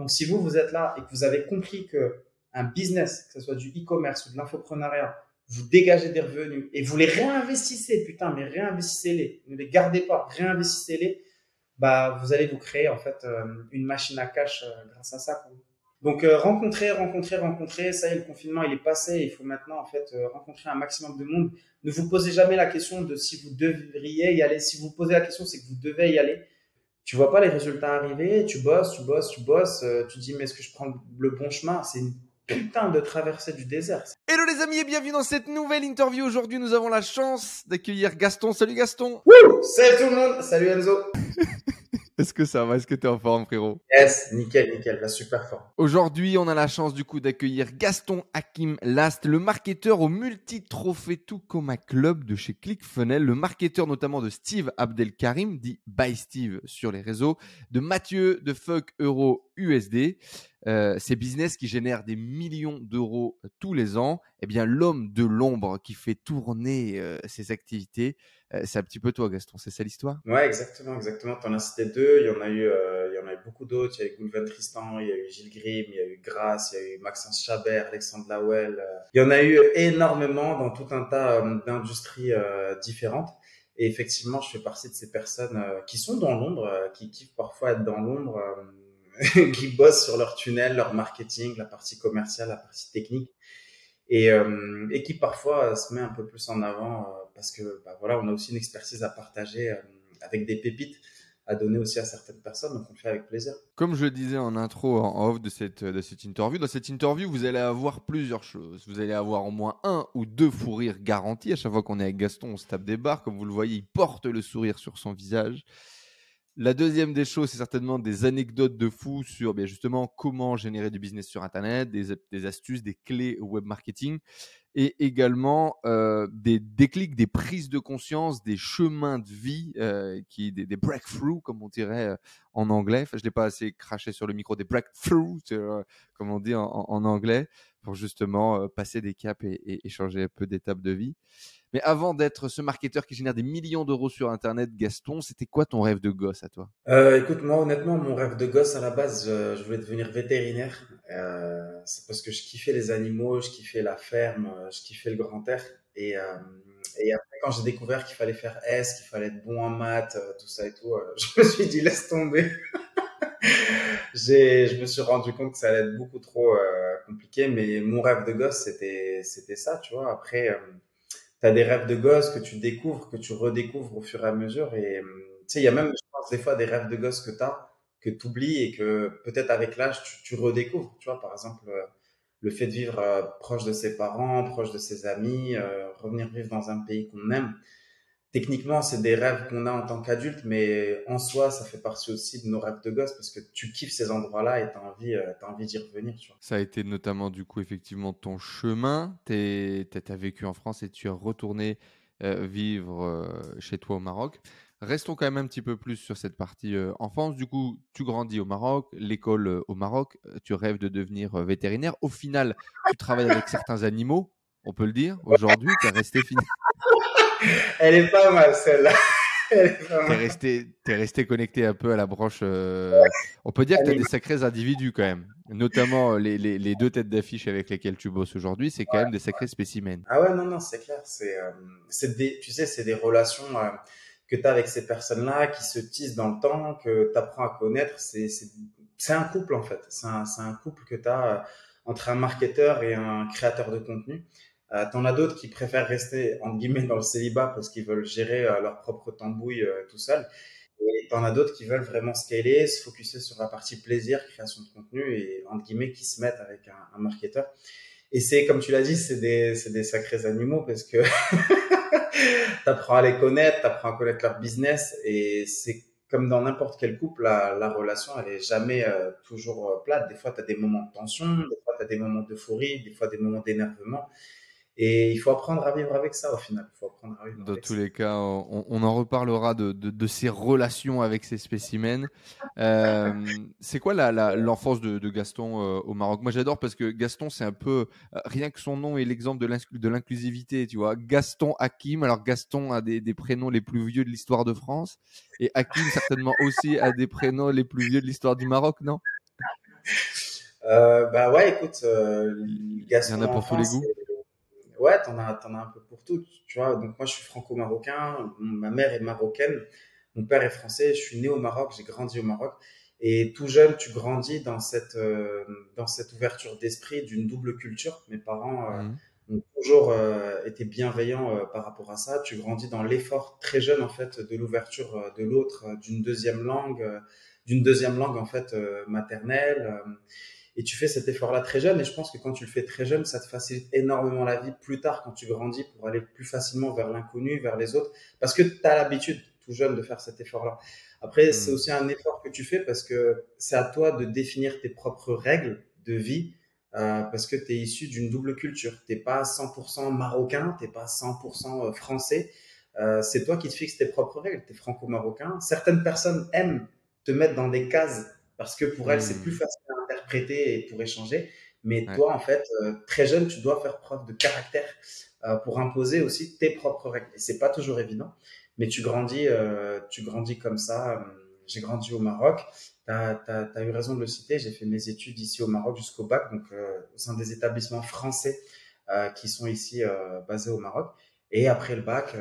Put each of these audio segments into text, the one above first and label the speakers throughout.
Speaker 1: Donc, si vous, vous êtes là et que vous avez compris que un business, que ce soit du e-commerce ou de l'infoprenariat, vous dégagez des revenus et vous les réinvestissez, putain, mais réinvestissez-les. Ne les gardez pas, réinvestissez-les. Bah, vous allez vous créer, en fait, euh, une machine à cash euh, grâce à ça. Donc, euh, rencontrer, rencontrer, rencontrer. Ça y est, le confinement, il est passé. Il faut maintenant, en fait, rencontrer un maximum de monde. Ne vous posez jamais la question de si vous devriez y aller. Si vous posez la question, c'est que vous devez y aller tu vois pas les résultats arriver, tu bosses, tu bosses, tu bosses, tu dis mais est-ce que je prends le bon chemin? C'est une putain de traversée du désert.
Speaker 2: Hello les amis et bienvenue dans cette nouvelle interview. Aujourd'hui, nous avons la chance d'accueillir Gaston. Salut Gaston.
Speaker 1: Salut tout le monde. Salut Enzo.
Speaker 2: Est-ce que ça va? Est-ce que tu es en forme, frérot?
Speaker 1: Yes, nickel, nickel, va super fort.
Speaker 2: Aujourd'hui, on a la chance du coup d'accueillir Gaston Hakim Last, le marketeur au multi-trophée Tucoma Club de chez ClickFunnels, le marketeur notamment de Steve Abdelkarim, dit By Steve sur les réseaux, de Mathieu de Fuck Euro USD. Euh, ces business qui génèrent des millions d'euros tous les ans, eh bien l'homme de l'ombre qui fait tourner euh, ses activités, c'est un petit peu toi Gaston, c'est ça l'histoire?
Speaker 1: Ouais, exactement, exactement. Tu en as cité deux, il y en a eu, il y en a eu beaucoup d'autres. Il y a eu Goulven Tristan, il y a eu Gilles Grimm, il y a eu Grasse, il y a eu Maxence Chabert, Alexandre Lawell. il y en a eu énormément dans tout un tas d'industries différentes. Et effectivement, je fais partie de ces personnes qui sont dans l'ombre, qui kiffent parfois être dans l'ombre qui bossent sur leur tunnel, leur marketing, la partie commerciale, la partie technique, et, euh, et qui parfois se met un peu plus en avant euh, parce que bah, voilà, on a aussi une expertise à partager euh, avec des pépites à donner aussi à certaines personnes, donc on le fait avec plaisir.
Speaker 2: Comme je le disais en intro, en off de cette, de cette interview, dans cette interview, vous allez avoir plusieurs choses. Vous allez avoir au moins un ou deux fous rires garantis. À chaque fois qu'on est avec Gaston, on se tape des barres. Comme vous le voyez, il porte le sourire sur son visage. La deuxième des choses, c'est certainement des anecdotes de fou sur bien justement comment générer du business sur Internet, des, astuces, des clés au web marketing et également euh, des déclics, des prises de conscience, des chemins de vie, euh, qui, des, breakthroughs, comme on dirait euh, en anglais. Enfin, je n'ai pas assez craché sur le micro, des breakthroughs, comme on dit en, anglais, pour justement passer des caps et, et, et changer un peu d'étape de vie. Mais avant d'être ce marketeur qui génère des millions d'euros sur Internet, Gaston, c'était quoi ton rêve de gosse à toi?
Speaker 1: Euh, Écoute, moi honnêtement, mon rêve de gosse à la base, je, voulais devenir vétérinaire. Euh, c'est parce que je kiffais les animaux, je kiffais la ferme, euh, je kiffais le grand air. Et, après, quand j'ai découvert qu'il fallait faire S, qu'il fallait être bon en maths, tout ça et tout, je me suis dit laisse tomber. je me suis rendu compte que ça allait être beaucoup trop compliqué, mais mon rêve de gosse, c'était, c'était ça, tu vois. Après tu as des rêves de gosse que tu découvres, que tu redécouvres au fur et à mesure. Et euh, tu sais, il y a même, je pense, des fois des rêves de gosse que tu que tu et que peut-être avec l'âge, tu, tu, redécouvres. Tu vois, par exemple, euh, le fait de vivre euh, proche de ses parents, proche de ses amis, revenir vivre dans un pays qu'on aime techniquement, c'est des rêves qu'on a en tant qu'adulte, mais en soi, ça fait partie aussi de nos rêves de gosse parce que tu kiffes ces endroits-là et tu as envie, euh, as envie d'y revenir. Tu vois.
Speaker 2: Ça a été notamment, du coup, effectivement, ton chemin. Tu as vécu en France et tu es retourné euh, vivre euh, chez toi au Maroc. Restons quand même un petit peu plus sur cette partie enfance. Du coup, tu grandis au Maroc, l'école au Maroc, tu rêves de devenir vétérinaire. Au final, tu travailles avec certains animaux, on peut le dire. Aujourd'hui, tu es resté fini.
Speaker 1: Elle est pas mal celle-là.
Speaker 2: T'es resté, es resté connecté un peu à la branche. Euh, on peut dire que tu as des sacrés individus quand même, notamment euh, les, les, les deux têtes d'affiche avec lesquelles tu bosses aujourd'hui, c'est quand même des sacrés spécimens.
Speaker 1: Ah ouais, non, non, c'est clair. C'est, euh, des, tu sais, c'est des relations que tu as avec ces personnes-là qui se tissent dans le temps, que tu apprends à connaître. C'est, c'est, un couple en fait. C'est un, un couple que tu as entre un marketeur et un créateur de contenu. Euh, T'en as d'autres qui préfèrent rester en guillemets dans le célibat parce qu'ils veulent gérer euh, leur propre tambouille euh, tout seul. Et t'en as d'autres qui veulent vraiment scaler, se focuser sur la partie plaisir, création de contenu et entre guillemets qui se mettent avec un, marketeur. Et c'est comme tu l'as dit, c'est des, des sacrés animaux parce que t'apprends à les connaître, t'apprends à connaître leur business et c'est comme dans n'importe quel couple, la, la, relation, elle est jamais toujours plate. Des fois, tu as des moments de tension, des fois, tu as des moments d'euphorie, des fois, des moments d'énervement. Et il faut apprendre à vivre avec ça au final. Il faut apprendre à vivre
Speaker 2: Dans tous les cas, on, en reparlera de, de, ces relations avec ces spécimens. Euh, c'est quoi l'enfance de, de, Gaston euh, au Maroc? Moi, j'adore parce que Gaston, c'est un peu euh, rien que son nom est l'exemple de l'inclusivité. Tu vois, Gaston Hakim. Alors Gaston a des, des prénoms les plus vieux de l'histoire de France et Hakim certainement aussi a des prénoms les plus vieux de l'histoire du Maroc, non?
Speaker 1: Euh, bah ouais, écoute, euh,
Speaker 2: Gaston. Il y en a pour tous les goûts.
Speaker 1: Ouais, t'en as, as un peu pour tout. Tu vois, donc moi je suis franco-marocain, ma mère est marocaine, mon père est français, je suis né au Maroc, j'ai grandi au Maroc. Et tout jeune, tu grandis dans cette, euh, dans cette ouverture d'esprit d'une double culture. Mes parents euh, mmh. ont toujours euh, été bienveillants par rapport à ça. Tu grandis dans l'effort très jeune, en fait, de l'ouverture de l'autre, d'une deuxième langue, d'une deuxième langue, en fait, maternelle. Et tu fais cet effort-là très jeune. Et je pense que quand tu le fais très jeune, ça te facilite énormément la vie plus tard quand tu grandis pour aller plus facilement vers l'inconnu, vers les autres. Parce que tu as l'habitude tout jeune de faire cet effort-là. Après, c'est hmm. aussi un effort que tu fais parce que c'est à toi de définir tes propres règles de vie euh, parce que tu es issu d'une double culture. T'es pas 100% marocain, t'es pas 100% euh, français. Euh, c'est toi qui te fixes tes propres règles. Tu es franco-marocain. Certaines personnes aiment te mettre dans des cases parce que pour elles, c'est hmm. plus facile à interpréter et pour échanger. Mais toi, en fait, euh, très jeune, tu dois faire preuve de caractère euh, pour imposer aussi tes propres règles. Et c'est pas toujours évident mais tu grandis, euh, tu grandis comme ça. J'ai grandi au Maroc. Tu as, eu raison de le citer. J'ai fait mes études ici au Maroc jusqu'au bac, donc au sein des établissements français qui sont ici basés au Maroc. Et après le bac,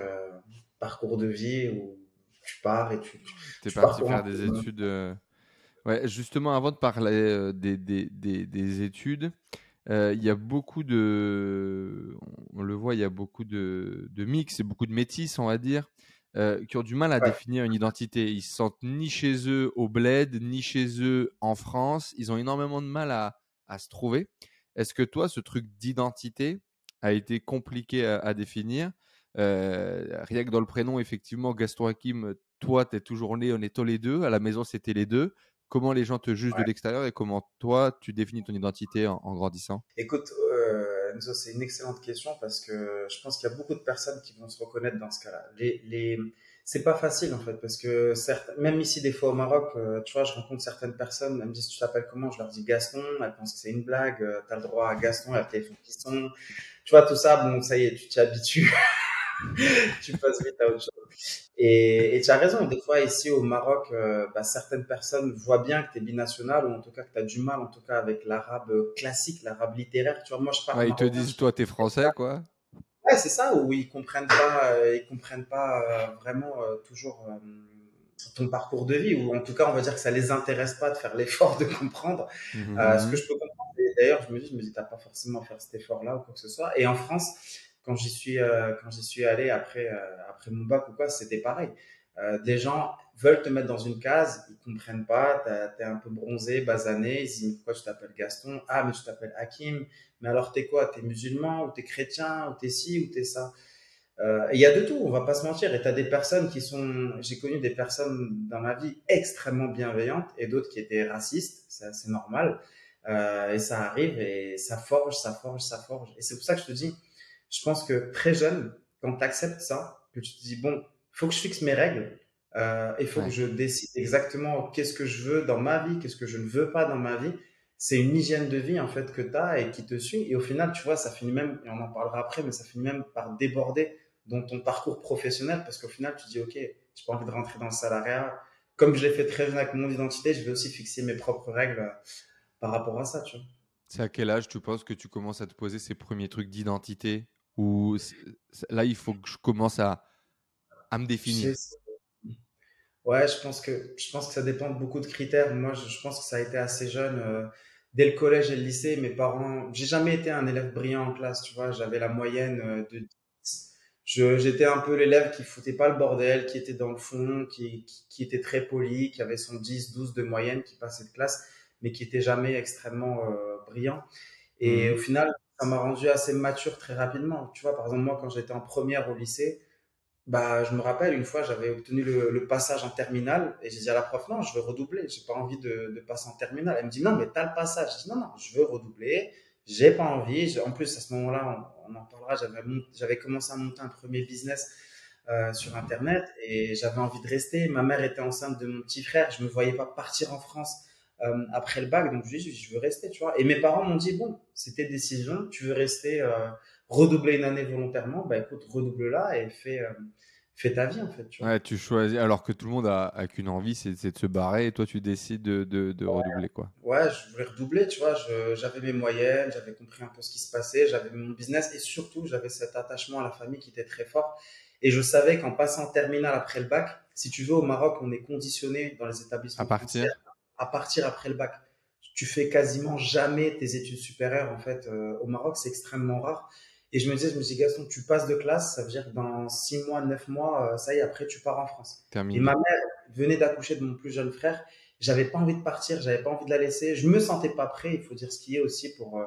Speaker 1: parcours de vie où tu pars et tu.
Speaker 2: Tu es parti faire des études. Ouais, justement, avant de parler des, des, des, des études, il y a beaucoup de, on le voit, il y a beaucoup de, de mix et beaucoup de métis, on va dire. Euh, qui ont du mal à définir une identité. Ils se sentent ni chez eux au bled, ni chez eux en France. Ils ont énormément de mal à, à se trouver. Est-ce que toi, ce truc d'identité a été compliqué à, définir? Euh, Rien que dans le prénom, effectivement, Gaston Hakim, toi, tu es toujours né, on est tous les deux. À la maison, c'était les deux. Comment les gens te jugent de l'extérieur et comment toi, tu définis ton identité en, grandissant?
Speaker 1: Écoute, euh, Enzo, c'est une excellente question parce que je pense qu'il y a beaucoup de personnes qui vont se reconnaître dans ce cas-là. Les, les... C'est pas facile en fait parce que certes, même ici des fois au Maroc, euh, tu vois, je rencontre certaines personnes, elles me disent tu t'appelles comment, je leur dis Gaston, elles pensent que c'est une blague, euh, tu as le droit à Gaston, à téléphone sont, tu vois tout ça, bon ça y est, tu t'y habitues. tu passes vite à autre chose. Et, tu as raison, des fois ici au Maroc, euh, bah, certaines personnes voient bien que tu es binational ou en tout cas que tu as du mal, en tout cas avec l'arabe classique, l'arabe littéraire. Tu vois, moi je parle.
Speaker 2: ils te disent, toi, tu es français, quoi.
Speaker 1: Ouais, c'est ça, où ils comprennent pas, euh, ils comprennent pas euh, vraiment toujours ton parcours de vie, ou en tout cas, on va dire que ça les intéresse pas de faire l'effort de comprendre. Mmh ce que je peux comprendre, d'ailleurs, je me dis, je me dis, t'as pas forcément à faire cet effort-là ou quoi que ce soit. Et en France, quand j'y suis euh, quand j'y suis allé après euh, après mon bac ou quoi, c'était pareil. Euh, des gens veulent te mettre dans une case, ils comprennent pas, t'es un peu bronzé, basané, ils disent pourquoi tu t'appelles Gaston? Ah mais tu t'appelles Hakim, mais alors t'es quoi? T'es musulman ou t'es chrétien ou t'es ci ou t'es ça? Il y a de tout, on va pas se mentir. Et t'as des personnes qui sont, j'ai connu des personnes dans ma vie extrêmement bienveillantes et d'autres qui étaient racistes, c'est normal. et ça arrive et ça forge, ça forge, ça forge. Et c'est pour ça que je te dis, je pense que très jeune, quand tu acceptes ça, que tu te dis, bon, faut que je fixe mes règles, euh, il faut que je décide exactement qu'est-ce que je veux dans ma vie, qu'est-ce que je ne veux pas dans ma vie. C'est une hygiène de vie en fait que tu as et qui te suit. Et au final, tu vois, ça finit même, et on en parlera après, mais ça finit même par déborder dans ton parcours professionnel parce qu'au final, tu dis, OK, j'ai pas envie de rentrer dans le salariat. Comme je l'ai fait très jeune avec mon identité, je vais aussi fixer mes propres règles euh, par rapport à ça, tu vois.
Speaker 2: C'est à quel âge tu penses que tu commences à te poser ces premiers trucs d'identité ou là, il faut que je commence à, à me définir
Speaker 1: Ouais, je pense, que, je pense que ça dépend de beaucoup de critères. Moi, je, pense que ça a été assez jeune. Euh, dès le collège et le lycée, mes parents, j'ai jamais été un élève brillant en classe, tu vois. J'avais la moyenne euh, de 10. J'étais un peu l'élève qui foutait pas le bordel, qui était dans le fond, qui, qui, était très poli, qui avait son 10, 12 de moyenne, qui passait de classe, mais qui était jamais extrêmement euh, brillant. Et mmh. au final, ça m'a rendu assez mature très rapidement. Tu vois, par exemple, moi, quand j'étais en première au lycée, bah, je me rappelle, une fois, j'avais obtenu le, passage en terminale et j'ai dit à la prof, non, je veux redoubler, j'ai pas envie de, passer en terminale. Elle me dit, non, mais t'as le passage. Je dis, non, non, je veux redoubler, j'ai pas envie. En plus, à ce moment-là, on, en parlera, j'avais commencé à monter un premier business euh, sur Internet et j'avais envie de rester. Ma mère était enceinte de mon petit frère, je me voyais pas partir en France euh, après le bac. Donc, je dis, je veux rester, tu vois. Et mes parents m'ont dit, bon, c'était décision, tu veux rester, euh, redoubler une année volontairement, bah écoute, redouble-la et fais, euh, fais ta vie en fait. Tu
Speaker 2: Ouais, tu choisis, alors que tout le monde a, qu'une envie, c'est de se barrer, et toi tu décides de, de, redoubler quoi.
Speaker 1: Ouais, je voulais redoubler, tu vois, j'avais mes moyennes, j'avais compris un peu ce qui se passait, j'avais mon business, et surtout j'avais cet attachement à la famille qui était très fort. Et je savais qu'en passant terminal après le bac, si tu veux, au Maroc, on est conditionné dans les établissements
Speaker 2: à partir,
Speaker 1: à partir après le bac. Tu fais quasiment jamais tes études supérieures en fait euh, au Maroc, c'est extrêmement rare. Et je me disais, je me dis, Gaston, tu passes de classe, ça veut dire que dans six mois, neuf mois, euh, ça y est, après, tu pars en France. Et ma mère venait d'accoucher de mon plus jeune frère. J'avais pas envie de partir, j'avais pas envie de la laisser. Je me sentais pas prêt, il faut dire ce qui est aussi pour, euh,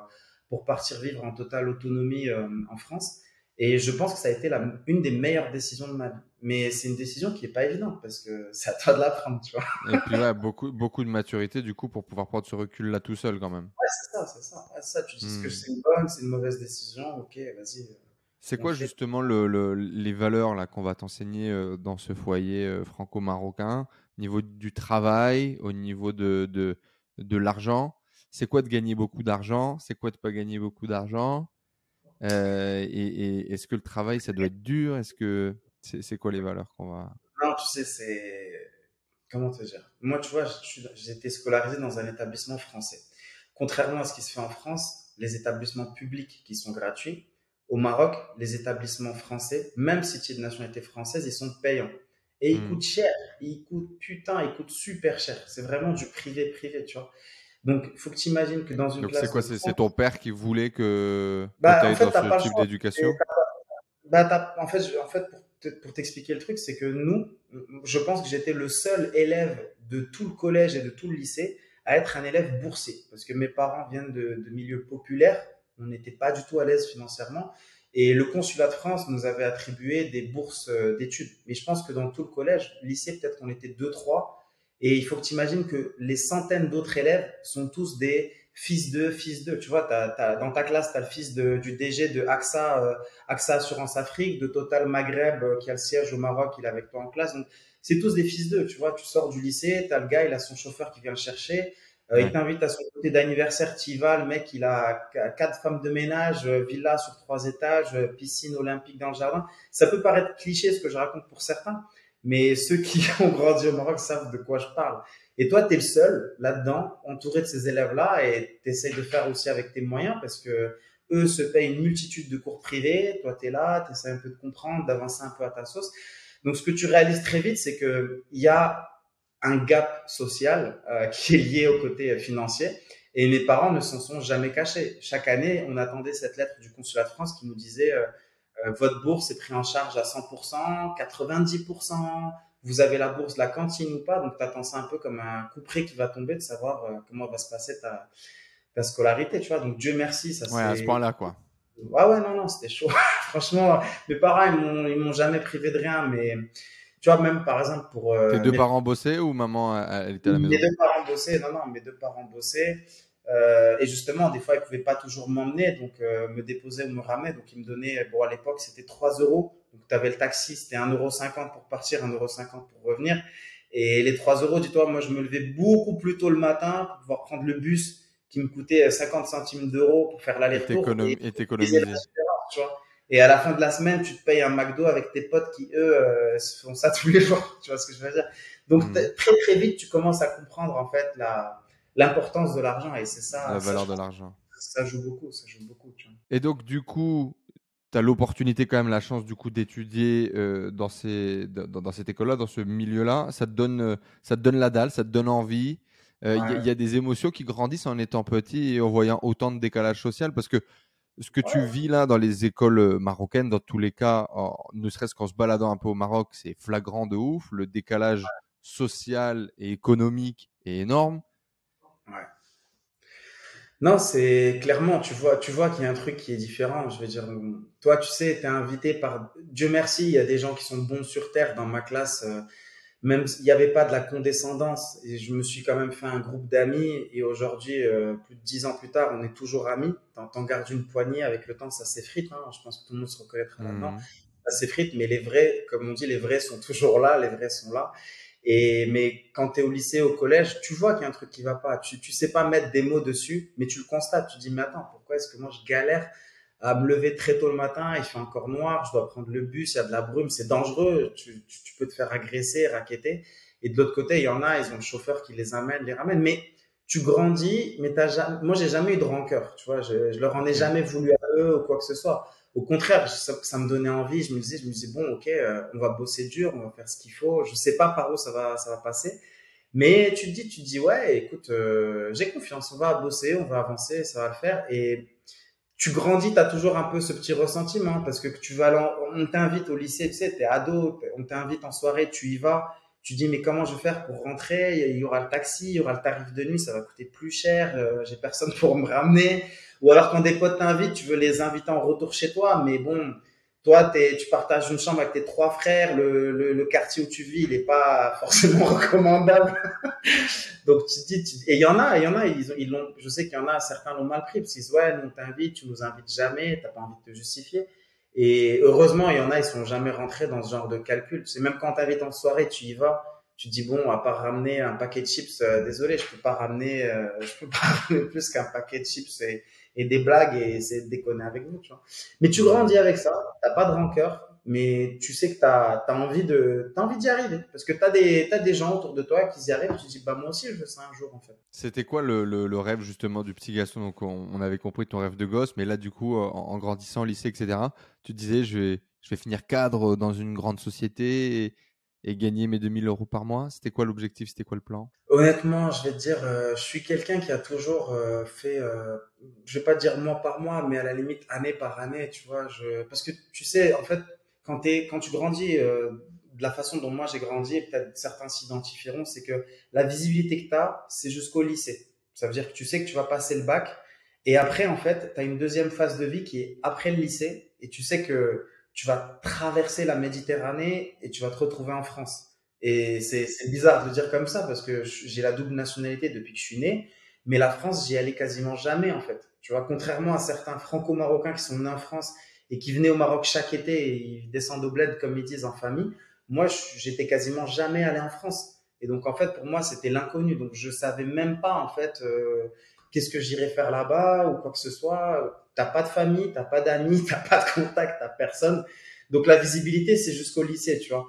Speaker 1: pour partir vivre en totale autonomie euh, en France. Et je pense que ça a été la, une des meilleures décisions de ma vie. Mais c'est une décision qui est pas évidente parce que c'est à toi de la prendre, tu vois.
Speaker 2: Et puis là, beaucoup, beaucoup de maturité du coup pour pouvoir prendre ce recul là tout seul quand même.
Speaker 1: Ouais, c'est ça, c'est ça. ça. Tu dis que hmm. c'est une bonne, c'est une mauvaise décision, ok, vas-y. Euh,
Speaker 2: c'est quoi justement le, les valeurs là qu'on va t'enseigner euh, dans ce foyer euh, franco-marocain? Au niveau du travail, au niveau de, de, de l'argent? C'est quoi de gagner beaucoup d'argent? C'est quoi de pas gagner beaucoup d'argent? Euh, et, est-ce que le travail, ça doit être dur? Est-ce que c'est quoi les valeurs qu'on va
Speaker 1: Non, tu sais, c'est comment te dire? Moi, tu vois, j'ai été scolarisé dans un établissement français. Contrairement à ce qui se fait en France, les établissements publics qui sont gratuits, au Maroc, les établissements français, même si tu es de nationalité française, ils sont payants. Et ils hmm. coûtent cher. Ils coûtent putain, ils coûtent super cher. C'est vraiment du privé-privé, tu vois. Donc, il faut que tu imagines que dans une
Speaker 2: Donc, c'est quoi C'est ton père qui voulait que, bah, tu ailles dans ce type d'éducation
Speaker 1: bah, En fait, en fait pour t'expliquer le truc, c'est que nous, je pense que j'étais le seul élève de tout le collège et de tout le lycée à être un élève boursier. Parce que mes parents viennent de, de milieux populaires, on n'était pas du tout à l'aise financièrement. Et le consulat de France nous avait attribué des bourses euh, d'études. Mais je pense que dans tout le collège, lycée, peut-être qu'on était deux, trois et il faut que tu imagines que les centaines d'autres élèves sont tous des fils de, fils de. Tu vois, dans ta classe, tu as le fils de, du DG de AXA, euh, AXA Assurance Afrique, de Total Maghreb, euh, qui a le siège au Maroc, il est avec toi en classe. Donc, c'est tous des fils d'eux. Tu vois, tu sors du lycée, tu as le gars, il a son chauffeur qui vient le chercher. Euh, il t'invite à son côté d'anniversaire, tu y vas, le mec, il a quatre femmes de ménage, villa sur trois étages, piscine olympique dans le jardin. Ça peut paraître cliché ce que je raconte pour certains, mais ceux qui ont grandi au Maroc savent de quoi je parle. Et toi, tu es le seul là-dedans, entouré de ces élèves-là, et tu essayes de faire aussi avec tes moyens, parce que eux se payent une multitude de cours privés, toi, tu es là, tu essaies un peu de comprendre, d'avancer un peu à ta sauce. Donc, ce que tu réalises très vite, c'est qu'il y a un gap social euh, qui est lié au côté financier. Et mes parents ne s'en sont jamais cachés. Chaque année, on attendait cette lettre du consulat de France qui nous disait euh, euh, votre bourse est prise en charge à 100%, 90%, vous avez la bourse la cantine ou pas, donc tu attends ça un peu comme un coup près qui va tomber de savoir euh, comment va se passer ta, ta scolarité, tu vois? Donc Dieu merci, ça
Speaker 2: Ouais, à ce point-là, quoi.
Speaker 1: Ouais, ouais, non, non, c'était chaud. Franchement, mes parents, ils m'ont, jamais privé de rien, mais tu vois, même par exemple pour.
Speaker 2: Euh, Tes deux parents bossaient ou maman, elle était à la maison?
Speaker 1: Mes deux parents bossaient, non, non, mes deux parents bossaient. Euh, et justement, des fois, ils ne pouvaient pas toujours m'emmener, donc euh, me déposer ou me ramener. Donc, ils me donnaient, bon, à l'époque, c'était 3 euros. Donc, tu avais le taxi, c'était 1,50 euro pour partir, 1,50 euro pour revenir. Et les 3 euros, dis-toi, moi, je me levais beaucoup plus tôt le matin pour pouvoir prendre le bus qui me coûtait 50 centimes d'euros pour faire l'aller-retour.
Speaker 2: Et t'économiser.
Speaker 1: Et à la fin de la semaine, tu te payes un McDo avec tes potes qui, eux, euh, font ça tous les jours. Tu vois ce que je veux dire? Donc, hmm. très, très vite, tu commences à comprendre, en fait, la l'importance de l'argent et c'est ça.
Speaker 2: La valeur de l'argent.
Speaker 1: Ça joue beaucoup, ça joue beaucoup.
Speaker 2: Et donc, du coup, tu as l'opportunité, quand même, la chance, du coup, d'étudier euh, dans, ces, dans, cette école-là, dans ce milieu-là. Ça, te donne, euh, ça te donne la dalle, ça te donne envie. Euh, il y, a des émotions qui grandissent en étant petit et en voyant autant de décalage social parce que ce que tu vis là dans les écoles marocaines, dans tous les cas, ne serait-ce qu'en se baladant un peu au Maroc, c'est flagrant de ouf. Le décalage social et économique est énorme.
Speaker 1: Ouais. Non, c'est clairement, tu vois, tu vois qu'il y a un truc qui est différent. Je veux dire, toi, tu sais, tu es invité par Dieu merci, il y a des gens qui sont bons sur terre dans ma classe. Euh, même il n'y avait pas de la condescendance et je me suis quand même fait un groupe d'amis et aujourd'hui, euh, plus de dix ans plus tard, on est toujours amis. T'en gardes une poignée avec le temps, ça s'effrite. Hein. Je pense que tout le monde se reconnaîtra maintenant. Mmh. Ça s'effrite, mais les vrais, comme on dit, les vrais sont toujours là, les vrais sont là. Et mais quand tu es au lycée, au collège, tu vois qu'il y a un truc qui va pas. Tu tu sais pas mettre des mots dessus, mais tu le constates. Tu dis mais attends, pourquoi est-ce que moi je galère à me lever très tôt le matin, il fait encore noir, je dois prendre le bus, il y a de la brume, c'est dangereux, tu, tu, peux te faire agresser, raqueter. Et de l'autre côté, il y en a, ils ont le chauffeur qui les amène, les ramène. Mais tu grandis, mais t'as jamais, moi j'ai jamais eu de rancœur, tu vois, je, je leur en ai jamais voulu à eux ou quoi que ce soit. Au contraire, ça, me donnait envie. Je me disais, je me disais bon, ok, euh, on va bosser dur, on va faire ce qu'il faut. Je sais pas par où ça va, ça va passer, mais tu te dis, tu te dis ouais, écoute, euh, j'ai confiance, on va bosser, on va avancer, ça va le faire. Et tu grandis, tu as toujours un peu ce petit ressentiment parce que tu vas, on t'invite au lycée, tu sais, t'es ado, on t'invite en soirée, tu y vas, tu dis mais comment je vais faire pour rentrer? Il y aura le taxi, il y aura le tarif de nuit, ça va coûter plus cher, euh, j'ai personne pour me ramener. Ou alors quand des potes t'invitent, tu veux les inviter en retour chez toi, mais bon, toi, tu partages une chambre avec tes trois frères, le, quartier où tu vis, il n'est pas forcément recommandable. Donc tu dis, tu, et il y en a, il y en a, ils, je sais qu'il y en a, certains l'ont mal pris parce qu'ils disent ouais, nous t'invite, tu nous invites jamais, t'as pas envie de te justifier. Et heureusement, il y en a, ils sont jamais rentrés dans ce genre de calcul. C'est même quand t'invites en soirée, tu y vas, tu dis bon, à part ramener un paquet de chips, euh, désolé, je peux pas ramener, euh, je peux pas ramener plus qu'un paquet de chips et, et des blagues et essayer de déconner avec vous, tu vois. Mais tu grandis avec ça, t'as pas de rancœur, mais tu sais que tu as, envie de as envie d'y arriver parce que tu as des as des gens autour de toi qui y arrivent, tu te dis bah moi aussi je veux ça un jour en fait.
Speaker 2: C'était quoi le, le, rêve justement du petit Gaston Donc on, avait compris ton rêve de gosse, mais là du coup en, en, grandissant au lycée etc, tu te disais je vais je vais finir cadre dans une grande société et, et gagner mes 2000 euros par mois C'était quoi l'objectif? C'était quoi le plan?
Speaker 1: Honnêtement, je vais te dire, euh, je suis quelqu'un qui a toujours euh, fait, euh, je vais pas dire mois par mois, mais à la limite année par année, tu vois. Je... Parce que tu sais, en fait, quand, quand tu grandis de la façon dont moi j'ai grandi, peut-être certains s'identifieront, c'est que la visibilité que tu as, c'est jusqu'au lycée. Ça veut dire que tu sais que tu vas passer le bac. Et après, en fait, tu as une deuxième phase de vie qui est après le lycée. Et tu sais que tu vas traverser la Méditerranée et tu vas te retrouver en France. Et c'est bizarre de dire comme ça parce que j'ai la double nationalité depuis que je suis né, mais la France, j'y allais quasiment jamais en fait. Tu vois, contrairement à certains franco-marocains qui sont nés en France et qui venaient au Maroc chaque été et ils descendent au bled comme ils disent en famille, moi, j'étais quasiment jamais allé en France. Et donc en fait, pour moi, c'était l'inconnu. Donc je savais même pas en fait euh, qu'est-ce que j'irais faire là-bas ou quoi que ce soit t'as pas de famille, t'as pas d'amis, t'as pas de contact, t'as personne. Donc la visibilité, c'est jusqu'au lycée, tu vois.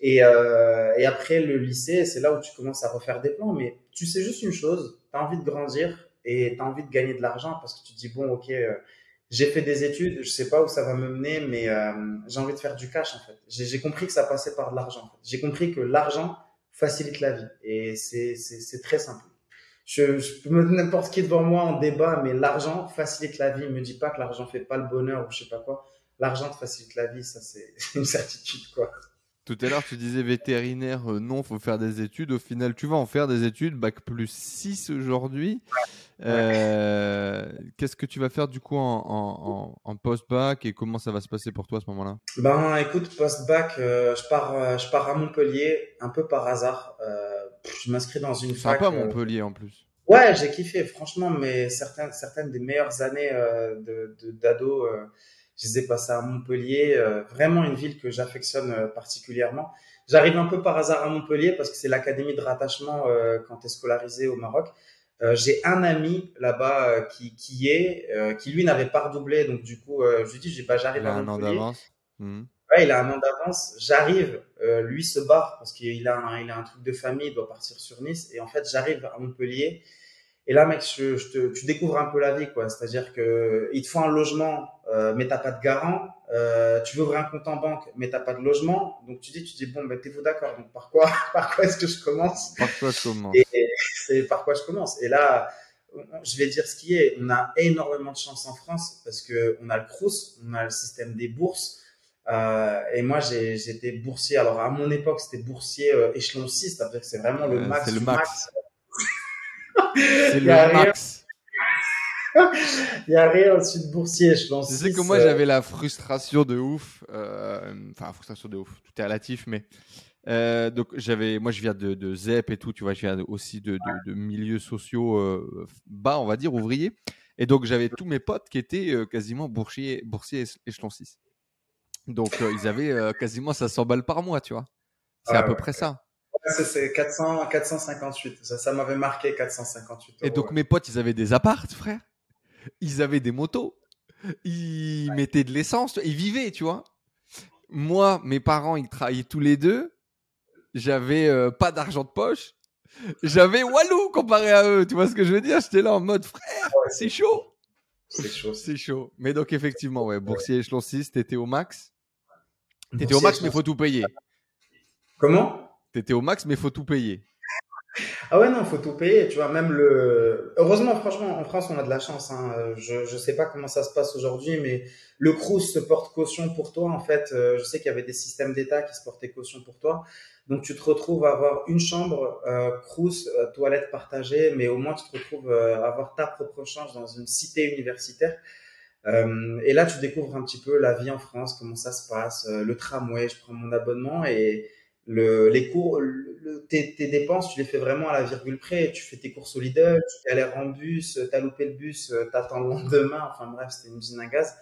Speaker 1: Et, euh, et après le lycée, c'est là où tu commences à refaire des plans. Mais tu sais juste une chose, tu as envie de grandir et tu as envie de gagner de l'argent parce que tu te dis, bon, ok, euh, j'ai fait des études, je sais pas où ça va me mener, mais euh, j'ai envie de faire du cash en fait. J'ai compris que ça passait par de l'argent. J'ai compris que l'argent facilite la vie et c'est très simple je, je peux mettre n'importe qui devant moi en débat, mais l'argent facilite la vie. Me dis pas que l'argent fait pas le bonheur ou je sais pas quoi. L'argent te facilite la vie, ça c'est une certitude quoi.
Speaker 2: Tout à l'heure, tu disais vétérinaire, non, euh, non, faut faire des études. Au final, tu vas en faire des études, bac plus 6 aujourd'hui. Euh, qu'est-ce que tu vas faire du coup en, en, en post-bac et comment ça va se passer pour toi à ce moment-là?
Speaker 1: Ben écoute, post-bac, euh, je, pars, je pars à Montpellier un peu par hasard je m'inscris dans une fac.
Speaker 2: Sympa euh, Montpellier en plus.
Speaker 1: Ouais, j'ai kiffé, franchement, mais certaines, certaines des meilleures années euh, de d'ado, euh, je les ai passées à Montpellier, vraiment une ville que j'affectionne particulièrement. J'arrive un peu par hasard à Montpellier parce que c'est l'académie de rattachement quand tu es scolarisé au Maroc. j'ai un ami là-bas qui, qui est, qui lui n'avait pas redoublé, donc du coup, je lui dis, j'ai pas j'arrive à Montpellier. Un an d'avance. Mmh il a un an d'avance. J'arrive, euh, lui se barre parce qu'il a, un, il a un truc de famille, il doit partir sur Nice. Et en fait, j'arrive à Montpellier. Et là, mec, je, je te, tu découvres un peu la vie, quoi. C'est-à-dire que il te faut un logement, euh, mais t'as pas de garant. Euh, tu veux ouvrir un compte en banque, mais t'as pas de logement. Donc tu dis, tu dis bon, ben t'es-vous d'accord? Donc par quoi, par quoi est-ce que je commence?
Speaker 2: Par quoi je commence?
Speaker 1: Et, c'est par quoi je commence. Et là, je vais dire ce qui est. On a énormément de chance en France parce que on a le Crous, on a le système des bourses. Euh, et moi, j'étais boursier. Alors, à mon époque, c'était boursier euh, échelon 6, c'est-à-dire que c'est vraiment le max.
Speaker 2: c'est le max. C'est le max.
Speaker 1: Il n'y a rien au-dessus de boursier 6.
Speaker 2: Tu sais que moi, j'avais la frustration de ouf. Euh, enfin, frustration de ouf. Tout est relatif, mais. donc j'avais, moi je viens de, de, ZEP et tout, tu vois, je viens aussi de, de, de milieux sociaux bas, on va dire, ouvriers. Et donc j'avais tous mes potes qui étaient quasiment boursiers, boursiers échelon 6. Donc, euh, ils avaient euh, quasiment 500 balles par mois, tu vois. C'est à peu près ça.
Speaker 1: C'est 400, 458. Ça, ça m'avait marqué 458
Speaker 2: Et donc, mes potes, ils avaient des apparts, frère. Ils avaient des motos. ils mettaient de l'essence, ils vivaient, tu vois. Moi, mes parents, ils travaillaient tous les deux. J'avais euh, pas d'argent de poche. J'avais Walou comparé à eux. Tu vois ce que je veux dire? J'étais là en mode frère, c'est chaud.
Speaker 1: C'est chaud.
Speaker 2: C'est chaud. Mais donc, effectivement, ouais, boursier échelon 6, t'étais au max. T'étais au max, mais faut tout payer.
Speaker 1: Comment?
Speaker 2: T'étais au max, mais faut tout payer.
Speaker 1: Ah ouais, non, faut tout payer. Tu vois, même le. Heureusement, franchement, en France, on a de la chance. Hein. Je je sais pas comment ça se passe aujourd'hui, mais le Crous se porte caution pour toi. En fait, euh, je sais qu'il y avait des systèmes d'État qui se portaient caution pour toi. Donc, tu te retrouves à avoir une chambre, euh, euh, toilette partagée, mais au moins, tu te retrouves euh, à avoir ta propre chambre dans une cité universitaire. Et là, tu découvres un petit peu la vie en France, comment ça se passe, le tramway, je prends mon abonnement et le, les cours, le, tes, tes, dépenses, tu les fais vraiment à la virgule près. Tu fais tes courses au Lidl, tu galères en bus, t'as loupé le bus, t'attends le lendemain. Enfin bref, c'était une usine à gaz.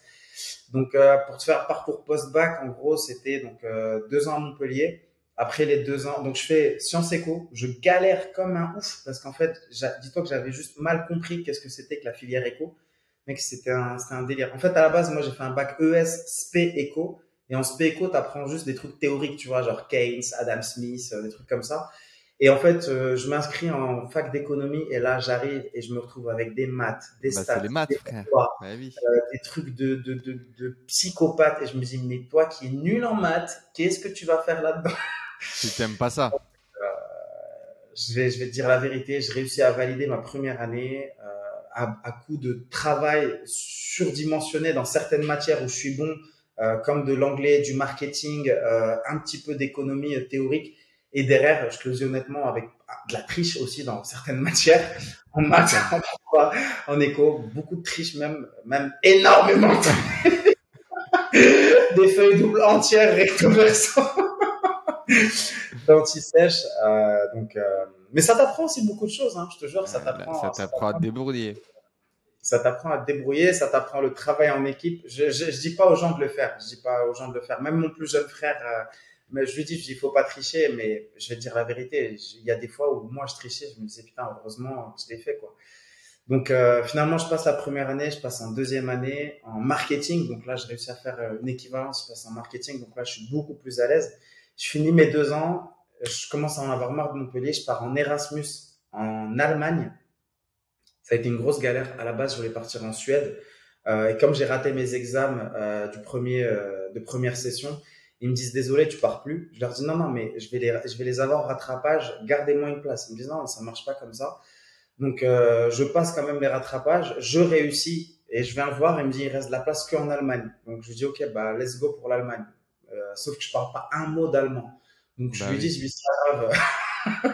Speaker 1: Donc euh, pour te faire parcours post-bac, en gros, c'était donc euh, deux ans à Montpellier. Après les deux ans, donc je fais sciences éco. Je galère comme un ouf parce qu'en fait, dis-toi que j'avais juste mal compris qu'est-ce que c'était que la filière éco. Mec, c'était un, un délire. En fait, à la base, moi, j'ai fait un bac ES SP éco. Et en spéco, tu apprends juste des trucs théoriques, tu vois, genre Keynes, Adam Smith, euh, des trucs comme ça. Et en fait, euh, je m'inscris en fac d'économie et là, j'arrive et je me retrouve avec des maths, des
Speaker 2: Bah,
Speaker 1: stats,
Speaker 2: les maths,
Speaker 1: des
Speaker 2: Ouais, oui.
Speaker 1: euh, des trucs de, de, de, de psychopathe. Et je me dis, mais toi qui es nul en maths, qu'est-ce que tu vas faire là-dedans?
Speaker 2: Tu t'aimes pas ça.
Speaker 1: je vais, je vais te dire la vérité, j'ai réussi à valider ma première année à, à coup de travail surdimensionné dans certaines matières où je suis bon, comme de l'anglais, du marketing, euh, un petit peu d'économie euh, théorique. Et derrière, je le dis honnêtement, avec de la triche aussi dans certaines matières, en maths, en droit, en éco, beaucoup de triche même, même énormément. de- Des feuilles doubles entières, recto verso. d'anti-sèche. Euh, donc, euh, mais ça t'apprend aussi beaucoup de choses, hein, je te jure, ça
Speaker 2: Euh, là,
Speaker 1: t'apprend.
Speaker 2: ça t'apprend à te débrouiller.
Speaker 1: Ça t'apprend à te débrouiller, ça t'apprend le travail en équipe. Je, je, je dis pas aux gens de le faire, je dis pas aux gens de le faire. Même mon plus jeune frère, euh, mais je lui dis, je dis, faut pas tricher, mais je vais te dire la vérité. Il y a des fois où moi je trichais, je me disais putain, heureusement je l'ai fait quoi. Donc euh, finalement, je passe la première année, je passe en deuxième année en marketing. Donc là, je réussis à faire euh, une équivalence, je passe en marketing. Donc là, je suis beaucoup plus à l'aise. Je finis mes deux ans, je commence à en avoir marre de Montpellier, je pars en Erasmus en Allemagne. Ça a été une grosse galère. À la base, je voulais partir en Suède. Euh, et comme j'ai raté mes examens euh, du premier, euh, de première session, ils me disent désolé, tu pars plus. Je leur dis non, non, mais je vais les, je vais les avoir au rattrapage. Gardez-moi une place. Ils me disent non, ça marche pas comme ça. Donc, euh, je passe quand même les rattrapages. Je réussis et je viens le voir. Il me dit il reste de la place qu'en Allemagne. Donc, je lui dis ok, bah let's go pour l'Allemagne. Euh, sauf que je parle pas un mot d'allemand. Donc, je
Speaker 2: Bah
Speaker 1: lui
Speaker 2: oui.
Speaker 1: dis, je lui dis,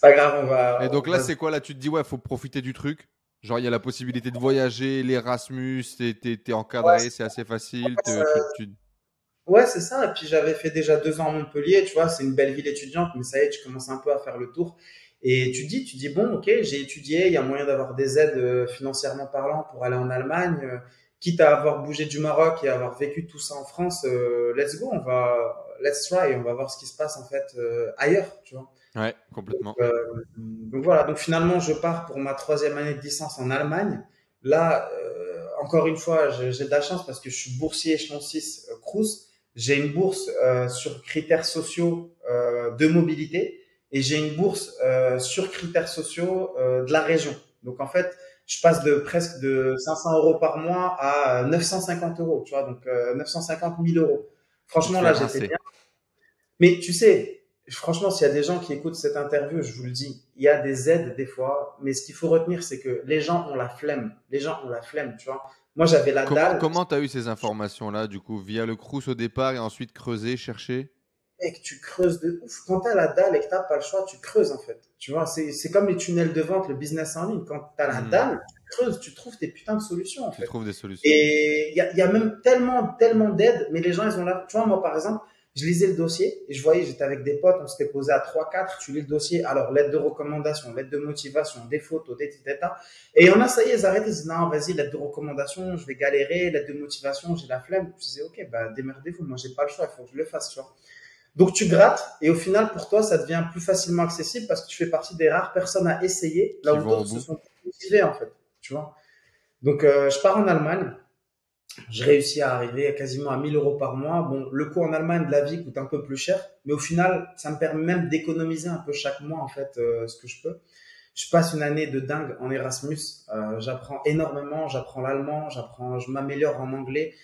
Speaker 1: pas grave. c'est pas grave, on va.
Speaker 2: Et donc
Speaker 1: on
Speaker 2: là,
Speaker 1: va-
Speaker 2: c'est quoi Là, tu te dis, ouais, faut profiter du truc? Genre, il y a la possibilité de voyager, l'Erasmus, t'es, t'es, t'es encadré, c'est assez facile.
Speaker 1: Euh,
Speaker 2: tu-
Speaker 1: Ouais, c'est ça. Et puis j'avais fait déjà deux ans à Montpellier, tu vois, c'est une belle ville étudiante, mais ça y est, tu commences un peu à faire le tour. Et tu dis, tu dis bon, ok, j'ai étudié, il y a moyen d'avoir des aides euh, financièrement parlant pour aller en Allemagne, euh, quitte à avoir bougé du Maroc et avoir vécu tout ça en France, euh, let's go, on va, let's try, on va voir ce qui se passe en fait ailleurs, tu vois.
Speaker 2: Ouais, complètement.
Speaker 1: Euh, donc voilà, donc finalement, je pars pour ma troisième année de licence en Allemagne. Là, euh, encore une fois, j'ai de la chance parce que je suis boursier échelon 6 euh, Crous. J'ai une bourse euh, sur critères sociaux euh, de mobilité et j'ai une bourse euh, sur critères sociaux euh, de la région. Donc en fait, je passe de presque de 500 euros par mois à 950 euros, tu vois, donc euh, 950 000 euros. Franchement, là, j'étais bien. Mais tu sais, franchement, s'il y a des gens qui écoutent cette interview, je vous le dis, il y a des aides des fois, mais ce qu'il faut retenir, c'est que les gens ont la flemme. Les gens ont la flemme, tu vois. Moi, j'avais la
Speaker 2: Comment
Speaker 1: dalle.
Speaker 2: comment t'as eu ces informations-là, du coup, via le Crous au départ et ensuite creuser, chercher
Speaker 1: Mec, tu creuses de ouf. Quand t'as la dalle et que t'as pas le choix, tu creuses en fait. Tu vois, c'est comme les tunnels de vente, le business en ligne. Quand t'as la
Speaker 2: Mhm.
Speaker 1: dalle, tu creuses, tu trouves tes putains de solutions en
Speaker 2: Tu
Speaker 1: fait.
Speaker 2: trouves des solutions.
Speaker 1: Et il y a, il y a même tellement, tellement d'aides, mais les gens, ils ont là. Tu vois, moi, par exemple, je lisais le dossier et je voyais, j'étais avec des potes, on s'était posé à 3-4, tu lis le dossier, alors lettre de recommandation, lettre de motivation, des photos, des tata. Et il y en a, ça y est, ils arrêtent, ils disent non, vas-y, lettre de recommandation, je vais galérer, lettre de motivation, j'ai la flemme. Je disais, ok, bah démerdez-vous, moi, j'ai pas le choix, il faut que je le fasse, tu vois. Donc tu grattes et au final, pour toi, ça devient plus facilement accessible parce que tu fais partie des rares personnes à essayer, là où d'autres se sont motivés, en fait, tu vois. Donc, euh, je pars en Allemagne. Je réussis à arriver quasiment à 1000 euros par mois. Bon, le coût en Allemagne de la vie coûte un peu plus cher, mais au final, ça me permet même d'économiser un peu chaque mois, en fait, euh, ce que je peux. Je passe une année de dingue en Erasmus. Euh, j'apprends énormément, j'apprends l'allemand, j'apprends, je m'améliore en anglais.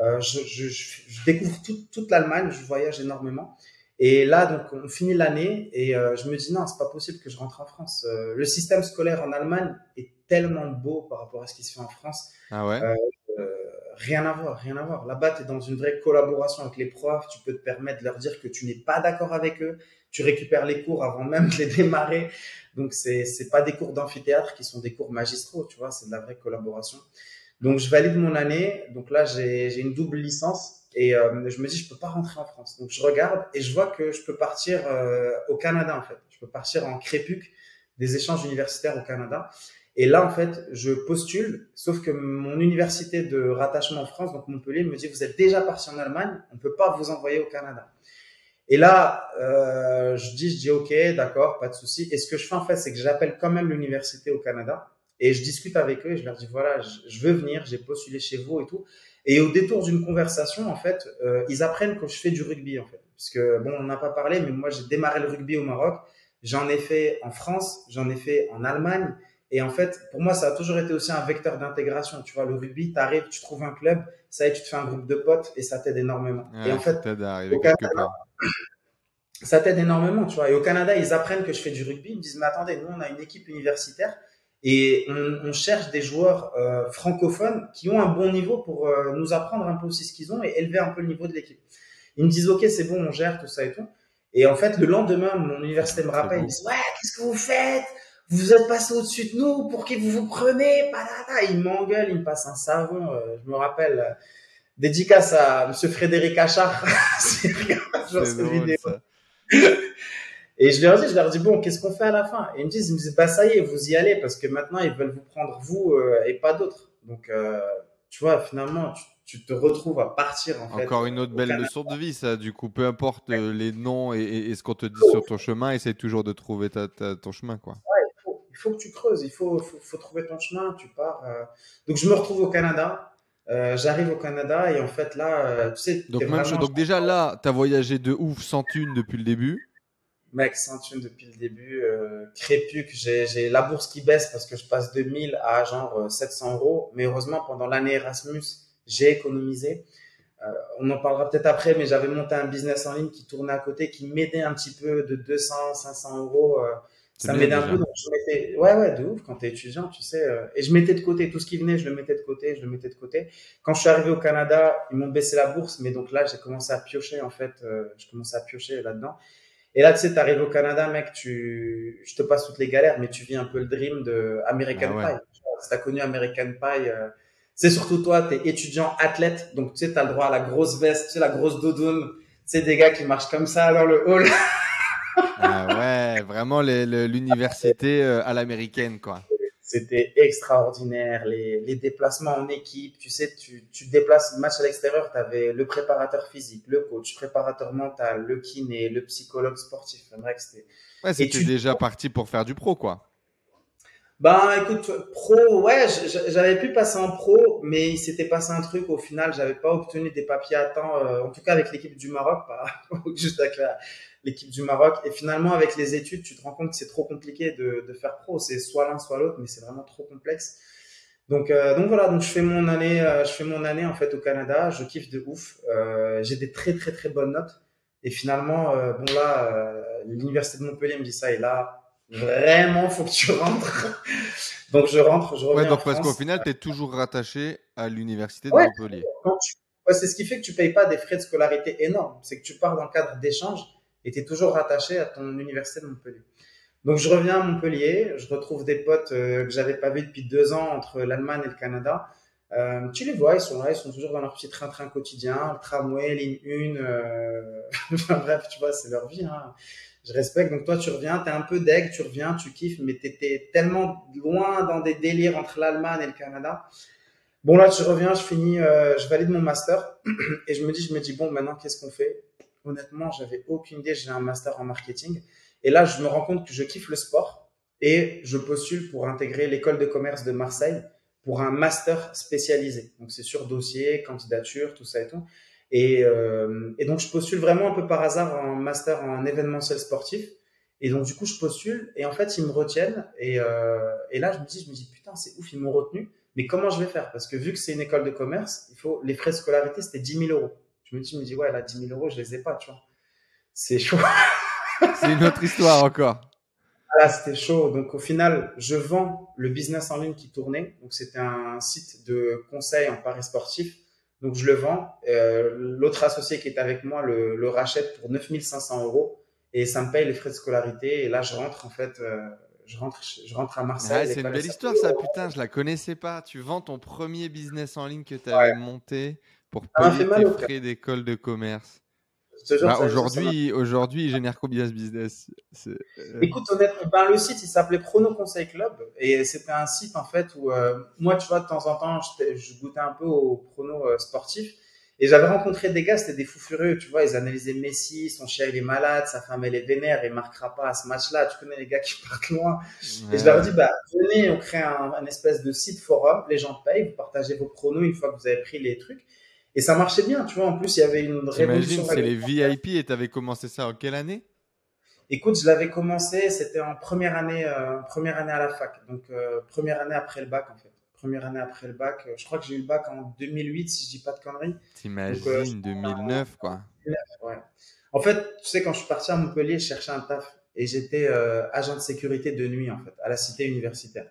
Speaker 1: Euh, je, je, je, découvre toute, toute l'Allemagne, je voyage énormément. Et là, donc, on finit l'année et je me dis non, c'est pas possible que je rentre en France. Le système scolaire en Allemagne est tellement beau par rapport à ce qui se fait en France.
Speaker 2: Ah ouais?
Speaker 1: Rien à voir, rien à voir. Là-bas, tu es dans une vraie collaboration avec les profs. Tu peux te permettre de leur dire que tu n'es pas d'accord avec eux. Tu récupères les cours avant même de les démarrer. Donc, c'est c'est pas des cours d'amphithéâtre qui sont des cours magistraux, tu vois. C'est de la vraie collaboration. Donc, je valide mon année. Donc là, j'ai j'ai une double licence. Et euh, je me dis, je peux pas rentrer en France. Donc je regarde et je vois que je peux partir euh, au Canada en fait. Je peux partir en crépuc des échanges universitaires au Canada. Et là en fait, je postule, sauf que mon université de rattachement en France, donc Montpellier, me dit, vous êtes déjà parti en Allemagne, on peut pas vous envoyer au Canada. Et là, euh, je dis, je dis, ok, d'accord, pas de souci. Et ce que je fais en fait, c'est que j'appelle quand même l'université au Canada et je discute avec eux et je leur dis, voilà, je, je veux venir, j'ai postulé chez vous et tout. Et au détour d'une conversation, en fait, euh, ils apprennent que je fais du rugby, en fait. Parce que, bon, on n'a pas parlé, mais moi, j'ai démarré le rugby au Maroc. J'en ai fait en France, j'en ai fait en Allemagne. Et en fait, pour moi, ça a toujours été aussi un vecteur d'intégration. Tu vois, le rugby, tu arrives, tu trouves un club, ça y est, tu te fais un groupe de potes et ça t'aide énormément.
Speaker 2: Ouais,
Speaker 1: et en fait, au Canada,
Speaker 2: part.
Speaker 1: ça t'aide énormément, tu vois. Et au Canada, ils apprennent que je fais du rugby. Ils me disent, mais attendez, nous, on a une équipe universitaire et on, on cherche des joueurs euh, francophones qui ont un bon niveau pour euh, nous apprendre un peu aussi ce qu'ils ont et élever un peu le niveau de l'équipe. Ils me disent, OK, c'est bon, on gère tout ça et tout. Et en fait, le lendemain, mon université me rappelle, ils me disent, ouais, qu'est-ce que vous faites? Vous êtes passé au-dessus de nous, pour qui vous vous prenez Patata. Ils m'engueulent, ils me passent un savon. euh, je me rappelle, euh, dédicace à Monsieur Frédéric Achard. Genre cette
Speaker 2: drôle,
Speaker 1: vidéo. Et je leur dis, je leur dis, bon, qu'est-ce qu'on fait à la fin? Et ils me disent, ils me disent, bah ça y est, vous y allez, parce que maintenant, ils veulent vous prendre vous euh, et pas d'autres. Donc, tu vois, finalement, tu, tu te retrouves à partir, en fait.
Speaker 2: Encore une autre
Speaker 1: au
Speaker 2: belle
Speaker 1: Canada.
Speaker 2: leçon de vie, ça. Du coup, peu importe les noms et, et- et ce qu'on te dit sur ton chemin, essaye toujours de trouver ta, ta- ton chemin, quoi.
Speaker 1: Il faut, il faut que tu creuses, il faut, faut, faut trouver ton chemin, tu pars. euh. Donc, je me retrouve au Canada. Euh, J'arrive au Canada et en fait, là, euh, tu sais,
Speaker 2: Donc, même
Speaker 1: vraiment-
Speaker 2: Donc déjà là, tu as voyagé de ouf sans thune depuis le début.
Speaker 1: Mec, sans thune depuis le début, euh, crépuc, j'ai la bourse qui baisse parce que je passe de 1000 à genre euh, 700 euros. Mais heureusement, pendant l'année Erasmus, j'ai économisé. Euh, on en parlera peut-être après, mais j'avais monté un business en ligne qui tournait à côté, qui m'aidait un petit peu de 200, 500 euros. euh, ça m'aidait un peu. Donc je mettais, ouais, ouais, de ouf quand t'es étudiant, tu sais. euh, et je mettais de côté tout ce qui venait, je le mettais de côté, je le mettais de côté. Quand je suis arrivé au Canada, ils m'ont baissé la bourse, mais donc là, j'ai commencé à piocher en fait. euh, je commençais à piocher là-dedans. Et là, tu sais, t'arrives au Canada, mec, tu, je te passe toutes les galères, mais tu vis un peu le dream de American
Speaker 2: Ah ouais.
Speaker 1: Pie. Si t'as connu American Pie, euh, c'est surtout toi, t'es étudiant athlète, donc tu sais, t'as le droit à la grosse veste, tu sais, la grosse doudoune. Tu sais, des gars qui marchent comme ça dans le hall.
Speaker 2: Ah ouais, vraiment l'université euh, à l'américaine, quoi.
Speaker 1: C'était extraordinaire, les, les déplacements en équipe. Tu sais, tu, déplaces le match à l'extérieur, tu avais le préparateur physique, le coach, préparateur mental, le kiné, le psychologue sportif. C'était
Speaker 2: Ouais, c'était
Speaker 1: tu-
Speaker 2: déjà parti pour faire du pro, quoi.
Speaker 1: Ben, écoute, pro, ouais, j'avais pu passer en pro, mais il s'était passé un truc. Au final, j'avais pas obtenu des papiers à temps, euh, en tout cas avec l'équipe du Maroc, pas juste avec l'équipe du Maroc. Et finalement, avec les études, tu te rends compte que c'est trop compliqué de, de faire pro. C'est soit l'un, soit l'autre, mais c'est vraiment trop complexe. Donc, euh, donc voilà, donc je fais mon année, euh, je fais mon année en fait au Canada. Je kiffe de ouf. Euh, j'ai des très très très bonnes notes. Et finalement, euh, bon là, euh, l'université de Montpellier me dit ça et là, vraiment, faut que tu rentres. donc je rentre, je reviens
Speaker 2: Ouais, donc
Speaker 1: en
Speaker 2: parce qu'au final, tu es toujours rattaché à l'université de
Speaker 1: Ouais.
Speaker 2: Montpellier.
Speaker 1: Tu- ouais, c'est ce qui fait que tu payes pas des frais de scolarité énormes. C'est que tu pars dans le cadre d'échange et tu es toujours rattaché à ton université de Montpellier. Donc je reviens à Montpellier, je retrouve des potes euh, que j'avais pas vus depuis deux ans entre l'Allemagne et le Canada. Euh, tu les vois, ils sont là, ils sont toujours dans leur petit train-train quotidien, le tramway, ligne 1, euh... enfin bref, tu vois, c'est leur vie. Hein. Je respecte. Donc toi, tu reviens, tu es un peu deg, tu reviens, tu kiffes, mais tu étais tellement loin dans des délires entre l'Allemagne et le Canada. Bon là, je reviens, je finis, euh, je valide mon master et je me dis, je me dis bon, maintenant qu'est-ce qu'on fait? Honnêtement, j'avais aucune idée. J'ai un master en marketing et là, je me rends compte que je kiffe le sport et je postule pour intégrer l'école de commerce de Marseille pour un master spécialisé. Donc c'est sur dossier, candidature, tout ça et tout. Et, euh, et, donc je postule vraiment un peu par hasard en master en événementiel sportif. Et donc du coup je postule et en fait ils me retiennent et, euh, et là je me dis je me dis putain c'est ouf ils m'ont retenu. Mais comment je vais faire? Parce que vu que c'est une école de commerce, il faut les frais de scolarité c'était 10 000 euros. Je me dis je me dis ouais là 10 000 euros je les ai pas tu vois. C'est chaud.
Speaker 2: c'est une autre histoire encore.
Speaker 1: Là, c'était chaud. Donc, au final, je vends le business en ligne qui tournait. Donc, c'était un site de conseil en paris sportif. Donc, je le vends. Euh, L'autre associé qui est avec moi le, le, rachète pour 9500 euros et ça me paye les frais de scolarité. Et là, je rentre, en fait, euh, je, rentre, je rentre à Marseille.
Speaker 2: c'est une belle histoire, ça. Putain, je la connaissais pas. Tu vends ton premier business en ligne que tu avais monté pour payer tes frais d'école de commerce. Bah, aujourd'hui, aujourd'hui, il génère combien ce business?
Speaker 1: Euh, Écoute, honnêtement, ben, le site, il s'appelait Chrono Conseil Club et c'était un site en fait où euh, moi, tu vois, de temps en temps, je, goûtais un peu au prono euh, sportif et j'avais rencontré des gars, c'était des fous furieux, tu vois, ils analysaient Messi, son chien il est malade, sa femme elle est vénère, il marquera pas à ce match-là. Tu connais les gars qui partent loin. Et je leur dis, bah venez, on crée un, un espèce de site forum, les gens payent, vous partagez vos pronos une fois que vous avez pris les trucs. Et ça marchait bien, tu vois. En plus, il y avait une révolution.
Speaker 2: c'est les VIP et tu avais commencé ça en quelle année?
Speaker 1: Écoute, je l'avais commencé, c'était en première année, euh, première année à la fac. Donc, euh, première année après le bac, en fait. Première année après le bac. Euh, je crois que j'ai eu le bac en 2008, si je dis pas de conneries.
Speaker 2: T'imagines, 2009, quoi.
Speaker 1: Ouais. En fait, tu sais, quand je suis parti à Montpellier, je cherchais un taf. Et j'étais agent de sécurité de nuit, en fait, à la cité universitaire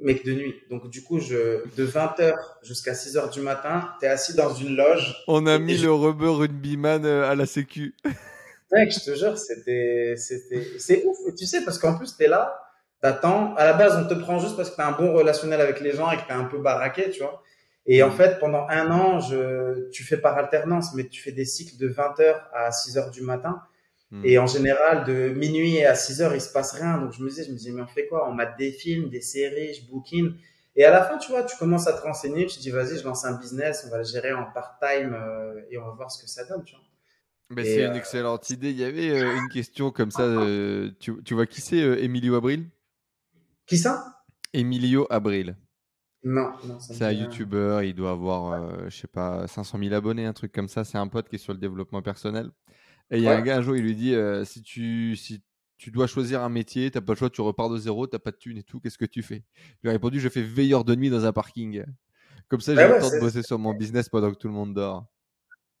Speaker 1: mec de nuit. Donc, du coup, je, de 20h jusqu'à 6h du matin, tu es assis dans une loge.
Speaker 2: On a mis le rubber rugbyman euh, à la sécu.
Speaker 1: Mec, je te jure, c'était, c'était, c'est ouf. Tu sais, parce qu'en plus, tu es là, t'attends. À la base, on te prend juste parce que tu as un bon relationnel avec les gens et que tu es un peu baraqué, tu vois. Et en fait, pendant un an, je, tu fais par alternance, mais tu fais des cycles de 20h à 6h du matin. Hmm. Et en général, de minuit à 6 heures, il se passe rien. Donc je me disais, je me disais, mais on fait quoi? On mate des films, des séries, je bookine. Et à la fin, tu vois, tu commences à te renseigner, tu te dis, vas-y, je lance un business, on va le gérer en part-time euh, et on va voir ce que ça donne, tu vois.
Speaker 2: C'est une euh, excellente idée. Il y avait euh, une question comme ça. tu, tu vois qui c'est, Emilio Abril?
Speaker 1: Qui ça?
Speaker 2: Emilio Abril.
Speaker 1: Non, non
Speaker 2: c'est un YouTuber. Il doit avoir, je sais pas, 500 000 abonnés, un truc comme ça. C'est un pote qui est sur le développement personnel. Et il y a un gars un jour, il lui dit euh, si tu si tu dois choisir un métier, t'as pas le choix, tu repars de zéro, t'as pas de thunes et tout, qu'est-ce que tu fais? Il a répondu je fais veilleur de nuit dans un parking. Comme ça, j'ai le temps de bosser sur mon business pendant que tout le monde dort.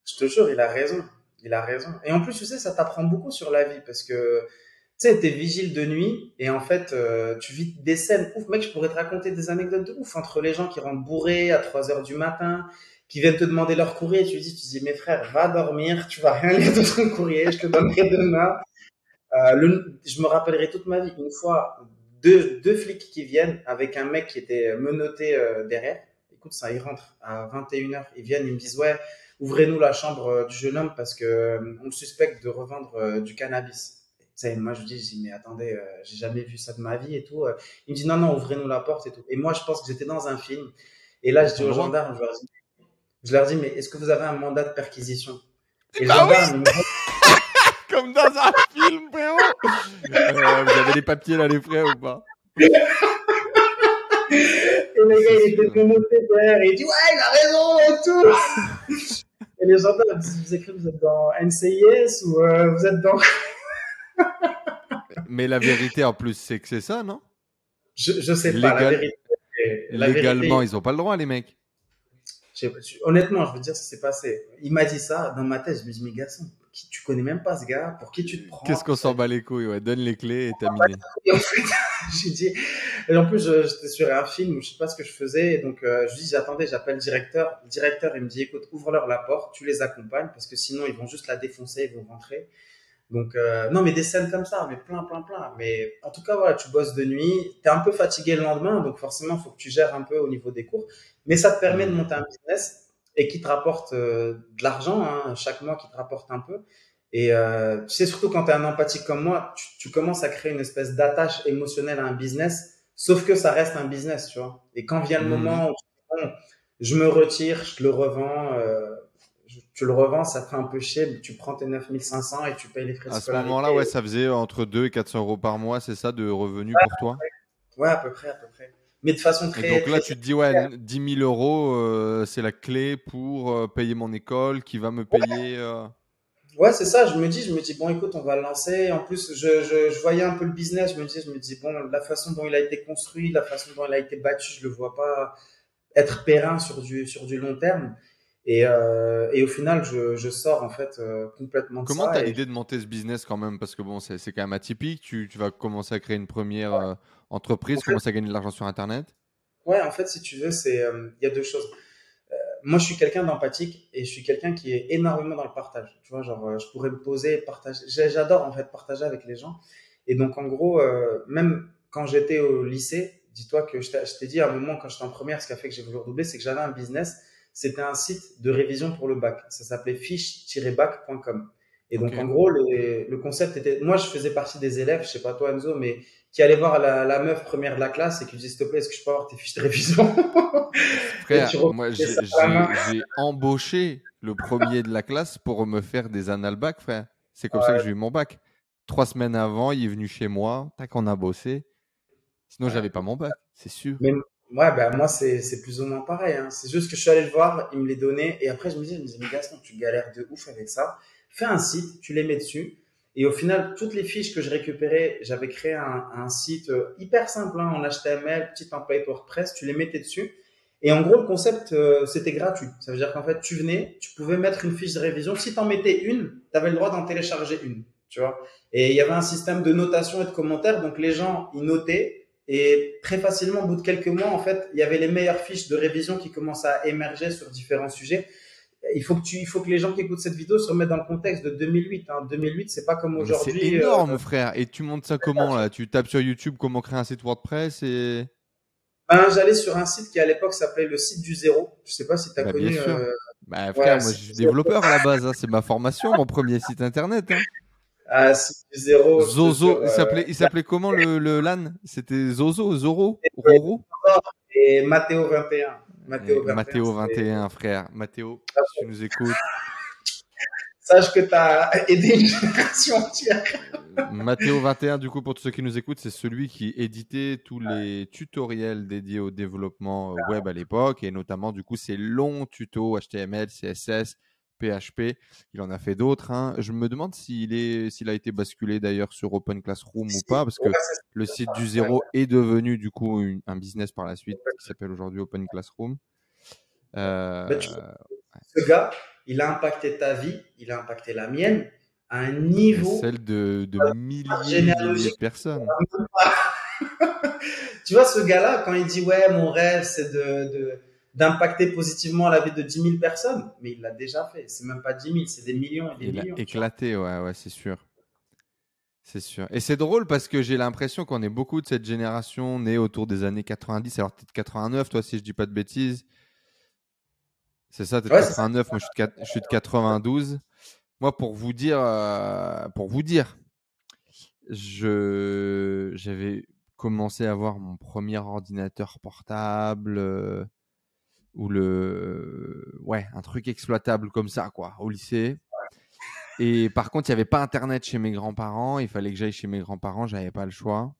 Speaker 1: Je te jure, il a raison. Il a raison. Et en plus, tu sais, ça t'apprend beaucoup sur la vie parce que tu sais, t'es vigile de nuit et en fait, euh, tu vis des scènes ouf. Mec, je pourrais te raconter des anecdotes de ouf entre les gens qui rentrent bourrés à 3 heures du matin, qui viennent te demander leur courrier, tu dis, tu dis, mes frères, va dormir, tu vas rien lire de ton courrier, je te donnerai demain. Euh, le, je me rappellerai toute ma vie, une fois, deux, deux flics qui viennent avec un mec qui était menotté euh, derrière. Écoute, ça, ils rentrent à 21h, ils viennent, ils me disent, ouais, ouvrez-nous la chambre euh, du jeune homme parce que euh, on le suspecte de revendre du cannabis. sais, moi, je dis, je dis, mais attendez, j'ai jamais vu ça de ma vie et tout. Il me dit, non, non, ouvrez-nous la porte et tout. Et moi, je pense que j'étais dans un film. Et là, je dis aux gendarmes, je leur dis, je leur dis, mais est-ce que vous avez un mandat de perquisition?
Speaker 2: Et bah oui. Comme dans un film, frérot. Euh, Vous avez les papiers là, les frères, ou pas?
Speaker 1: Et le gars, il était noté derrière, et il dit, ouais, il a raison, et tout. Et les gendarmes, vous écrivez, vous êtes dans NCIS ou euh, vous êtes dans...
Speaker 2: mais la vérité, en plus, c'est que c'est ça, non?
Speaker 1: Je, je sais pas, la vérité.
Speaker 2: Légalement, ils ont pas le droit, les mecs
Speaker 1: honnêtement, je veux dire, ça s'est passé. Il m'a dit ça dans ma tête. Je me dis, mais garçon, qui, tu connais même pas ce gars, pour qui tu te prends
Speaker 2: Qu'est-ce qu'on s'en bat les couilles ouais. Donne les clés et terminé.
Speaker 1: Et en fait, j'ai dit, et en plus, j'étais sur un film, je sais pas ce que je faisais, et donc euh, je dis, j'attendais, j'appelle le directeur. Le directeur, il me dit, écoute, ouvre-leur la porte, tu les accompagnes, parce que sinon, ils vont juste la défoncer, ils vont rentrer. Donc, euh, non, mais des scènes comme ça, mais plein, plein, plein. Mais en tout cas, voilà, tu bosses de nuit, tu es un peu fatigué le lendemain, donc forcément, il faut que tu gères un peu au niveau des cours. Mais ça te permet de monter un business et qui te rapporte euh, de l'argent, hein, chaque mois qui te rapporte un peu. Et euh, tu sais, surtout quand tu es un empathique comme moi, tu, tu, commences à créer une espèce d'attache émotionnelle à un business, sauf que ça reste un business, tu vois. Et quand vient le mmh. moment où je me retire, je le revends, euh, tu le revends, ça fait un peu chier, tu prends tes 9500 et tu payes les frais de
Speaker 2: À ce moment-là, ouais, ça faisait entre 2 et 400 euros par mois, c'est ça, de revenus pour toi?
Speaker 1: Ouais, à peu près, à peu près. mais de façon très.
Speaker 2: donc là, tu te dis, ouais, 10 000 euros, euh, c'est la clé pour euh, payer mon école, qui va me payer.
Speaker 1: Euh ouais, c'est ça. Je me dis, je me dis, bon, écoute, on va le lancer. En plus, je, je, je, voyais un peu le business. Je me dis, je me dis, bon, la façon dont il a été construit, la façon dont il a été battu, je le vois pas être périn sur du, sur du long terme. Et, euh, et au final, je, je, sors en fait euh, complètement
Speaker 2: de Comment tu as l'idée de monter ce business quand même? Parce que bon, c'est quand même atypique. Tu, tu, vas commencer à créer une première euh, entreprise, commencer à gagner de l'argent sur Internet?
Speaker 1: Ouais, en fait, si tu veux, c'est il y a deux choses. moi, je suis quelqu'un d'empathique et je suis quelqu'un qui est énormément dans le partage. Tu vois, genre, je pourrais me poser, partager. J'adore en fait partager avec les gens. Et donc, en gros, même quand j'étais au lycée, dis-toi que je t'ai dit à un moment quand j'étais en première, ce qui a fait que j'ai voulu redoubler, c'est que j'avais un business c'était un site de révision pour le bac. Ça s'appelait fiche-bac.com. Et donc, en gros, le, concept était, moi, je faisais partie des élèves, je sais pas toi, Enzo, mais qui allaient voir la, meuf première de la classe et qui disaient, s'il te plaît, est-ce que je peux avoir tes fiches de révision?
Speaker 2: Frère, moi, j'ai embauché le premier de la classe pour me faire des annales bac, frère. C'est comme ça que j'ai eu mon bac. Trois semaines avant, il est venu chez moi, tac, on a bossé. Sinon, j'avais pas mon bac, c'est sûr.
Speaker 1: Ouais, ben moi, c'est plus ou moins pareil. Hein. C'est juste que je suis allé le voir, il me les donnait. Et après, je me disais, je mais Gaston, tu galères de ouf avec ça. Fais un site, tu les mets dessus. Et au final, toutes les fiches que je récupérais, j'avais créé un, un, site euh, hyper simple hein, en HTML, petit template WordPress, tu les mettais dessus. Et en gros, le concept, euh, c'était gratuit. Ça veut dire qu'en fait, tu venais, tu pouvais mettre une fiche de révision. Si tu en mettais une, tu avais le droit d'en télécharger une. Tu vois Et il y avait un système de notation et de commentaires. Donc les gens, ils notaient et très facilement, au bout de quelques mois, en fait, il y avait les meilleures fiches de révision qui commencent à émerger sur différents sujets. Il faut que tu, il faut que les gens qui écoutent cette vidéo se remettent dans le contexte de 2008. Hein. 2008, c'est pas comme aujourd'hui.
Speaker 2: C'est énorme, euh, frère. Et tu montes ça comment là? Tu tapes sur YouTube comment créer un site WordPress et.
Speaker 1: Ben, j'allais sur un site qui à l'époque s'appelait le site du zéro. Je sais pas si tu as bah, connu. Bien sûr. Euh...
Speaker 2: Bah, frère, moi je suis développeur à la base. Hein. C'est ma formation, mon premier site internet. Hein.
Speaker 1: Ah, zéro.
Speaker 2: Zozo, il s'appelait, il s'appelait comment le, le LAN? C'était Zozo, Zoro, Roro?
Speaker 1: Et Mathéo 21.
Speaker 2: Mathéo 21, Mathéo 21 frère. Mathéo, ah, si tu nous écoutes.
Speaker 1: Sache que tu as aidé une génération entière.
Speaker 2: Mathéo 21, du coup, pour tous ceux qui nous écoutent, c'est celui qui éditait tous les tutoriels dédiés au développement web à l'époque, et notamment, du coup, ces longs tutos HTML, CSS, PHP. Il en a fait d'autres. Hein. Je me demande s'il est, s'il a été basculé d'ailleurs sur Open Classroom ou pas, parce que le site du zéro est devenu du coup un business par la suite qui s'appelle aujourd'hui Open Classroom.
Speaker 1: Euh, ce gars, il a impacté ta vie, il a impacté la mienne à un niveau.
Speaker 2: Celle de, de milliers, de personnes.
Speaker 1: tu vois, ce gars-là, quand il dit ouais, mon rêve, c'est de d'impacter positivement la vie de 10 000 personnes, mais il l'a déjà fait. C'est même pas 10 000, c'est des millions et des il
Speaker 2: millions. A éclaté, ouais, ouais, c'est sûr. C'est sûr. Et c'est drôle parce que j'ai l'impression qu'on est beaucoup de cette génération née autour des années 90, alors peut-être 89, toi si je dis pas de bêtises. C'est ça, peut-être 89, moi je suis, de, je suis, de, 92. Moi pour vous dire, euh, pour vous dire, je j'avais commencé à avoir mon premier ordinateur portable. Euh, ou le ouais un truc exploitable comme ça quoi au lycée. Et par contre il n'y avait pas internet chez mes grands-parents. Il fallait que j'aille chez mes grands-parents. J'avais pas le choix.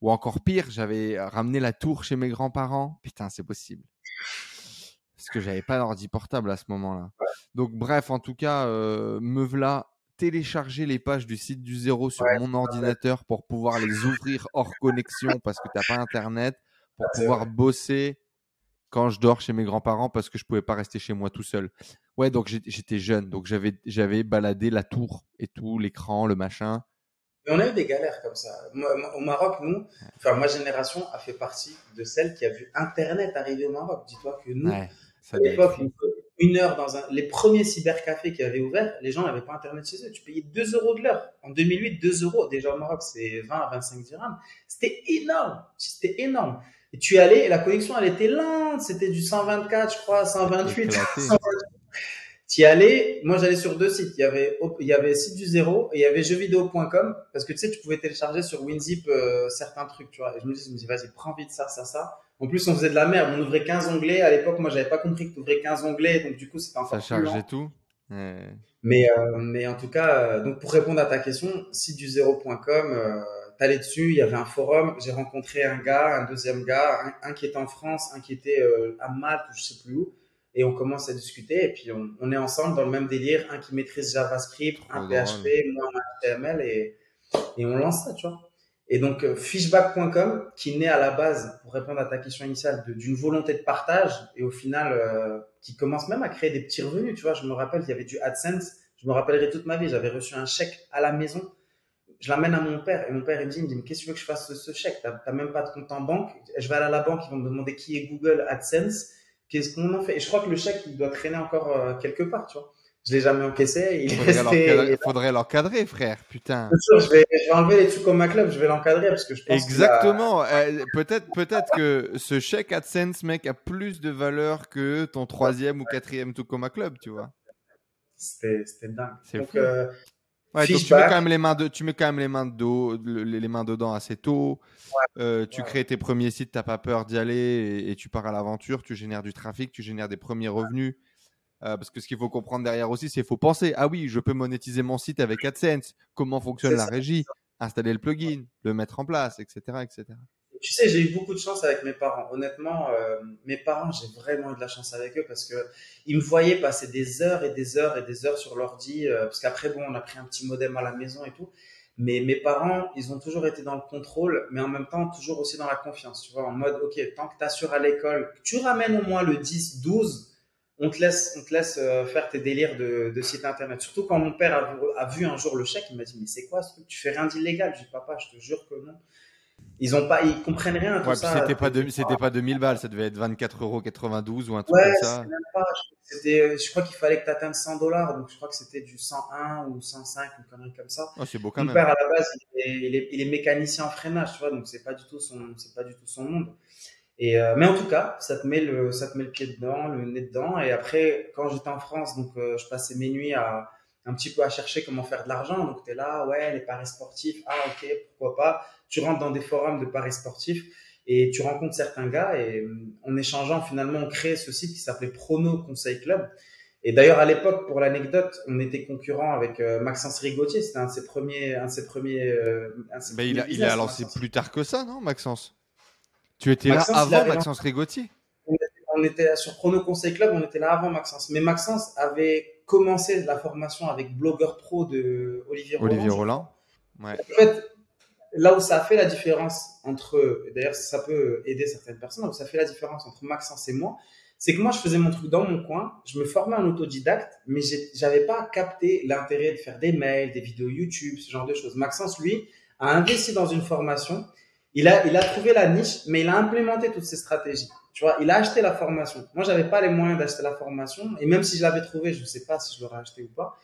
Speaker 2: Ou encore pire j'avais ramené la tour chez mes grands-parents. Putain c'est possible. Parce que j'avais pas d'ordi portable à ce moment-là. Donc bref en tout cas euh, me voilà télécharger les pages du site du zéro sur mon ordinateur pour pouvoir les ouvrir hors connexion parce que t'as pas internet pour pouvoir bosser quand je dors chez mes grands-parents parce que je pouvais pas rester chez moi tout seul. Ouais, donc j'étais jeune, donc j'avais j'avais baladé la tour et tout, l'écran, le machin.
Speaker 1: Mais on a eu des galères comme ça. au Maroc, nous, enfin ma génération a fait partie de celle qui a vu Internet arriver au Maroc. Dis-toi que nous, à l'époque, une heure dans un, les premiers cybercafés qui avaient ouvert, les gens n'avaient pas Internet chez eux. Tu payais 2 euros de l'heure. En 2008, 2 euros. Déjà au Maroc, c'est 20 à 25 dirhams. C'était énorme. C'était énorme. Et tu y allais et la connexion, elle était lente. C'était du 124, je crois, 128. Tu y allais, moi j'allais sur deux sites. Il y avait, il y avait site du zéro et il y avait jeuxvideo.com parce que tu sais, tu pouvais télécharger sur WinZip euh, certains trucs, tu vois. Et je me dis, je me dis, vas-y, prends vite ça, ça, ça. En plus, on faisait de la merde. On ouvrait 15 onglets. À l'époque, moi, j'avais pas compris que tu ouvrais 15 onglets. Donc, du coup, c'était encore
Speaker 2: Ça chargeait tout.
Speaker 1: Mais, euh, mais en tout cas, euh, donc pour répondre à ta question, site du zéro.com, t'allais dessus, il y avait un forum, j'ai rencontré un gars, un deuxième gars, un, qui était en France, un qui était euh, à Malte, je sais plus où, et on commence à discuter, et puis on, on, est ensemble dans le même délire, un qui maîtrise JavaScript, un PHP, moi un HTML, et, et on lance ça, tu vois. Et donc, euh, fishback.com, qui naît à la base, pour répondre à ta question initiale, d'une volonté de partage, et au final, euh, qui commence même à créer des petits revenus, tu vois. Je me rappelle, il y avait du AdSense, je me rappellerai toute ma vie, j'avais reçu un chèque à la maison, je l'amène à mon père, et mon père, il me dit, il me dit, mais qu'est-ce que tu veux que je fasse ce chèque? T'as même pas de compte en banque, je vais aller à la banque, ils vont me demander qui est Google AdSense, qu'est-ce qu'on en fait? Et je crois que le chèque, il doit traîner encore euh, quelque part, tu vois. Je l'ai jamais encaissé.
Speaker 2: Il faudrait, faudrait l'encadrer, frère. Putain.
Speaker 1: je, vais, je vais enlever les trucs comme ma club. Je vais l'encadrer parce que je pense.
Speaker 2: Exactement. Euh, peut-être, peut-être que ce chèque AdSense, mec, a plus de valeur que ton troisième ou quatrième tout comme club, tu vois.
Speaker 1: C'était, c'était dingue. C'est fou. Euh,
Speaker 2: ouais, donc tu mets quand même les mains de, tu mets quand même les mains de les mains dedans assez tôt. Euh, tu crées tes premiers sites, t'as pas peur d'y aller et, et, tu pars à l'aventure. Tu génères du trafic, tu génères des premiers revenus. Euh, parce que ce qu'il faut comprendre derrière aussi, c'est qu'il faut penser, ah oui, je peux monétiser mon site avec AdSense, comment fonctionne la régie, installer le plugin, le mettre en place, etc. etc.
Speaker 1: Tu sais, j'ai eu beaucoup de chance avec mes parents. Honnêtement, euh, mes parents, j'ai vraiment eu de la chance avec eux parce que ils me voyaient passer des heures et des heures et des heures sur l'ordi. Euh, parce qu'après, bon, on a pris un petit modem à la maison et tout. Mais mes parents, ils ont toujours été dans le contrôle, mais en même temps, toujours aussi dans la confiance. Tu vois, en mode, OK, tant que tu assures à l'école, tu ramènes au moins le 10, 12, on te laisse, on te laisse euh, faire tes délires de, de site internet. Surtout quand mon père a, vu un jour le chèque, il m'a dit mais c'est quoi ce truc? Tu fais rien d'illégal Je dis papa, je te jure que non. Ils ont pas, ils comprennent rien. Tout
Speaker 2: ouais,
Speaker 1: ça,
Speaker 2: c'était pas, c'était pas 2000 balles, ça devait être 24,92 euros ou un truc comme ça.
Speaker 1: Même pas, c'était, je crois qu'il fallait que tu atteignes 100 dollars, donc je crois que c'était du 101 ou 105, une connerie comme ça.
Speaker 2: Oh, c'est beau quand
Speaker 1: Mon
Speaker 2: même.
Speaker 1: père à la base, il est, il est, il est mécanicien en freinage, tu vois, donc c'est pas du tout son, c'est pas du tout son monde. Et euh, mais en tout cas, ça te met le ça te met le pied dedans, le nez dedans. Et après, quand j'étais en France, donc euh, je passais mes nuits à un petit peu à chercher comment faire de l'argent. Donc tu es là, ouais, les paris sportifs, ah ok, pourquoi pas. Tu rentres dans des forums de paris sportifs et tu rencontres certains gars et euh, en échangeant finalement on crée ce site qui s'appelait Prono Conseil Club. Et d'ailleurs à l'époque, pour l'anecdote, on était concurrent avec Maxence Rigotier. C'était un de ses premiers, un de ses premiers.
Speaker 2: Un de ses ben, il a, il a lancé plus tard que ça, non, Maxence? Tu étais là avant Maxence Rigotier
Speaker 1: on était, sur Chrono Conseil Club, on était là avant Maxence. Mais Maxence avait commencé la formation avec Blogueur Pro de Olivier Roland.
Speaker 2: Olivier Roland.
Speaker 1: Ouais. En fait, là où ça a fait la différence entre, d'ailleurs ça peut aider certaines personnes, là où ça fait la différence entre Maxence et moi, c'est que moi je faisais mon truc dans mon coin, je me formais en autodidacte, mais j'avais pas capté l'intérêt de faire des mails, des vidéos YouTube, ce genre de choses. Maxence, lui, a investi dans une formation il a, il a trouvé la niche, mais il a implémenté toutes ces stratégies. Tu vois, il a acheté la formation. Moi, j'avais pas les moyens d'acheter la formation, et même si je l'avais trouvé, je ne sais pas si je l'aurais acheté ou pas.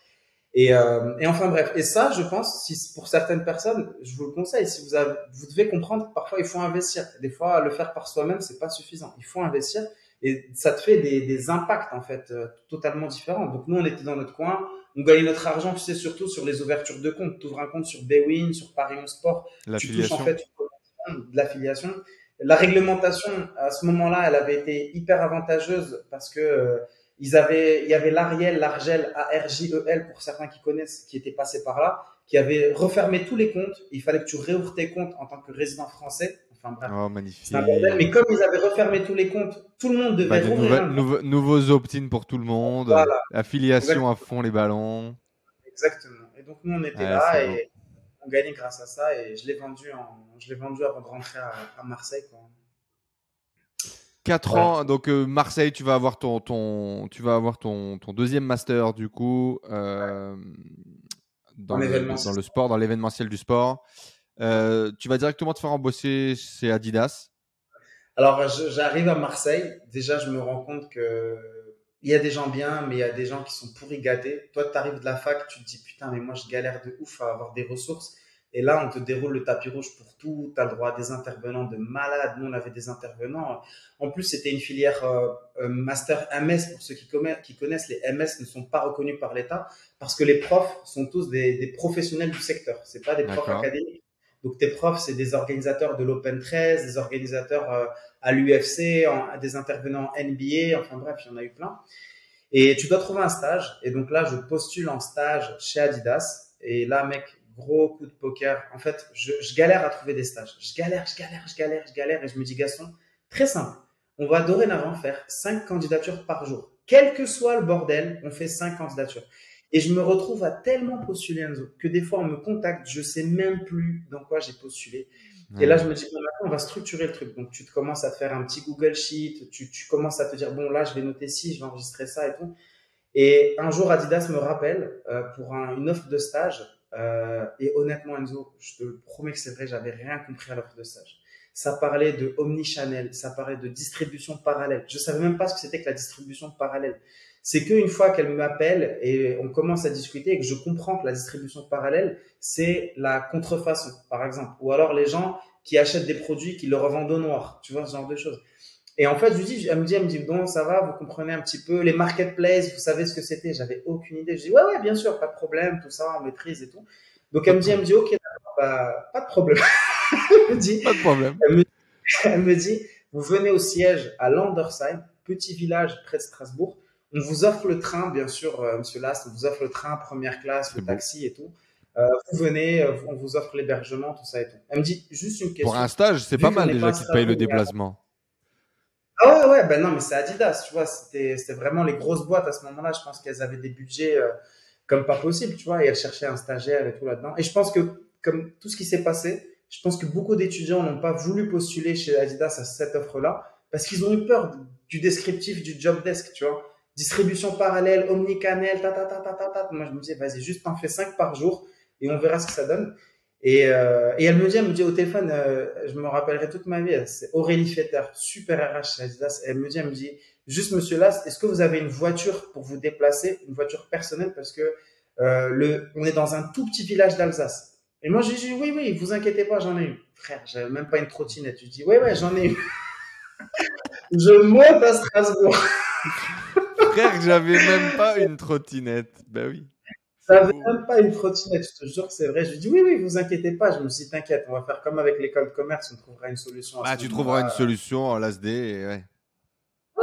Speaker 1: Et, euh, et enfin bref, et ça, je pense, si pour certaines personnes, je vous le conseille. Si vous avez, vous devez comprendre que parfois il faut investir. Des fois, le faire par soi-même, c'est pas suffisant. Il faut investir, et ça te fait des, des impacts en fait euh, totalement différents. Donc nous, on était dans notre coin, on gagnait notre argent, tu sais, surtout sur les ouvertures de compte. Tu ouvres un compte sur Bwin, sur Paris 11 Sport, tu touches en fait de l'affiliation. La réglementation, à ce moment-là, elle avait été hyper avantageuse parce que euh, ils avaient, il y avait l'Ariel, l'Argel, ARJEL pour certains qui connaissent, qui étaient passés par là, qui avaient refermé tous les comptes. Il fallait que tu réouvres tes comptes en tant que résident français. Enfin bref.
Speaker 2: Oh, magnifique.
Speaker 1: Mais comme ils avaient refermé tous les comptes, tout le monde devait
Speaker 2: bah, nouveaux opt-in pour tout le monde. Affiliation à fond les ballons.
Speaker 1: Exactement. Et donc nous on était là et on gagnait grâce à ça et je l'ai vendu en, je l'ai vendu avant de rentrer à, Marseille. Quoi.
Speaker 2: 4 ans, donc euh, Marseille, tu vas avoir ton, ton, tu vas avoir ton, ton deuxième master du coup euh, dans, le, dans, le, sport, dans l'événementiel du sport. Euh, tu vas directement te faire embaucher chez Adidas.
Speaker 1: Alors j'arrive à Marseille, déjà je me rends compte que il y a des gens bien, mais il y a des gens qui sont pourri gâtés. Toi, tu arrives de la fac, tu te dis putain, mais moi je galère de ouf à avoir des ressources. Et là, on te déroule le tapis rouge pour tout. Tu as le droit à des intervenants de malades. Nous, on avait des intervenants. En plus, c'était une filière euh, euh, master MS. Pour ceux qui, qui, connaissent, les MS ne sont pas reconnus par l'État parce que les profs sont tous des, des professionnels du secteur. C'est pas des profs académiques. Donc, tes profs, c'est des organisateurs de l'Open 13, des organisateurs euh, à l'UFC, des intervenants NBA. Enfin bref, il y en a eu plein. Et tu dois trouver un stage. Et donc là, je postule en stage chez Adidas. Et là, mec, gros coup de poker. En fait, je, galère à trouver des stages. Je galère, je galère, je galère, je galère. Et je me dis, Gaston, très simple. On va dorénavant faire cinq candidatures par jour. Quel que soit le bordel, on fait cinq candidatures. Et je me retrouve à tellement postuler, que des fois on me contacte, je sais même plus dans quoi j'ai postulé. Et là, je me dis, bon, maintenant, on va structurer le truc. Donc, tu te commences à faire un petit Google Sheet, tu, tu commences à te dire, bon, là, je vais noter ci, je vais enregistrer ça et tout. Et un jour, Adidas me rappelle euh, pour un, une offre de stage. Euh, et honnêtement, Enzo, je te promets que c'est vrai, j'avais rien compris à l'offre de stage. Ça parlait de omnichannel, ça parlait de distribution parallèle. Je savais même pas ce que c'était que la distribution parallèle. C'est qu'une fois qu'elle m'appelle et on commence à discuter et que je comprends que la distribution parallèle, c'est la contrefaçon, par exemple. Ou alors les gens qui achètent des produits qui le revendent au noir. Tu vois, ce genre de choses. Et en fait, je lui dis, elle me dit, elle me dit, bon, ça va, vous comprenez un petit peu les marketplaces, vous savez ce que c'était. J'avais aucune idée. Je dis, ouais, ouais, bien sûr, pas de problème, tout ça, on maîtrise et tout. Donc elle me dit, elle me dit, ok, bah, pas de problème.
Speaker 2: elle me dit, pas de problème.
Speaker 1: Elle me, elle me dit, vous venez au siège à Landersheim, petit village près de Strasbourg. On vous offre le train, bien sûr, euh, Monsieur Last, on vous offre le train première classe, le taxi et tout. Euh, vous venez, euh, on vous offre l'hébergement, tout ça et tout. Elle me dit juste une question.
Speaker 2: Pour un stage, c'est pas mal déjà qu'ils payent le déplacement.
Speaker 1: Ah ouais, ouais, ben non, mais c'est Adidas, tu vois, c'était, vraiment les grosses boîtes à ce moment-là. Je pense qu'elles avaient des budgets euh, comme pas possible, tu vois, et elles cherchaient un stagiaire et tout là-dedans. Et je pense que, comme tout ce qui s'est passé, je pense que beaucoup d'étudiants n'ont pas voulu postuler chez Adidas à cette offre-là parce qu'ils ont eu peur du descriptif du job desk, tu vois distribution parallèle, omnicanal, ta, ta, ta, ta, ta, ta. Moi, je me disais, vas-y, juste t'en fais 5 par jour et on verra ce que ça donne. Et, euh, et elle me dit, elle me dit au téléphone, euh, je me rappellerai toute ma vie, c'est Aurélie Fetter, super RH. Elle me dit, elle me dit, juste monsieur Last, est-ce que vous avez une voiture pour vous déplacer, une voiture personnelle parce que euh, le, on est dans un tout petit village d'Alsace. Et moi, j'ai dit, oui, oui, vous inquiétez pas, j'en ai une. Frère, j'avais même pas une trottinette. Je dis, ouais, ouais, j'en ai une. je monte à Strasbourg.
Speaker 2: frère, j'avais même pas une trottinette. Ben oui.
Speaker 1: Ça n'avait même pas une trottinette, je te jure que c'est vrai. Je lui dis oui, oui, vous inquiétez pas. Je me suis dit, t'inquiète, on va faire comme avec l'école de commerce, on trouvera une solution.
Speaker 2: ah, tu trouveras une solution en LASD, ouais.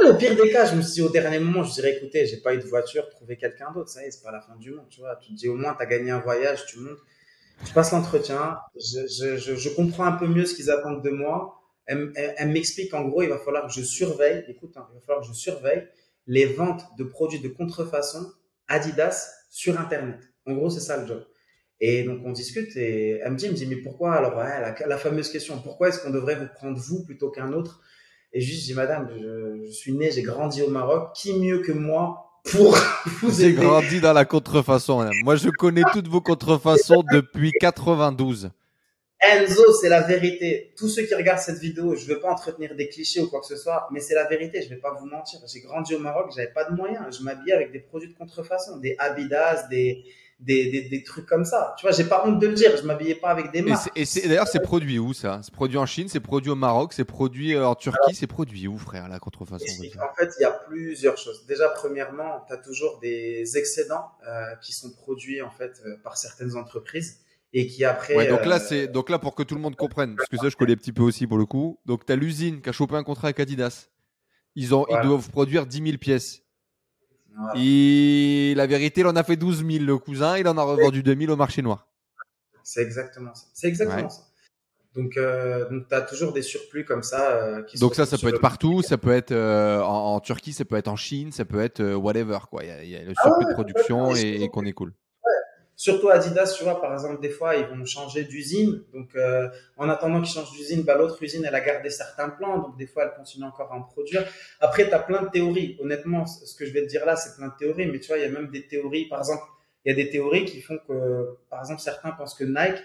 Speaker 1: le pire des cas, je me suis dit au dernier moment, je dirais écoutez, j'ai pas eu de voiture, trouvez quelqu'un d'autre, ça y est, c'est pas la fin du monde, tu vois. Tu te dis au moins, tu as gagné un voyage, tu montes. Je passe l'entretien, je, je, je, comprends un peu mieux ce qu'ils attendent de moi. Elle, elle, m'explique en gros, il va falloir que je surveille, écoute, hein, il va falloir que je surveille les ventes de produits de contrefaçon Adidas sur Internet. En gros, c'est ça le job. Et donc, on discute et elle me dit, elle me dit mais pourquoi Alors, la, fameuse question, pourquoi est-ce qu'on devrait vous prendre vous plutôt qu'un autre? Et juste, je dis, madame, je, suis né, j'ai grandi au Maroc. Qui mieux que moi pour vous
Speaker 2: aider? J'ai grandi dans la contrefaçon. Moi, je connais toutes vos contrefaçons depuis 92.
Speaker 1: Enzo, c'est la vérité. Tous ceux qui regardent cette vidéo, je ne veux pas entretenir des clichés ou quoi que ce soit, mais c'est la vérité. Je ne vais pas vous mentir. J'ai grandi au Maroc, j'avais pas de moyens. Je m'habillais avec des produits de contrefaçon, des Abidas, des, des, des, des, trucs comme ça. Tu vois, j'ai pas honte de le dire. Je m'habillais pas avec des marques.
Speaker 2: Et, c'est, d'ailleurs, c'est produit où ça? C'est produit en Chine, c'est produit au Maroc, c'est produit euh, en Turquie, c'est produit où, frère, la contrefaçon
Speaker 1: En fait, il y a plusieurs choses. Déjà, premièrement, tu as toujours des excédents euh, qui sont produits en fait euh, par certaines entreprises et qui après.
Speaker 2: Ouais, donc là, euh, c'est donc là pour que tout le monde comprenne, parce que ça, je connais un petit peu aussi pour le coup. Donc, tu as l'usine qui a chopé un contrat avec Adidas. Ils, ont, ils doivent produire 10 000 pièces. Et la vérité, il en a fait 12 000. Le cousin, il en a revendu 2 000 au marché noir.
Speaker 1: C'est exactement ça. C'est exactement ça. Donc, euh, donc tu as toujours des surplus comme ça. Euh,
Speaker 2: qui donc ça, ça peut être partout. Ça peut être euh, en, Turquie, ça peut être en Chine, ça peut être whatever. Quoi. Il, y a, le ah surplus de production et, et qu'on est cool.
Speaker 1: Surtout Adidas, tu vois, par exemple, des fois, ils vont changer d'usine. Donc, euh, en attendant qu'ils changent d'usine, bah, l'autre usine, elle a gardé certains plans. Donc, des fois, elle continue encore à en produire. Après, tu as plein de théories. Honnêtement, ce que je vais te dire là, c'est plein de théories. Mais tu vois, il y a même des théories. Par exemple, il y a des théories qui font que, par exemple, certains pensent que Nike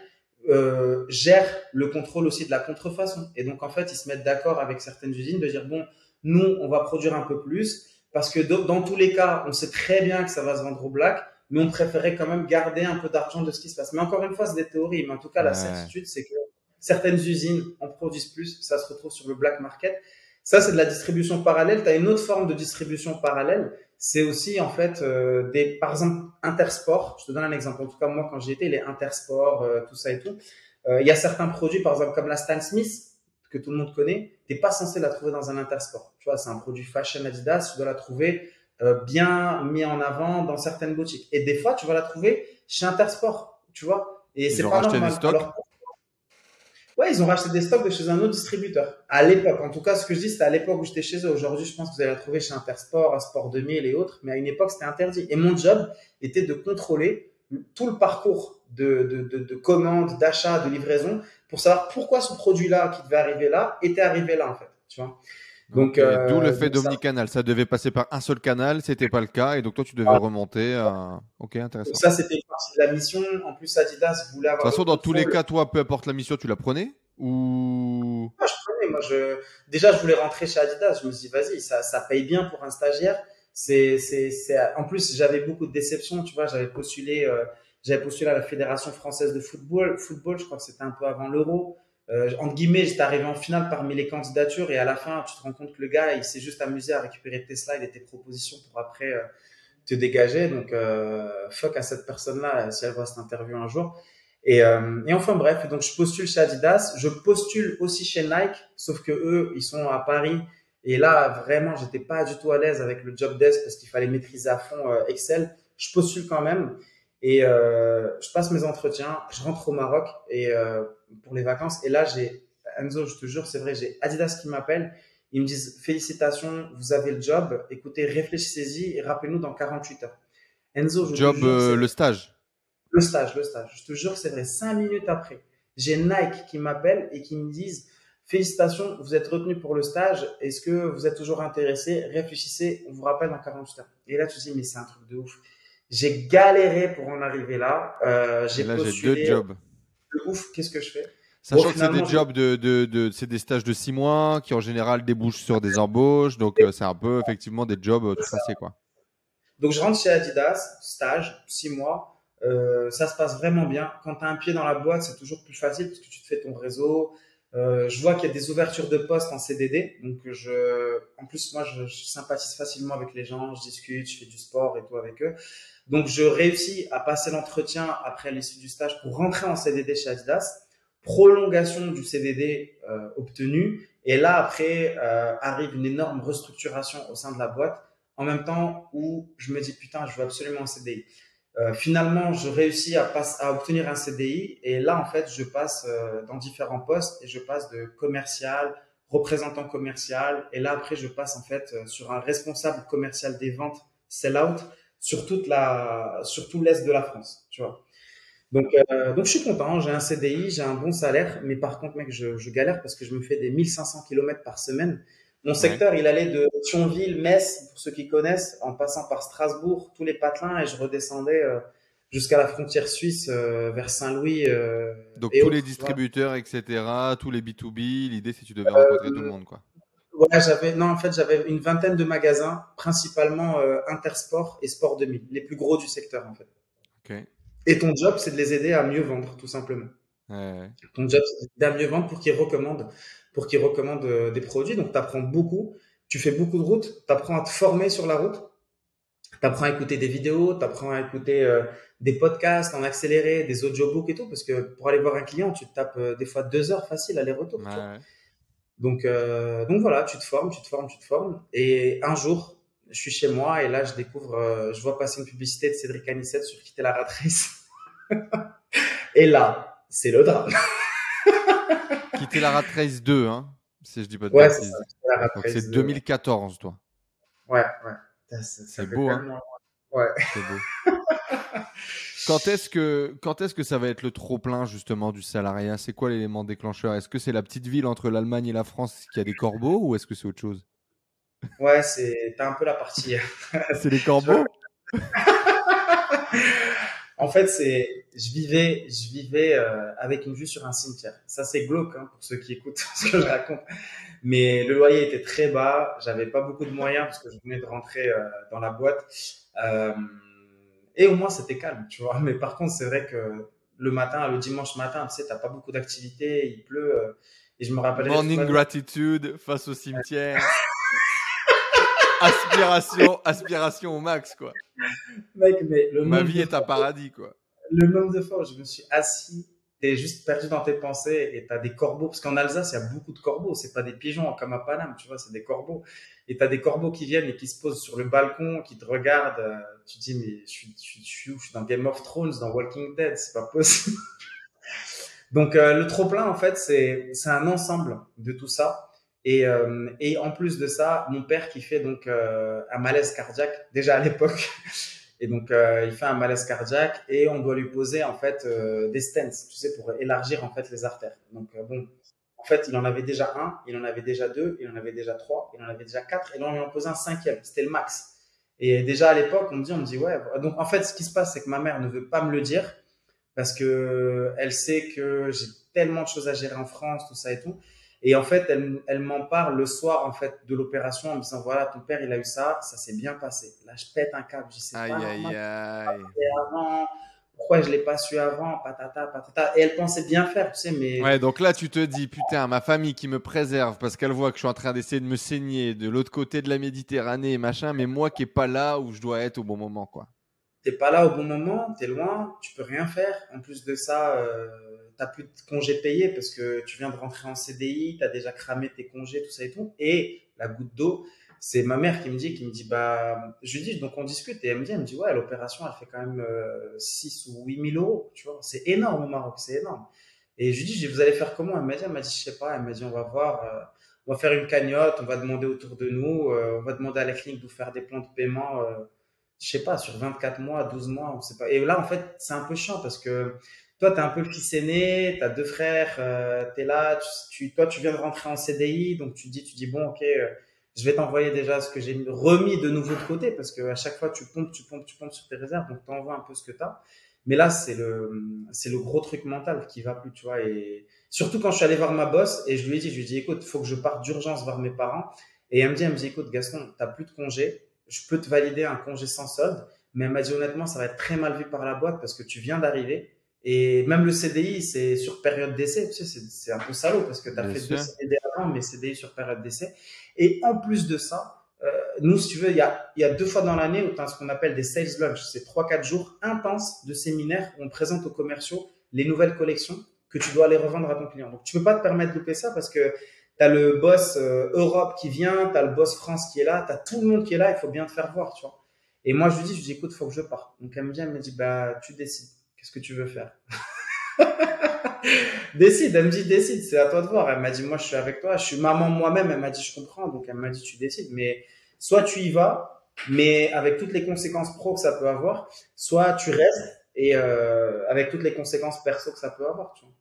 Speaker 1: euh, gère le contrôle aussi de la contrefaçon. Et donc, en fait, ils se mettent d'accord avec certaines usines de dire, bon, nous, on va produire un peu plus. Parce que dans tous les cas, on sait très bien que ça va se vendre au black mais on préférait quand même garder un peu d'argent de ce qui se passe. Mais encore une fois, c'est des théories, mais en tout cas, la certitude, c'est que certaines usines en produisent plus, ça se retrouve sur le black market. Ça, c'est de la distribution parallèle. Tu as une autre forme de distribution parallèle. C'est aussi, en fait, euh, des, par exemple, Intersport. Je te donne un exemple. En tout cas, moi, quand j'y étais, les Intersport, euh, tout ça et tout. Euh, il y a certains produits, par exemple, comme la Stan Smith, que tout le monde connaît. T'es pas censé la trouver dans un Intersport. Tu vois, c'est un produit fashion Adidas. Tu dois la trouver euh, bien mis en avant dans certaines boutiques. Et des fois, tu vas la trouver chez Intersport, tu vois. Et
Speaker 2: Ils
Speaker 1: c'est
Speaker 2: ont
Speaker 1: pas
Speaker 2: racheté
Speaker 1: normal.
Speaker 2: des stocks
Speaker 1: Alors, Ouais, ils ont racheté des stocks de chez un autre distributeur. À l'époque, en tout cas, ce que je dis, c'était à l'époque où j'étais chez eux. Aujourd'hui, je pense que vous allez la trouver chez Intersport, à Sport 2000 et autres. Mais à une époque, c'était interdit. Et mon job était de contrôler tout le parcours de, de, de, de commande, d'achat, de livraison pour savoir pourquoi ce produit-là qui devait arriver là était arrivé là, en fait. Tu vois
Speaker 2: Donc,
Speaker 1: euh,
Speaker 2: d'où le fait
Speaker 1: donc ça-
Speaker 2: d'omnicanal. Ça devait passer par un seul canal, c'était pas le cas, et donc toi tu devais
Speaker 1: Ah.
Speaker 2: remonter. à- Ok, intéressant.
Speaker 1: Donc ça, c'était une partie de la mission. En plus, Adidas voulait
Speaker 2: De
Speaker 1: avoir.
Speaker 2: toute façon, dans tous les cas, toi, peu importe la mission, tu la prenais ou?
Speaker 1: Moi, je prenais. Moi, je... Déjà, je voulais rentrer chez Adidas. Je me suis dit, vas-y, ça, ça paye bien pour un stagiaire. C'est, c'est, c'est... En plus, j'avais beaucoup de déceptions. Tu vois, j'avais postulé, euh, j'avais postulé à la Fédération française de football. Football, je crois que c'était un peu avant l'Euro. Euh, entre guillemets, j'étais arrivé en finale parmi les candidatures et à la fin, tu te rends compte que le gars, il s'est juste amusé à récupérer tes slides et tes propositions pour après euh, te dégager. Donc, euh, fuck à cette personne-là si elle voit cette interview un jour. Et, euh, et enfin bref, donc je postule chez Adidas, je postule aussi chez Nike, sauf que eux, ils sont à Paris. Et là, vraiment, j'étais pas du tout à l'aise avec le job desk parce qu'il fallait maîtriser à fond euh, Excel. Je postule quand même et euh, je passe mes entretiens. Je rentre au Maroc et euh, pour les vacances. Et là, j'ai Enzo, je te jure, c'est vrai, j'ai Adidas qui m'appelle. Ils me disent félicitations, vous avez le job. Écoutez, réfléchissez-y et rappelez-nous dans 48 heures. Enzo, je
Speaker 2: job
Speaker 1: te jure,
Speaker 2: euh, le stage
Speaker 1: le stage, le stage. Je te jure, c'est vrai. Cinq minutes après, j'ai Nike qui m'appelle et qui me disent Félicitations, vous êtes retenu pour le stage. Est-ce que vous êtes toujours intéressé? Réfléchissez, on vous rappelle dans 48 heures. Et là, tu te dis Mais c'est un truc de ouf. J'ai galéré pour en arriver là. Euh, j'ai
Speaker 2: Là, j'ai
Speaker 1: postulé.
Speaker 2: deux jobs.
Speaker 1: De ouf, qu'est-ce que je fais?
Speaker 2: Sachant
Speaker 1: Bon,
Speaker 2: que c'est des jobs de, de, de- c'est des stages de six mois qui en général débouchent sur des embauches, donc euh, c'est un peu effectivement des jobs euh, tout tracés quoi.
Speaker 1: Donc, je rentre chez Adidas, stage, six mois. Euh, ça se passe vraiment bien. Quand tu as un pied dans la boîte, c'est toujours plus facile parce que tu te fais ton réseau. Euh, je vois qu'il y a des ouvertures de postes en CDD. Donc, je, en plus, moi, je, je sympathise facilement avec les gens. Je discute, je fais du sport et tout avec eux. Donc, je réussis à passer l'entretien après l'issue du stage pour rentrer en CDD chez Adidas. Prolongation du CDD euh, obtenu. Et là, après, euh, arrive une énorme restructuration au sein de la boîte en même temps où je me dis putain, je veux absolument un CDI. Euh, finalement, je réussis à, passe, à obtenir un CDI et là, en fait, je passe euh, dans différents postes et je passe de commercial, représentant commercial et là, après, je passe en fait euh, sur un responsable commercial des ventes sell-out sur toute la, sur tout l'est de la France, tu vois. Donc, euh, donc, je suis content, j'ai un CDI, j'ai un bon salaire, mais par contre, mec, je, je galère parce que je me fais des 1500 km par semaine. Mon secteur, il allait de Thionville, Metz, pour ceux qui connaissent, en passant par Strasbourg, tous les patelins, et je redescendais euh, jusqu'à la frontière suisse, euh, vers Saint-Louis. euh,
Speaker 2: Donc
Speaker 1: et
Speaker 2: tous
Speaker 1: autres,
Speaker 2: les distributeurs, etc., tous les B2B, l'idée c'est que tu devais rencontrer tout le monde quoi.
Speaker 1: Ouais, j'avais, non, en fait, j'avais une vingtaine de magasins, principalement euh, Intersport et Sport 2000, les plus gros du secteur, en fait. Et ton job, c'est de les aider à mieux vendre, tout simplement.
Speaker 2: Ouais.
Speaker 1: Ton job, c'est d'aider à mieux vendre pour qu'ils recommandent, pour qu'ils recommandent euh, des produits. Donc, tu apprends beaucoup, tu fais beaucoup de routes, tu apprends à te former sur la route, tu apprends à écouter des vidéos, tu apprends à écouter euh, des podcasts en accéléré, des audiobooks et tout, parce que pour aller voir un client, tu te tapes euh, des fois deux heures facile aller-retour.
Speaker 2: Ouais.
Speaker 1: Donc, euh, donc voilà, tu te formes, tu te formes, tu te formes. Et un jour, je suis chez moi et là, je découvre, euh, je vois passer une publicité de Cédric Anissette sur Quitter la Rat Race. et là, c'est le drame.
Speaker 2: Quitter la Rat Race 2, hein, si je dis pas de
Speaker 1: Ouais, c'est
Speaker 2: bêtises. c'est
Speaker 1: euh,
Speaker 2: 2014 toi.
Speaker 1: Ouais, ouais.
Speaker 2: C'est beau, hein.
Speaker 1: Ouais.
Speaker 2: C'est beau. Quand est-ce que quand est-ce que ça va être le trop plein justement du salariat? C'est quoi l'élément déclencheur? Est-ce que c'est la petite ville entre l'Allemagne et la France qui a des corbeaux ou est-ce que c'est autre chose?
Speaker 1: Ouais, c'est, t'as un peu la partie.
Speaker 2: C'est les corbeaux?
Speaker 1: En fait, c'est, je vivais, je vivais euh, avec une vue sur un cimetière. Ça, c'est glauque hein, pour ceux qui écoutent ce que je raconte. Mais le loyer était très bas. J'avais pas beaucoup de moyens parce que je venais de rentrer euh, dans la boîte. Euh, et au moins, c'était calme, tu vois. Mais par contre, c'est vrai que le matin, le dimanche matin, tu sais, t'as pas beaucoup d'activités, il pleut. euh, et je me rappelle.
Speaker 2: Morning gratitude face au cimetière. aspiration, aspiration au max quoi.
Speaker 1: Mec, mais le
Speaker 2: Ma vie est un
Speaker 1: fois-
Speaker 2: paradis quoi.
Speaker 1: le nombre de fois où je me suis assis es juste perdu dans tes pensées et tu as des corbeaux. Parce qu'en Alsace, il y a beaucoup de corbeaux. C'est pas des pigeons comme à Paname, tu vois, c'est des corbeaux. Et tu as des corbeaux qui viennent et qui se posent sur le balcon, qui te regardent. Euh, tu te dis, mais je suis, je, je suis dans Game of Thrones, dans Walking Dead, c'est pas possible. Donc, euh, le trop-plein, en fait, c'est un ensemble de tout ça. Et, euh, et en plus de ça, mon père qui fait donc un malaise cardiaque déjà à l'époque. Et donc euh, il fait un malaise cardiaque et on doit lui poser en fait euh, des stents, tu sais, pour élargir en fait les artères. Donc euh, bon, en fait il en avait déjà un, il en avait déjà deux, il en avait déjà trois, il en avait déjà quatre, et là on lui en posait un cinquième. C'était le max. Et déjà à l'époque on me dit, on me dit ouais. Donc en fait ce qui se passe c'est que ma mère ne veut pas me le dire parce que elle sait que j'ai tellement de choses à gérer en France, tout ça et tout. Et en fait, elle, elle m'en parle le soir en fait de l'opération en me disant voilà ton père il a eu ça, ça s'est bien passé. Là je pète un câble, je sais
Speaker 2: aïe,
Speaker 1: pas
Speaker 2: aïe, aïe.
Speaker 1: avant, pourquoi je l'ai pas su avant, patata patata. Et elle pensait bien faire, tu sais, mais
Speaker 2: Ouais, donc là, tu te dis, putain, ma famille qui me préserve parce qu'elle voit que je suis en train d'essayer de me saigner de l'autre côté de la Méditerranée, machin, mais moi qui est pas là où je dois être au bon moment, quoi.
Speaker 1: T'es pas là au bon moment, t'es loin, tu peux rien faire. En plus de ça, euh, t'as plus de congés payés parce que tu viens de rentrer en CDI, t'as déjà cramé tes congés, tout ça et tout. Et la goutte d'eau, c'est ma mère qui me dit, qui me dit, bah, je dis, donc on discute et elle me dit, elle me dit, ouais, l'opération, elle fait quand même euh, 6 ou 8 000 euros, tu vois. C'est énorme au Maroc, c'est énorme. Et je lui dis, je vous allez faire comment? Elle m'a dit, elle m'a dit, je sais pas, elle m'a dit, on va voir, euh, on va faire une cagnotte, on va demander autour de nous, euh, on va demander à la clinique de nous faire des plans de paiement, euh, je sais pas, sur 24 mois, 12 mois, on sait pas. Et là, en fait, c'est un peu chiant parce que toi, tu es un peu le fils aîné, tu as deux frères, euh, tu es là, tu, toi, tu viens de rentrer en CDI, donc tu dis, tu dis, bon, ok, euh, je vais t'envoyer déjà ce que j'ai remis de nouveau de côté parce que à chaque fois, tu pompes, tu pompes, tu pompes sur tes réserves, donc tu envoies un peu ce que tu as. Mais là, c'est le, c'est le gros truc mental qui va plus, tu vois. Et surtout quand je suis allé voir ma boss et je lui ai dit, je lui ai dit, écoute, faut que je parte d'urgence voir mes parents. Et elle me dit, elle me dit, écoute, Gaston, t'as plus de congé, je peux te valider un congé sans solde. Mais elle m'a dit, honnêtement, ça va être très mal vu par la boîte parce que tu viens d'arriver. Et même le CDI, c'est sur période d'essai. Tu sais, c'est un peu salaud parce que tu as
Speaker 2: Bien
Speaker 1: fait
Speaker 2: sûr.
Speaker 1: deux CDI avant, mais CDI sur période d'essai. Et en plus de ça, euh, nous, si tu veux, il y a, y a deux fois dans l'année où tu as ce qu'on appelle des sales lunch. C'est trois, quatre jours intenses de séminaires où on présente aux commerciaux les nouvelles collections que tu dois aller revendre à ton client. Donc, tu peux pas te permettre de louper ça parce que tu as le boss euh, Europe qui vient, tu as le boss France qui est là, tu as tout le monde qui est là, il faut bien te faire voir, tu vois. Et moi, je lui dis, je lui dis, écoute, faut que je parte. Donc, elle me dit, elle me dit, bah, tu décides. Qu'est-ce que tu veux faire? Décide, elle me dit décide, c'est à toi de voir. Elle m'a dit moi je suis avec toi, je suis maman moi-même, elle m'a dit je comprends, donc elle m'a dit tu décides. Mais soit tu y vas, mais avec toutes les conséquences pro que ça peut avoir, soit tu restes et euh, avec toutes les conséquences perso que ça peut avoir. Tu vois.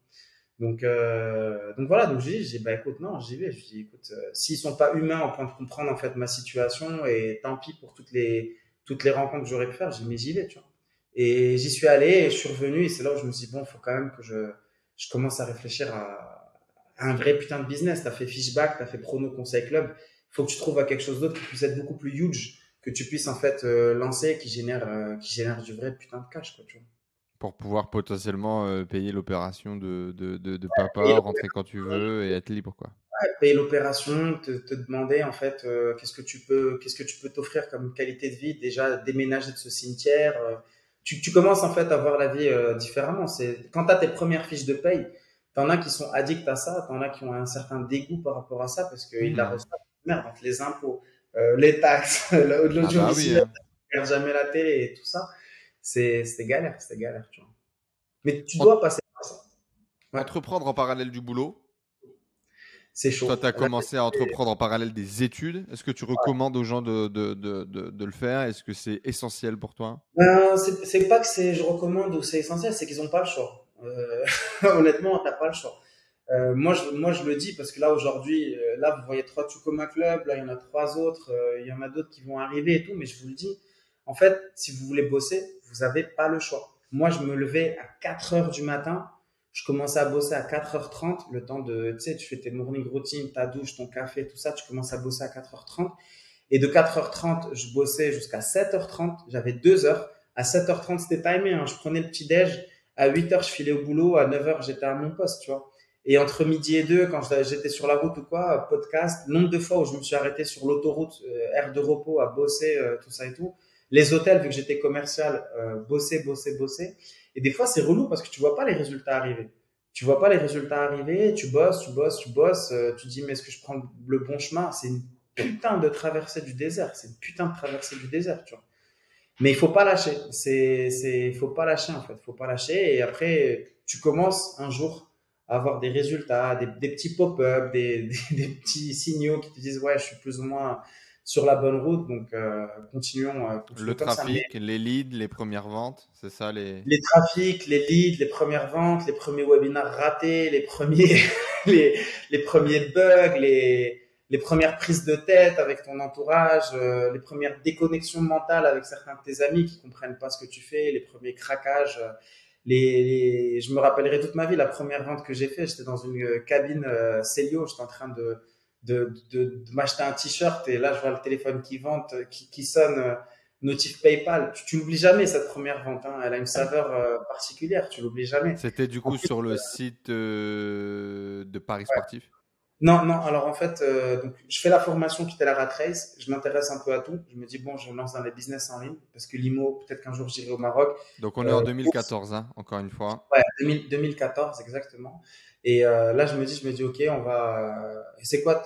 Speaker 1: Donc, euh, donc voilà, donc j'ai dit, bah écoute, non, j'y vais. Je dis, écoute, euh, s'ils sont pas humains au point de comprendre en fait ma situation, et tant pis pour toutes les toutes les rencontres que j'aurais pu faire, j'ai mais j'y vais, tu vois. Et j'y suis allé, et je suis revenu, et c'est là où je me suis dit, bon, faut quand même que je, je commence à réfléchir à, à un vrai putain de business. T'as fait Fishback, t'as fait Prono Conseil Club, faut que tu trouves à quelque chose d'autre qui puisse être beaucoup plus huge, que tu puisses en fait euh, lancer, qui génère, euh, qui génère du vrai putain de cash, quoi, tu vois.
Speaker 2: Pour pouvoir potentiellement euh, payer l'opération de, de, de, de papa, rentrer quand tu veux et être libre, quoi.
Speaker 1: Ouais, payer l'opération, te, te demander en fait euh, qu'est-ce que tu peux, qu'est-ce que tu peux t'offrir comme qualité de vie. Déjà déménager de ce cimetière, euh, tu, tu commences en fait à voir la vie différemment. C'est quand t'as tes premières fiches de paye, t'en as qui sont addicts à ça, t'en as qui ont un certain dégoût par rapport à ça parce qu'ils
Speaker 2: Mhm.
Speaker 1: la reçoivent. Merde, entre les impôts, les taxes,
Speaker 2: Ah
Speaker 1: l'audiovisuel,
Speaker 2: bah oui, hein.
Speaker 1: tu jamais la télé et tout ça, c'était galère, c'était galère, tu vois. Mais tu dois passer par ça. Ouais.
Speaker 2: Entreprendre en parallèle du boulot.
Speaker 1: C'est chaud.
Speaker 2: Toi, tu as commencé à entreprendre en parallèle des études. Est-ce que tu recommandes aux gens de, de, de, de, le faire? Est-ce que c'est essentiel pour toi?
Speaker 1: Ben, c'est pas que c'est je recommande ou c'est essentiel, c'est qu'ils ont pas le choix. Euh, honnêtement, t'as pas le choix. Euh, moi, je, moi, je le dis parce que là aujourd'hui, euh, là, vous voyez trois Tucoma Club, là, il y en a trois autres, euh, il y en a d'autres qui vont arriver et tout, mais je vous le dis, en fait, si vous voulez bosser, vous avez pas le choix. Moi, je me levais à 4 heures du matin, je commençais à bosser à 4h30, le temps de, tu sais, tu fais tes morning routines, ta douche, ton café, tout ça, tu commences à bosser à 4h30. Et de 4h30, je bossais jusqu'à 7h30, j'avais deux heures. À 7h30, c'était timé, hein. je prenais le petit déj, à 8h, je filais au boulot, à 9h, j'étais à mon poste, tu vois. Et entre midi et deux, quand j'étais sur la route ou quoi, podcast, nombre de fois où je me suis arrêté sur l'autoroute, euh, de repos, à bosser, euh, tout ça et tout. Les hôtels, vu que j'étais commercial, euh, bosser, bosser, bosser. Et des fois, c'est relou parce que tu vois pas les résultats arriver. tu vois pas les résultats arriver, tu bosses, tu bosses, tu bosses, euh, tu dis mais est-ce que je prends le bon chemin? C'est une putain de traversée du désert, c'est une putain de traversée du désert, tu vois. Mais il faut pas lâcher, c'est c'est faut pas lâcher en fait, faut pas lâcher et après tu commences un jour à avoir des résultats, des, petits pop-up, des, des, des, petits signaux qui te disent ouais, je suis plus ou moins sur la bonne route. Donc, euh, continuons, euh,
Speaker 2: Le trafic, les leads, les premières ventes, c'est ça les...
Speaker 1: Les trafics, les leads, les premières ventes, les premiers webinaires ratés, les premiers, les, les premiers bugs, les, les premières prises de tête avec ton entourage, euh, les premières déconnexions mentales avec certains de tes amis qui comprennent pas ce que tu fais, les premiers craquages. Les, les, je me rappellerai toute ma vie la première vente que j'ai fait. J'étais dans une cabine euh, Célio, j'étais en train de de, de, de m'acheter un t-shirt et là je vois le téléphone qui vente, qui, qui sonne euh, notif PayPal. Tu, tu l'oublies jamais cette première vente. Hein. Elle a une saveur euh, particulière. Tu l'oublies jamais.
Speaker 2: C'était du coup sur le euh, site de Paris Sportif?
Speaker 1: Non, non. Alors en fait, donc je fais la formation quitter la rat race. Je m'intéresse un peu à tout. Je me dis bon, je me lance dans les business en ligne parce que l'IMO, peut-être qu'un jour j'irai au Maroc.
Speaker 2: Donc on est en 2014, hein, encore une fois.
Speaker 1: Ouais, 2014 exactement. Et euh, là, je me dis, je me dis, ok, on va. C'est quoi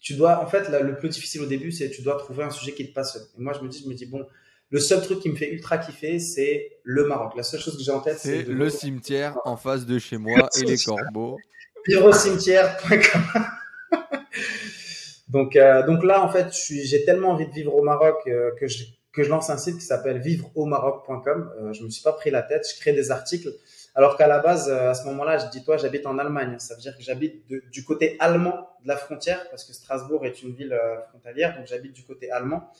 Speaker 1: Tu dois, en fait, le plus difficile au début, c'est tu dois trouver un sujet qui te passionne. Et moi, je me dis, je me dis, bon, le seul truc qui me fait ultra kiffer, c'est le Maroc. La seule chose que j'ai en tête,
Speaker 2: c'est le cimetière en face de chez moi et les corbeaux.
Speaker 1: Virocimetière.com. donc, euh, donc là, en fait, j'ai tellement envie de vivre au Maroc euh, que je que je lance un site qui s'appelle vivreaumaroc.com. Euh, je me suis pas pris la tête. Je crée des articles alors qu'à la base, euh, à ce moment-là, je dis toi, j'habite en Allemagne. Ça veut dire que j'habite du côté allemand de la frontière, parce que Strasbourg est une ville euh, frontalière, donc j'habite du côté allemand.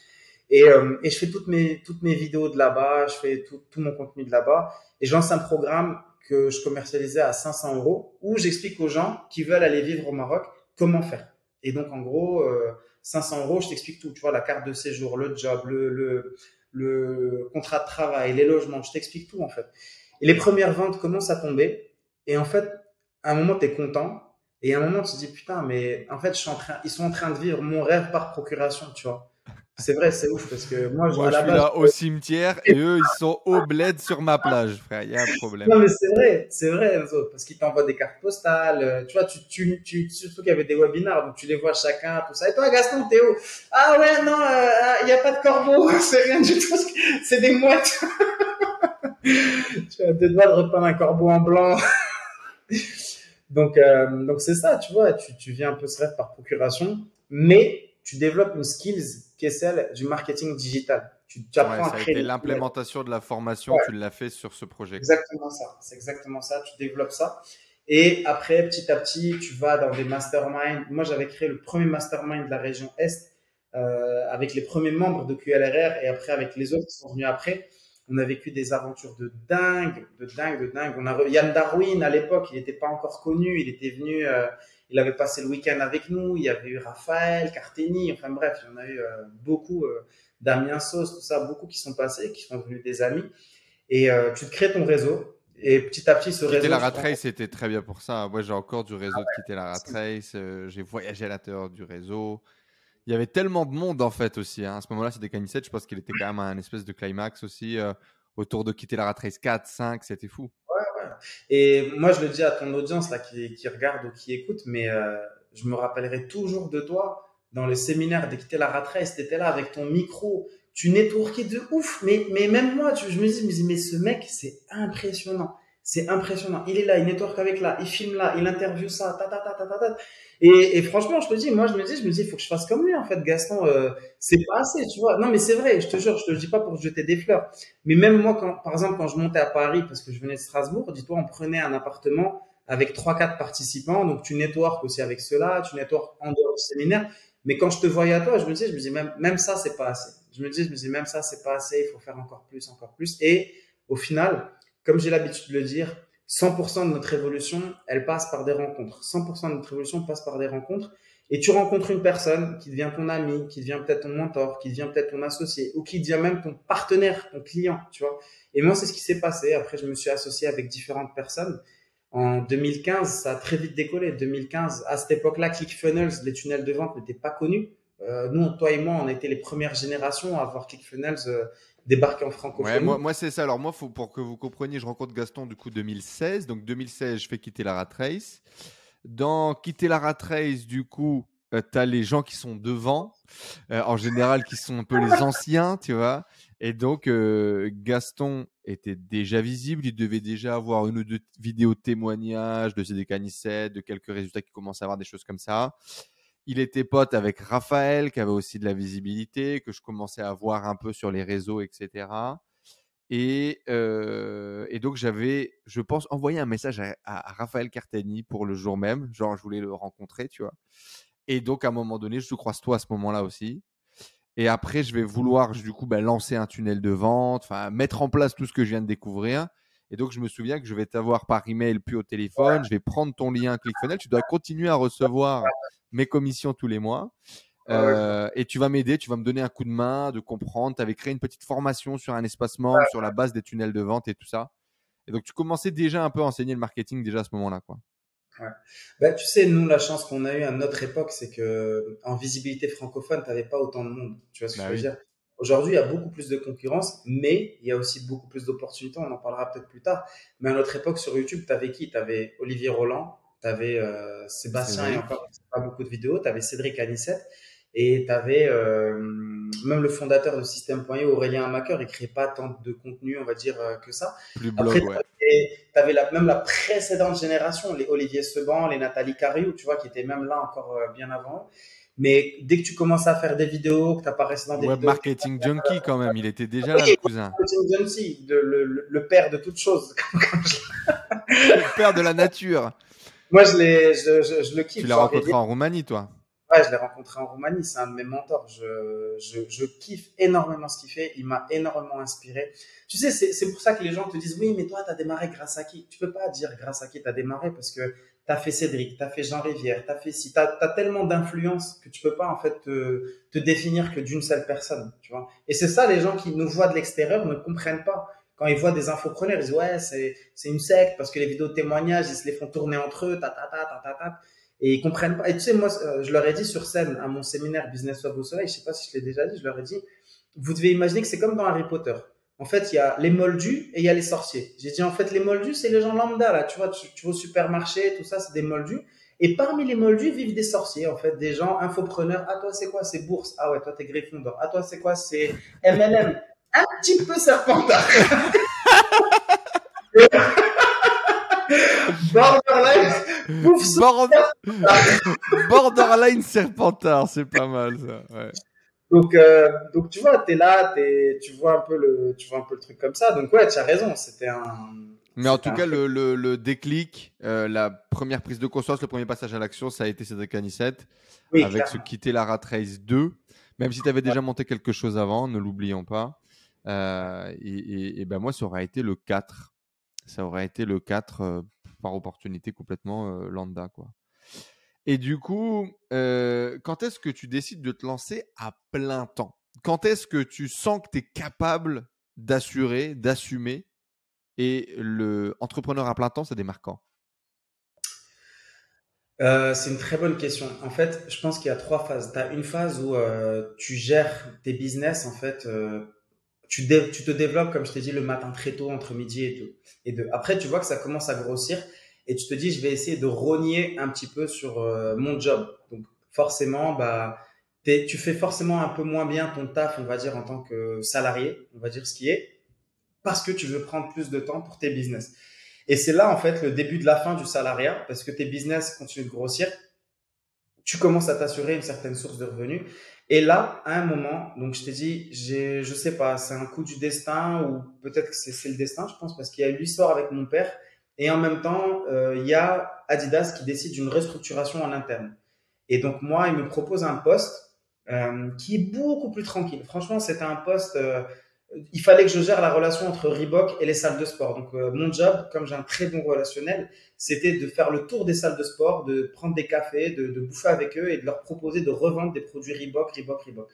Speaker 1: Et, euh, et, je fais toutes mes toutes mes vidéos de là-bas, je fais tout, tout mon contenu de là-bas, et je lance un programme que je commercialisais à 500 euros, où j'explique aux gens qui veulent aller vivre au Maroc comment faire. Et donc en gros, 500 euros, je t'explique tout. Tu vois, la carte de séjour, le job, le, contrat de travail, les logements, je t'explique tout en fait. Et les premières ventes commencent à tomber. Et en fait, à un moment, tu es content. Et à un moment, tu te dis, putain, mais en fait, ils sont en train de vivre mon rêve par procuration, tu vois. C'est vrai, c'est ouf parce que moi,
Speaker 2: je, suis là au cimetière et eux, ils sont au bled sur ma plage, frère. Il y a un problème.
Speaker 1: Non, mais c'est vrai, c'est vrai, parce qu'ils t'envoient des cartes postales. Euh, tu vois, tu, tu, tu surtout qu'il y avait des webinaires, donc tu les vois chacun, tout ça. Et toi, Gaston, t'es où? Ah ouais, non, euh, il n'y a pas de corbeau, c'est rien du tout, c'est des mouettes. tu as deux doigts de repeindre un corbeau en blanc. donc, euh, donc c'est ça, tu vois, tu, tu viens un peu ce rêve par procuration, mais tu développes une skills qui est celle du marketing digital. Tu,
Speaker 2: tu apprends à créer. l'implémentation de la formation, tu l'as fait sur ce projet.
Speaker 1: Exactement ça. C'est exactement ça. Tu développes ça. Et après, petit à petit, tu vas dans des masterminds. Moi, j'avais créé le premier mastermind de la région Est euh, avec les premiers membres de QLRR et après avec les autres qui sont venus après. On a vécu des aventures de dingue, de dingue, de dingue. On a Yann Darwin à l'époque, il n'était pas encore connu, il était venu, euh, il avait passé le week-end avec nous. Il y avait eu Raphaël, Carteni, enfin bref, il y en a eu euh, beaucoup, euh, Damien Sauce, tout ça, beaucoup qui sont passés, qui sont devenus des amis. Et euh, tu te crées ton réseau. Et petit à petit, ce réseau.
Speaker 2: Quitter la rat race, c'était très bien pour ça. Moi, j'ai encore du réseau de quitter la rat race. j'ai voyagé à l'intérieur du réseau. Il y avait tellement de monde en fait aussi. Hein. À ce moment-là, c'était Canissette. Je pense qu'il était quand même un espèce de climax aussi euh, autour de quitter la rat race 4, 5. C'était fou.
Speaker 1: Et moi, je le dis à ton audience là qui, qui regarde ou qui écoute, mais euh, je me rappellerai toujours de toi dans les séminaires de quitter la rat race. Tu étais là avec ton micro. Tu networkais de ouf. Mais, mais même moi, tu, je me dis, mais ce mec, c'est impressionnant. C'est impressionnant. Il est là, il network avec là, il filme là, il interview ça, ta ta ta ta ta. ta. Et, franchement, je te dis, moi, je me dis, je me dis, il faut que je fasse comme lui, en fait, Gaston. Euh, c'est pas assez, tu vois. Non, mais c'est vrai, je te jure, je te le dis pas pour jeter des fleurs. Mais même moi, quand, par exemple, quand je montais à Paris, parce que je venais de Strasbourg, dis-toi, on prenait un appartement avec trois, quatre participants. Donc, tu networks aussi avec ceux-là, tu networks en dehors du séminaire. Mais quand je te voyais à toi, je me dis, je me dis, même, même ça, c'est pas assez. Je me dis, je me dis, même ça, c'est pas assez. Il faut faire encore plus, encore plus. Et au final, comme j'ai l'habitude de le dire, 100% de notre évolution, elle passe par des rencontres. 100% de notre évolution passe par des rencontres. Et tu rencontres une personne qui devient ton ami, qui devient peut-être ton mentor, qui devient peut-être ton associé, ou qui devient même ton partenaire, ton client, tu vois. Et moi, c'est ce qui s'est passé. Après, je me suis associé avec différentes personnes. En 2015, ça a très vite décollé. 2015, à cette époque-là, ClickFunnels, les tunnels de vente n'étaient pas connus. Euh, nous, toi et moi, on était les premières générations à avoir ClickFunnels euh, débarqué en francophonie.
Speaker 2: Ouais, moi, moi c'est ça. Alors moi, faut, pour que vous compreniez, je rencontre Gaston du coup 2016. Donc 2016, je fais quitter la rat race. Dans quitter la rat race, du coup, euh, tu as les gens qui sont devant, euh, en général qui sont un peu les anciens, tu vois. Et donc, euh, Gaston était déjà visible, il devait déjà avoir une ou deux vidéos témoignages de CDK 7, de quelques résultats qui commençaient à avoir des choses comme ça. Il était pote avec Raphaël, qui avait aussi de la visibilité, que je commençais à voir un peu sur les réseaux, etc. Et, et donc, j'avais, je pense, envoyé un message à, à Raphaël Cartani pour le jour même. Genre, je voulais le rencontrer, tu vois. Et donc, à un moment donné, je te croise toi à ce moment-là aussi. Et après, je vais vouloir, du coup, bah, lancer un tunnel de vente, enfin, mettre en place tout ce que je viens de découvrir. Et donc, je me souviens que je vais t'avoir par email puis au téléphone. Je vais prendre ton lien ClickFunnels. Tu dois continuer à recevoir mes commissions tous les mois. Euh, et tu vas m'aider, tu vas me donner un coup de main, de comprendre. Tu avais créé une petite formation sur un espace membre, sur la base des tunnels de vente et tout ça. Et donc, tu commençais déjà un peu à enseigner le marketing déjà à ce moment-là, quoi.
Speaker 1: Ouais. Bah, tu sais, nous, la chance qu'on a eue à notre époque, c'est que en visibilité francophone, tu n'avais pas autant de monde. Tu vois ce que bah je veux dire? Aujourd'hui, il y a beaucoup plus de concurrence, mais il y a aussi beaucoup plus d'opportunités. On en parlera peut-être plus tard. Mais à notre époque, sur YouTube, tu avais qui? Tu avais Olivier Roland, tu avais euh, Sébastien, et encore pas beaucoup de vidéos, tu avais Cédric Anissette, et tu avais euh, même le fondateur de System.io, Aurélien Amaker, il créait pas tant de contenu, on va dire, euh, que ça.
Speaker 2: Plus blog, Après,
Speaker 1: tu avais la, même la précédente génération, les Olivier Seban, les Nathalie Cariou, tu vois, qui étaient même là encore bien avant. Mais dès que tu commences à faire des vidéos, que tu apparaisses dans des
Speaker 2: Web marketing junkie quand même, il était déjà là, le cousin.
Speaker 1: Marketing junkie, le, le, père de toutes choses.
Speaker 2: le père de la nature.
Speaker 1: Moi, je, je, je, je le kiffe.
Speaker 2: Tu l'as rencontré en Roumanie, toi
Speaker 1: Ouais, je l'ai rencontré en Roumanie. C'est un de mes mentors. Je, je, je kiffe énormément ce qu'il fait. Il m'a énormément inspiré. Tu sais, c'est pour ça que les gens te disent, oui, mais toi, tu as démarré grâce à qui? Tu peux pas dire grâce à qui tu as démarré parce que tu as fait Cédric, tu as fait Jean Rivière, tu as fait si. Tu as, tellement d'influence que tu peux pas, en fait, te, te définir que d'une seule personne. Tu vois Et c'est ça, les gens qui nous voient de l'extérieur ne comprennent pas quand ils voient des infopreneurs, ils disent ouais, c'est c'est une secte parce que les vidéos de témoignages, ils se les font tourner entre eux, ta ta ta ta ta ta et ils comprennent pas. Et tu sais, moi, euh, je leur ai dit sur scène à mon séminaire Business Web au Soleil, je sais pas si je l'ai déjà dit, je leur ai dit, vous devez imaginer que c'est comme dans Harry Potter. En fait, il y a les moldus et il y a les sorciers. J'ai dit, en fait, les moldus, c'est les gens lambda, là. Tu vois, tu, tu vas au supermarché, tout ça, c'est des moldus. Et parmi les moldus vivent des sorciers, en fait, des gens infopreneurs. Ah, toi, c'est quoi? C'est bourse. Ah ouais, toi, t'es Gryffondor. Ah, toi, c'est quoi? C'est MLM. Un petit peu serpentard. Borderline,
Speaker 2: Borderline Serpentard, c'est pas mal ça. Ouais.
Speaker 1: Donc, euh, donc tu vois, t'es là, es, tu vois un peu le, tu vois un peu le truc comme ça. Donc ouais, tu as raison, c'était un.
Speaker 2: Mais en tout cas, le, le, le, déclic, euh, la première prise de conscience, le premier passage à l'action, ça a été Cédric Anissette, oui, avec ce quitter la Rat Race 2. Même si tu avais déjà monté quelque chose avant, ne l'oublions pas. Euh, et, et, ben moi, ça aurait été le 4 ça aurait été le 4 euh, par opportunité complètement euh, lambda. Quoi. Et du coup, quand est-ce que tu décides de te lancer à plein temps? Quand est-ce que tu sens que tu es capable d'assurer, d'assumer? Et le entrepreneur à plein temps, c'est démarquant
Speaker 1: c'est une très bonne question. En fait, je pense qu'il y a trois phases. Tu as une phase où tu gères tes business en fait euh, tu, te développes, comme je t'ai dit, le matin très tôt, entre midi et deux. Et deux. Après, tu vois que ça commence à grossir et tu te dis, je vais essayer de rogner un petit peu sur euh, mon job. Donc, forcément, bah, tu fais forcément un peu moins bien ton taf, on va dire, en tant que salarié, on va dire ce qui est, parce que tu veux prendre plus de temps pour tes business. Et c'est là, en fait, le début de la fin du salariat, parce que tes business continuent de grossir. Tu commences à t'assurer une certaine source de revenus. Et là, à un moment, donc je t'ai dit, j'ai, je sais pas, c'est un coup du destin ou peut-être que c'est, le destin, je pense, parce qu'il y a eu l'histoire avec mon père. Et en même temps, euh, il y a Adidas qui décide d'une restructuration en interne. Et donc moi, il me propose un poste euh, qui est beaucoup plus tranquille. Franchement, c'était un poste euh, il fallait que je gère la relation entre Reebok et les salles de sport. Donc euh, mon job, comme j'ai un très bon relationnel, c'était de faire le tour des salles de sport, de prendre des cafés, de, de, bouffer avec eux et de leur proposer de revendre des produits Reebok, Reebok, Reebok.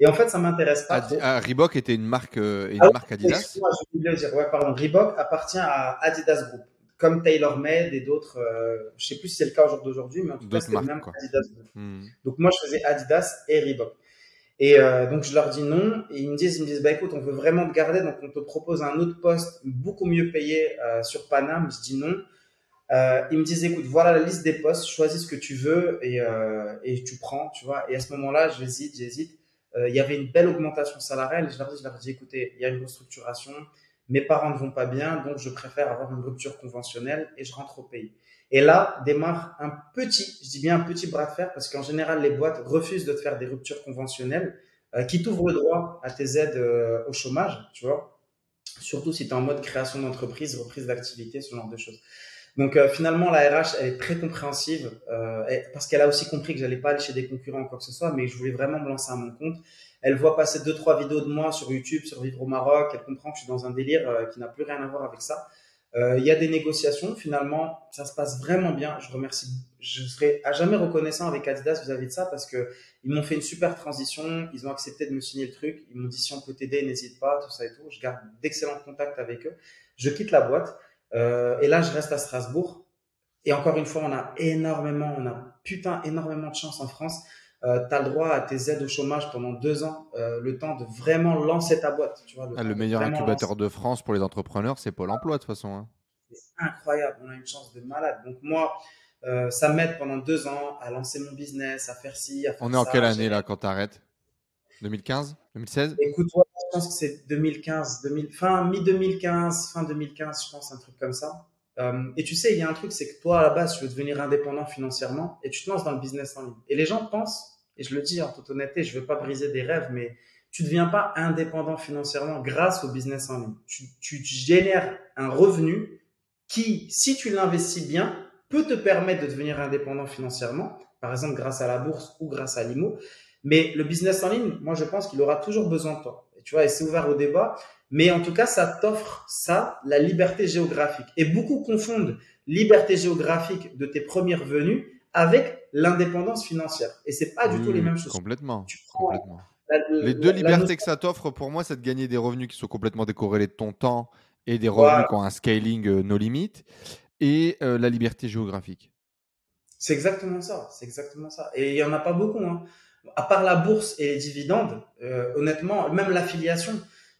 Speaker 1: Et en fait, ça m'intéresse pas.
Speaker 2: Ah, Reebok était une marque, euh, une marque Adidas.
Speaker 1: Moi, je voulais dire, ouais, pardon. Reebok appartient à Adidas Group, comme TaylorMade et d'autres. Euh, je sais plus si c'est le cas au jour d'aujourd'hui, mais en tout cas, c'est le même Adidas Group. Hmm. Donc moi, je faisais Adidas et Reebok. Et euh, donc je leur dis non, et ils me disent, ils me disent, bah écoute, on veut vraiment te garder, donc on te propose un autre poste beaucoup mieux payé euh, sur Paname. Je dis non. Euh, ils me disent, écoute, voilà la liste des postes, choisis ce que tu veux et, euh, et tu prends, tu vois. Et à ce moment-là, j'hésite, j'hésite. Euh, il y avait une belle augmentation salariale. Je leur dis, je leur dis, écoutez, il y a une restructuration, mes parents ne vont pas bien, donc je préfère avoir une rupture conventionnelle et je rentre au pays. Et là démarre un petit, je dis bien un petit bras de fer, parce qu'en général, les boîtes refusent de te faire des ruptures conventionnelles euh, qui t'ouvrent le droit à tes aides euh, au chômage, tu vois. Surtout si tu es en mode création d'entreprise, reprise d'activité, ce genre de choses. Donc euh, finalement, la RH, elle est très compréhensive euh, parce qu'elle a aussi compris que j'allais pas aller chez des concurrents ou quoi que ce soit, mais je voulais vraiment me lancer à mon compte. Elle voit passer deux trois vidéos de moi sur YouTube, sur Vivre au Maroc. Elle comprend que je suis dans un délire euh, qui n'a plus rien à voir avec ça. Il y a des négociations. Finalement, ça se passe vraiment bien. Je remercie. Je serai à jamais reconnaissant avec Adidas vis-à-vis de ça parce que ils m'ont fait une super transition. Ils ont accepté de me signer le truc. Ils m'ont dit si on peut t'aider, n'hésite pas, tout ça et tout. Je garde d'excellents contacts avec eux. Je quitte la boîte. Euh, et là, je reste à Strasbourg. Et encore une fois, on a énormément, on a putain énormément de chance en France. Euh, tu as le droit à tes aides au chômage pendant deux ans, euh, le temps de vraiment lancer ta boîte. Tu vois,
Speaker 2: le, ah, le meilleur incubateur lancer. de France pour les entrepreneurs, c'est Pôle emploi de toute façon. Hein.
Speaker 1: C'est incroyable, on a une chance de malade. Donc moi, euh, ça m'aide pendant deux ans à lancer mon business, à faire ci, à faire
Speaker 2: On est en quelle année là quand tu arrêtes 2015 2016
Speaker 1: Écoute, ouais, je pense que c'est 2015, 2000, fin mi-2015, fin 2015, je pense, un truc comme ça. Euh, et tu sais, il y a un truc, c'est que toi, à la base, tu veux devenir indépendant financièrement et tu te lances dans le business en ligne. Et les gens pensent, et je le dis en toute honnêteté, je veux pas briser des rêves, mais tu deviens pas indépendant financièrement grâce au business en ligne. Tu, tu génères un revenu qui, si tu l'investis bien, peut te permettre de devenir indépendant financièrement, par exemple grâce à la bourse ou grâce à l'IMO. Mais le business en ligne, moi, je pense qu'il aura toujours besoin de toi. Et tu vois, et c'est ouvert au débat. Mais en tout cas, ça t'offre ça, la liberté géographique. Et beaucoup confondent liberté géographique de tes premières venues avec l'indépendance financière. Et c'est pas du
Speaker 2: oui,
Speaker 1: tout les mêmes choses.
Speaker 2: Complètement. complètement. La, la, les deux libertés que ça t'offre, pour moi, c'est de gagner des revenus qui sont complètement décorrélés de ton temps et des revenus voilà. qui ont un scaling euh, no limite et euh, la liberté géographique.
Speaker 1: C'est exactement ça. C'est exactement ça. Et il y en a pas beaucoup. Hein à part la bourse et les dividendes, euh, honnêtement, même l'affiliation,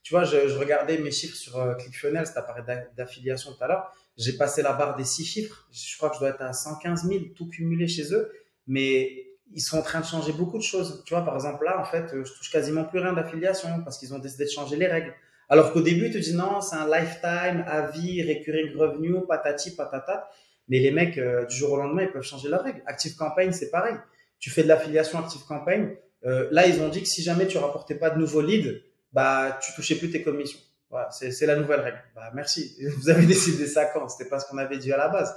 Speaker 1: tu vois, je, regardais mes chiffres sur euh, ClickFunnels, as parlé d'affiliation tout à l'heure, j'ai passé la barre des six chiffres, je crois que je dois être à 115 000 tout cumulé chez eux, mais ils sont en train de changer beaucoup de choses. Tu vois, par exemple, là, en fait, je touche quasiment plus rien d'affiliation parce qu'ils ont décidé de changer les règles. Alors qu'au début, tu te dis non, c'est un lifetime, à vie, recurring revenue, patati, patata. Mais les mecs, euh, du jour au lendemain, ils peuvent changer leurs règles. Active Campaign, c'est pareil tu fais de l'affiliation Active Campaign. Euh, là, ils ont dit que si jamais tu rapportais pas de nouveaux leads, bah, tu touchais plus tes commissions. Voilà, c'est la nouvelle règle. Bah, merci. Vous avez décidé ça quand? C'était pas ce qu'on avait dit à la base.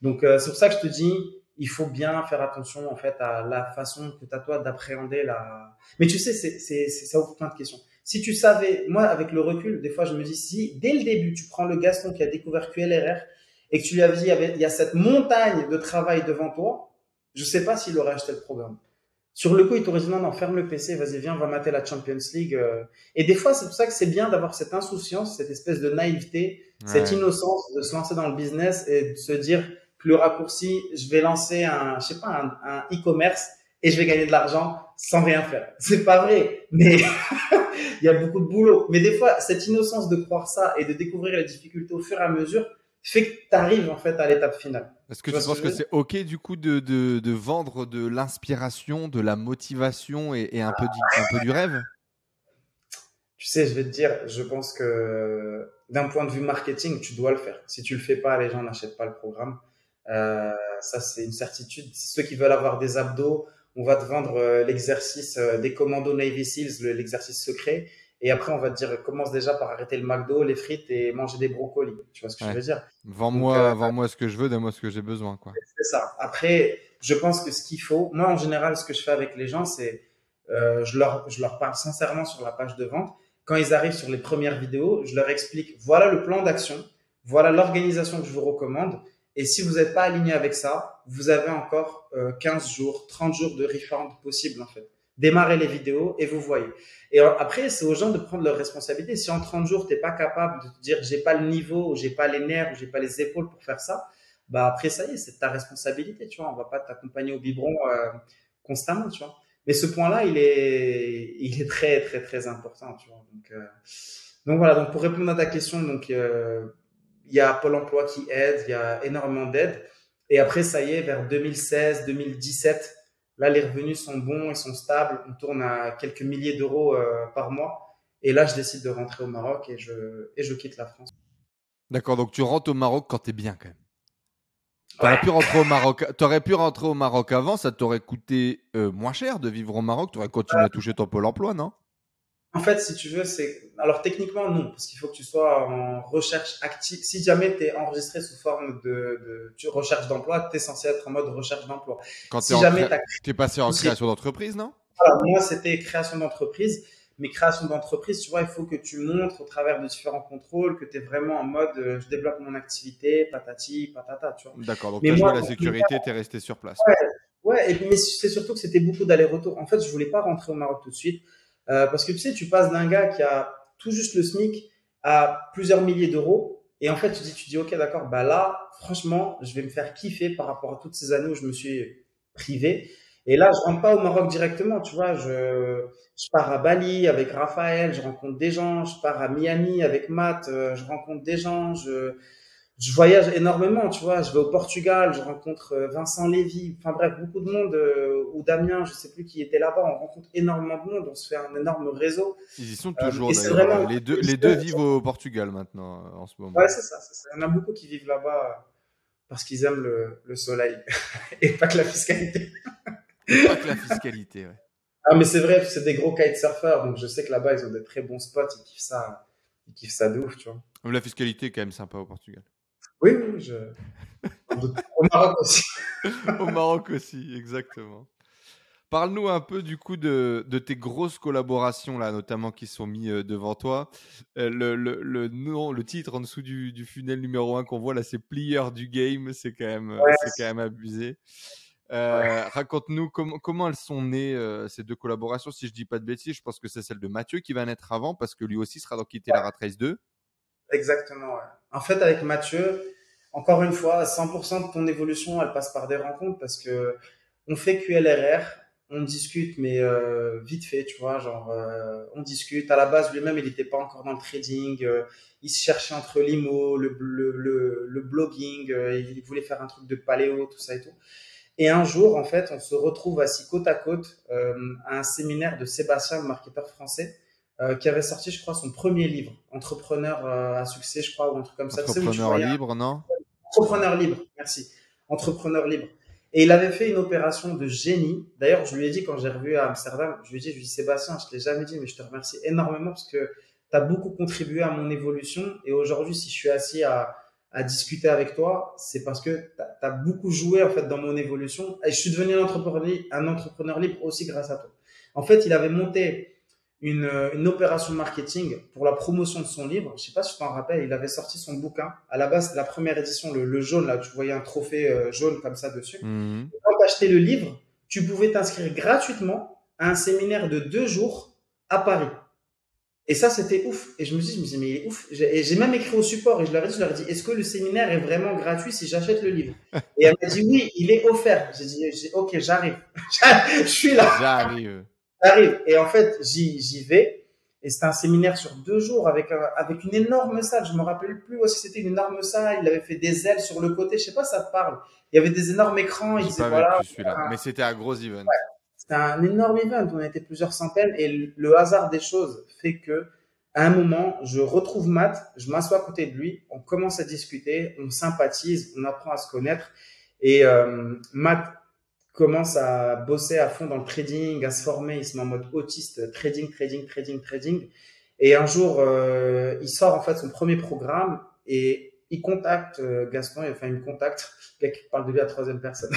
Speaker 1: Donc, euh, c'est pour ça que je te dis, il faut bien faire attention en fait à la façon que tu as toi d'appréhender la. Mais tu sais, c'est ça ouvre plein de questions. Si tu savais, moi avec le recul, des fois je me dis si dès le début tu prends le Gaston qui a découvert QLRR et que tu lui avais dit il y a cette montagne de travail devant toi, je sais pas s'il aurait acheté le programme. Sur le coup, il t'aurait dit non, non, ferme le PC, vas-y, viens, on va mater la Champions League. euh. Et des fois, c'est pour ça que c'est bien d'avoir cette insouciance, cette espèce de naïveté, cette innocence de se lancer dans le business et de se dire que le raccourci, je vais lancer un, je sais pas, un, un e-commerce et je vais gagner de l'argent sans rien faire. C'est pas vrai, mais il y a beaucoup de boulot. Mais des fois, cette innocence de croire ça et de découvrir les difficultés au fur et à mesure fait que tu arrives en fait à l'étape finale.
Speaker 2: Est-ce que
Speaker 1: Tu
Speaker 2: penses
Speaker 1: que
Speaker 2: c'est OK du coup de, de, de vendre de l'inspiration, de la motivation et, et un, peu du, un peu du rêve?
Speaker 1: Tu sais, je vais te dire, je pense que d'un point de vue marketing, tu dois le faire. Si tu le fais pas, les gens n'achètent pas le programme. Euh, ça, c'est une certitude. Ceux qui veulent avoir des abdos, on va te vendre euh, l'exercice euh, des commandos Navy Seals, le- l'exercice secret. Et après, on va te dire, commence déjà par arrêter le McDo, les frites et manger des brocolis. Tu vois ce que
Speaker 2: Ouais.
Speaker 1: je veux dire?
Speaker 2: Vends-moi
Speaker 1: euh,
Speaker 2: vends-moi ce que je veux, donne-moi ce que j'ai besoin. Quoi.
Speaker 1: C'est ça. Après, je pense que ce qu'il faut, moi en général, ce que je fais avec les gens, c'est euh, je leur je leur parle sincèrement sur la page de vente. Quand ils arrivent sur les premières vidéos, je leur explique voilà le plan d'action, voilà l'organisation que je vous recommande. Et si vous n'êtes pas aligné avec ça, vous avez encore euh, 15 jours, 30 jours de refund possible en fait. Démarrez les vidéos et vous voyez. Et euh, après, c'est aux gens de prendre leurs responsabilités. Si en 30 jours, t'es pas capable de te dire j'ai pas le niveau, ou j'ai pas les nerfs, ou j'ai pas les épaules pour faire ça, bah après ça y est, c'est ta responsabilité, tu vois. On va pas t'accompagner au biberon euh, constamment, tu vois. Mais ce point-là, il est, il est très, très, très important, tu vois. Donc, euh, donc voilà. Donc pour répondre à ta question, donc euh, il y a Pôle Emploi qui aide, il y a énormément d'aide. Et après, ça y est, vers 2016, 2017, là, les revenus sont bons, ils sont stables. On tourne à quelques milliers d'euros euh, par mois. Et là, je décide de rentrer au Maroc et je, et je quitte la France.
Speaker 2: D'accord, donc tu rentres au Maroc quand tu es bien quand même. T'aurais pu rentrer au Maroc. T'aurais pu rentrer au Maroc avant. Ça t'aurait coûté euh, moins cher de vivre au Maroc. Tu aurais continué à toucher ton pôle emploi, non?
Speaker 1: En fait, si tu veux, c'est alors techniquement non, parce qu'il faut que tu sois en recherche active. Si jamais tu es enregistré sous forme de, de recherche d'emploi, tu es censé être en mode recherche d'emploi.
Speaker 2: Quand si jamais tu es passé en création d'entreprise, non?
Speaker 1: Moi, c'était création d'entreprise mes créations d'entreprise, tu vois, il faut que tu montres au travers de différents contrôles que tu es vraiment en mode euh, je développe mon activité, patati, patata, tu vois.
Speaker 2: D'accord, donc tu as joué la sécurité, tu es resté sur place.
Speaker 1: Ouais, ouais et, mais c'est surtout que c'était beaucoup d'aller-retour. En fait, je voulais pas rentrer au Maroc tout de suite euh, parce que tu sais, tu passes d'un gars qui a tout juste le SMIC à plusieurs milliers d'euros et en fait, tu dis, tu dis, ok, d'accord, bah là, franchement, je vais me faire kiffer par rapport à toutes ces années où je me suis privé. Et là, je rentre pas au Maroc directement, tu vois. Je, je pars à Bali avec Raphaël, je rencontre des gens. Je pars à Miami avec Matt, euh, je rencontre des gens. Je, je voyage énormément, tu vois. Je vais au Portugal, je rencontre euh, Vincent Lévy. Enfin bref, beaucoup de monde. Euh, ou Damien, je sais plus qui était là-bas. On rencontre énormément de monde. On se fait un énorme réseau.
Speaker 2: Ils y sont toujours. Vraiment... Les deux, les deux vivent au Portugal maintenant, en ce moment.
Speaker 1: Ouais, c'est ça, ça, Il y en a beaucoup qui vivent là-bas parce qu'ils aiment le, le soleil et pas que la fiscalité.
Speaker 2: Pas que la fiscalité, ouais.
Speaker 1: Ah, mais c'est vrai, c'est des gros kitesurfers, donc je sais que là-bas, ils ont des très bons spots, ils kiffent ça, ils kiffent ça de ouf, tu vois.
Speaker 2: La fiscalité est quand même sympa au Portugal.
Speaker 1: Oui, oui, je... au Maroc aussi.
Speaker 2: au Maroc aussi, exactement. Parle-nous un peu du coup de, de, tes grosses collaborations là, notamment qui sont mis euh, devant toi. Euh, le, le, le, nom, le titre en dessous du, du funnel numéro 1 qu'on voit là, c'est Plier du game. C'est quand même, c'est quand même abusé. Euh, raconte-nous comment elles sont nées euh, ces deux collaborations. Si je dis pas de bêtises, je pense que c'est celle de Mathieu qui va naître avant parce que lui aussi sera dans quitter la Rat Race 2.
Speaker 1: Exactement. En fait, avec Mathieu, encore une fois, 100% de ton évolution, elle passe par des rencontres parce que on fait QLRR, on discute, mais euh, vite fait, tu vois, genre on discute. À la base, lui-même, il n'était pas encore dans le trading. il se cherchait entre l'IMO, le, le, le, blogging. il voulait faire un truc de paléo, tout ça et tout. Et un jour, en fait, on se retrouve assis côte à côte euh, à un séminaire de Sébastien, le marketeur français, euh, qui avait sorti, je crois, son premier livre, Entrepreneur euh, à succès, je crois, ou un truc comme ça.
Speaker 2: Entrepreneur libre, non?
Speaker 1: Entrepreneur libre, merci. Entrepreneur libre. Et il avait fait une opération de génie. D'ailleurs, je lui ai dit quand j'ai revu à Amsterdam, je lui ai dit, je lui ai dit Sébastien, je te l'ai jamais dit, mais je te remercie énormément parce que tu as beaucoup contribué à mon évolution. Et aujourd'hui, si je suis assis à à discuter avec toi, c'est parce que tu as, beaucoup joué en fait dans mon évolution et je suis devenu un entrepreneur, un entrepreneur libre aussi grâce à toi. En fait, il avait monté une, une opération marketing pour la promotion de son livre. Je sais pas si tu t'en rappelles, il avait sorti son bouquin. À la base, la première édition, le, jaune, là, tu voyais un trophée euh, jaune comme ça dessus. Mmh. Quand tu achetais le livre, tu pouvais t'inscrire gratuitement à un séminaire de deux jours à Paris. Et ça, c'était ouf. Et je me suis dit, je me mais il est ouf. Et j'ai même écrit au support et je leur ai dit, je leur ai dit, est-ce que le séminaire est vraiment gratuit si j'achète le livre? Et elle m'a dit, oui, il est offert. J'ai dit, ok, j'arrive. je suis là.
Speaker 2: J'arrive.
Speaker 1: J'arrive. Et en fait, j'y vais. Et c'était un séminaire sur deux jours avec, avec une énorme salle. Je me rappelle plus aussi c'était une énorme salle. Il avait fait des ailes sur le côté. Je sais pas, ça te parle. Il y avait des énormes écrans. Il disait, voilà.
Speaker 2: Mais c'était un gros event.
Speaker 1: C'était un énorme event. On était plusieurs centaines et le hasard des choses fait que à un moment, je retrouve Matt, je m'assois à côté de lui, on commence à discuter, on sympathise, on apprend à se connaître et euh, Matt commence à bosser à fond dans le trading, à se former, il se met en mode autiste, trading, trading, trading, trading. Et un jour, euh, il sort en fait son premier programme et il contacte euh, Gaston, enfin il me contacte, le qui parle de lui à troisième personne.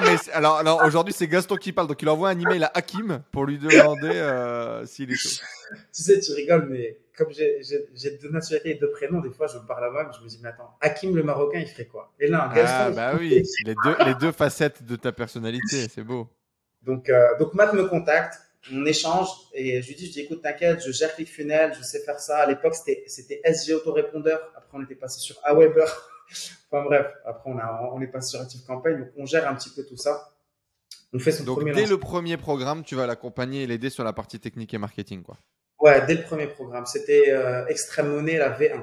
Speaker 2: mais alors, alors aujourd'hui, c'est Gaston qui parle, donc il envoie un email à Hakim pour lui demander euh, s'il est chaud.
Speaker 1: Tu sais, tu rigoles, mais comme j'ai deux nationalités et deux prénoms, des fois, je me parle à moi, je me dis, mais attends, Hakim le Marocain, il ferait quoi? Et là, Gaston.
Speaker 2: Ah, bah oui, les deux, les deux facettes de ta personnalité, c'est beau.
Speaker 1: Donc, euh, donc, Matt me contacte, on échange, et je lui dis, je dis, écoute, t'inquiète, je gère funnels, je sais faire ça. À l'époque, c'était SG Autorépondeur. Après, on était passé sur Aweber. Enfin bref, après on, a, on est passé sur Active Campaign, donc on gère un petit peu tout ça. On fait son
Speaker 2: Donc,
Speaker 1: premier
Speaker 2: dès
Speaker 1: lancement.
Speaker 2: le premier programme, tu vas l'accompagner et l'aider sur la partie technique et marketing, quoi.
Speaker 1: Ouais, dès le premier programme. C'était euh, Extrême Monnaie, la V1.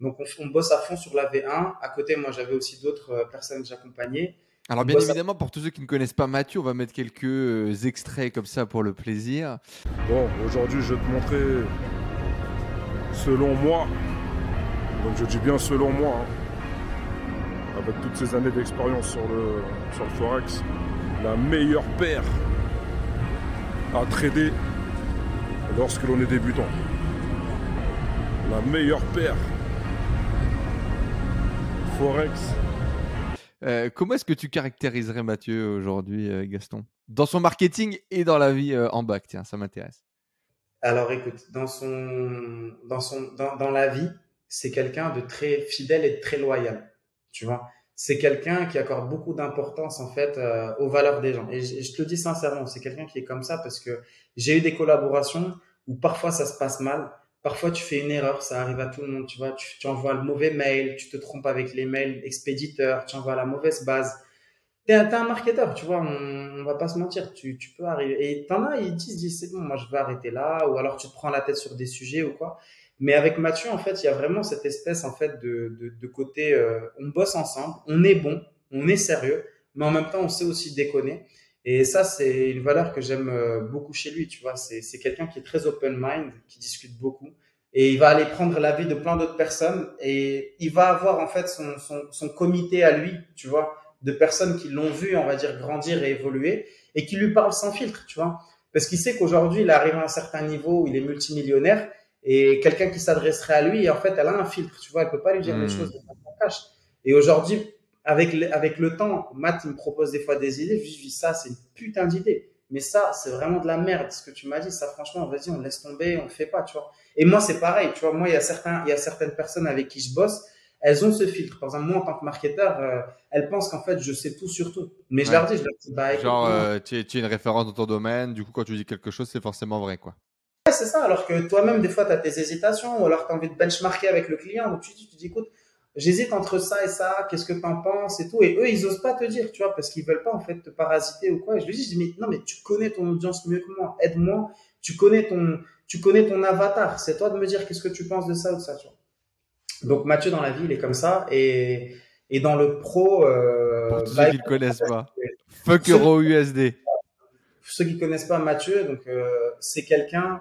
Speaker 1: Donc, on, on bosse à fond sur la V1. À côté, moi, j'avais aussi d'autres euh, personnes que j'accompagnais.
Speaker 2: Alors, bien
Speaker 1: à-
Speaker 2: évidemment, pour tous ceux qui ne connaissent pas Mathieu, on va mettre quelques euh, extraits comme ça pour le plaisir.
Speaker 3: Bon, aujourd'hui, je vais te montrer selon moi. Donc, je dis bien selon moi. hein, avec toutes ces années d'expérience sur le, sur le Forex, la meilleure paire à trader lorsque l'on est débutant. La meilleure paire Forex
Speaker 2: Euh, comment est-ce que tu caractériserais Mathieu aujourd'hui, euh, Gaston? Dans son marketing et dans la vie euh, en bac, tiens, ça m'intéresse.
Speaker 1: Alors, écoute, dans son, dans son, dans, dans la vie, c'est quelqu'un de très fidèle et de très loyal. Tu vois, c'est quelqu'un qui accorde beaucoup d'importance en fait euh, aux valeurs des gens. Et je, te le dis sincèrement, c'est quelqu'un qui est comme ça parce que j'ai eu des collaborations où parfois ça se passe mal, parfois tu fais une erreur, ça arrive à tout le monde. Tu vois, tu, envoies le mauvais mail, tu te trompes avec les mails expéditeurs, tu envoies la mauvaise base. T'es un, marketeur, tu vois, on, on va pas se mentir, tu, tu peux arriver. Et t'en as, ils disent, disent c'est bon, moi je vais arrêter là, ou alors tu te prends la tête sur des sujets ou quoi. Mais avec Mathieu, en fait, il y a vraiment cette espèce en fait de, de, de côté, euh, on bosse ensemble, on est bon, on est sérieux, mais en même temps, on sait aussi déconner. Et ça, c'est une valeur que j'aime euh, beaucoup chez lui, tu vois. C'est c'est quelqu'un qui est très open mind, qui discute beaucoup. Et il va aller prendre l'avis de plein d'autres personnes et il va avoir en fait son, son, son comité à lui, tu vois, de personnes qui l'ont vu, on va dire, grandir et évoluer et qui lui parlent sans filtre, tu vois. Parce qu'il sait qu'aujourd'hui, il arrive à un certain niveau où il est multimillionnaire et quelqu'un qui s'adresserait à lui, en fait, elle a un filtre, tu vois, elle peut pas lui dire
Speaker 2: Mm.
Speaker 1: les choses de façon cash. Et aujourd'hui, avec le, avec le temps, Matt il me propose des fois des idées, je lui dis ça, c'est une putain d'idée. Mais ça, c'est vraiment de la merde, ce que tu m'as dit. Ça, franchement, vas-y, on laisse tomber, on le fait pas, tu vois. Et moi, c'est pareil, tu vois. Moi, il y a certains, il y a certaines personnes avec qui je bosse, elles ont ce filtre. Par exemple, moi, en tant que marketeur, euh, elles pensent qu'en fait, je sais tout sur tout. Mais je leur dis, je leur dis, bah, écoute,
Speaker 2: Genre,
Speaker 1: non.
Speaker 2: euh, tu es, tu es une référence dans ton domaine, du coup, quand tu dis quelque chose, c'est forcément vrai, quoi.
Speaker 1: Ouais, c'est ça. Alors que toi-même, des fois, tu as tes hésitations, ou alors tu as envie de benchmarker avec le client, donc tu tu dis, écoute, j'hésite entre ça et ça, qu'est-ce que tu en penses et tout. Et eux, ils osent pas te dire, tu vois, parce qu'ils veulent pas, en fait, te parasiter ou quoi. Et je lui dis, je dis, mais non, mais tu connais ton audience mieux que moi, aide-moi, tu connais ton, tu connais ton avatar, c'est toi de me dire qu'est-ce que tu penses de ça ou de ça, tu vois. Donc, Mathieu, dans la vie, il est comme ça, et, et dans le pro, euh,
Speaker 2: Pour tous
Speaker 1: bah,
Speaker 2: ceux qui ne connaissent pas. Fuck Euro USD.
Speaker 1: pour ceux qui connaissent pas Mathieu, donc euh, c'est quelqu'un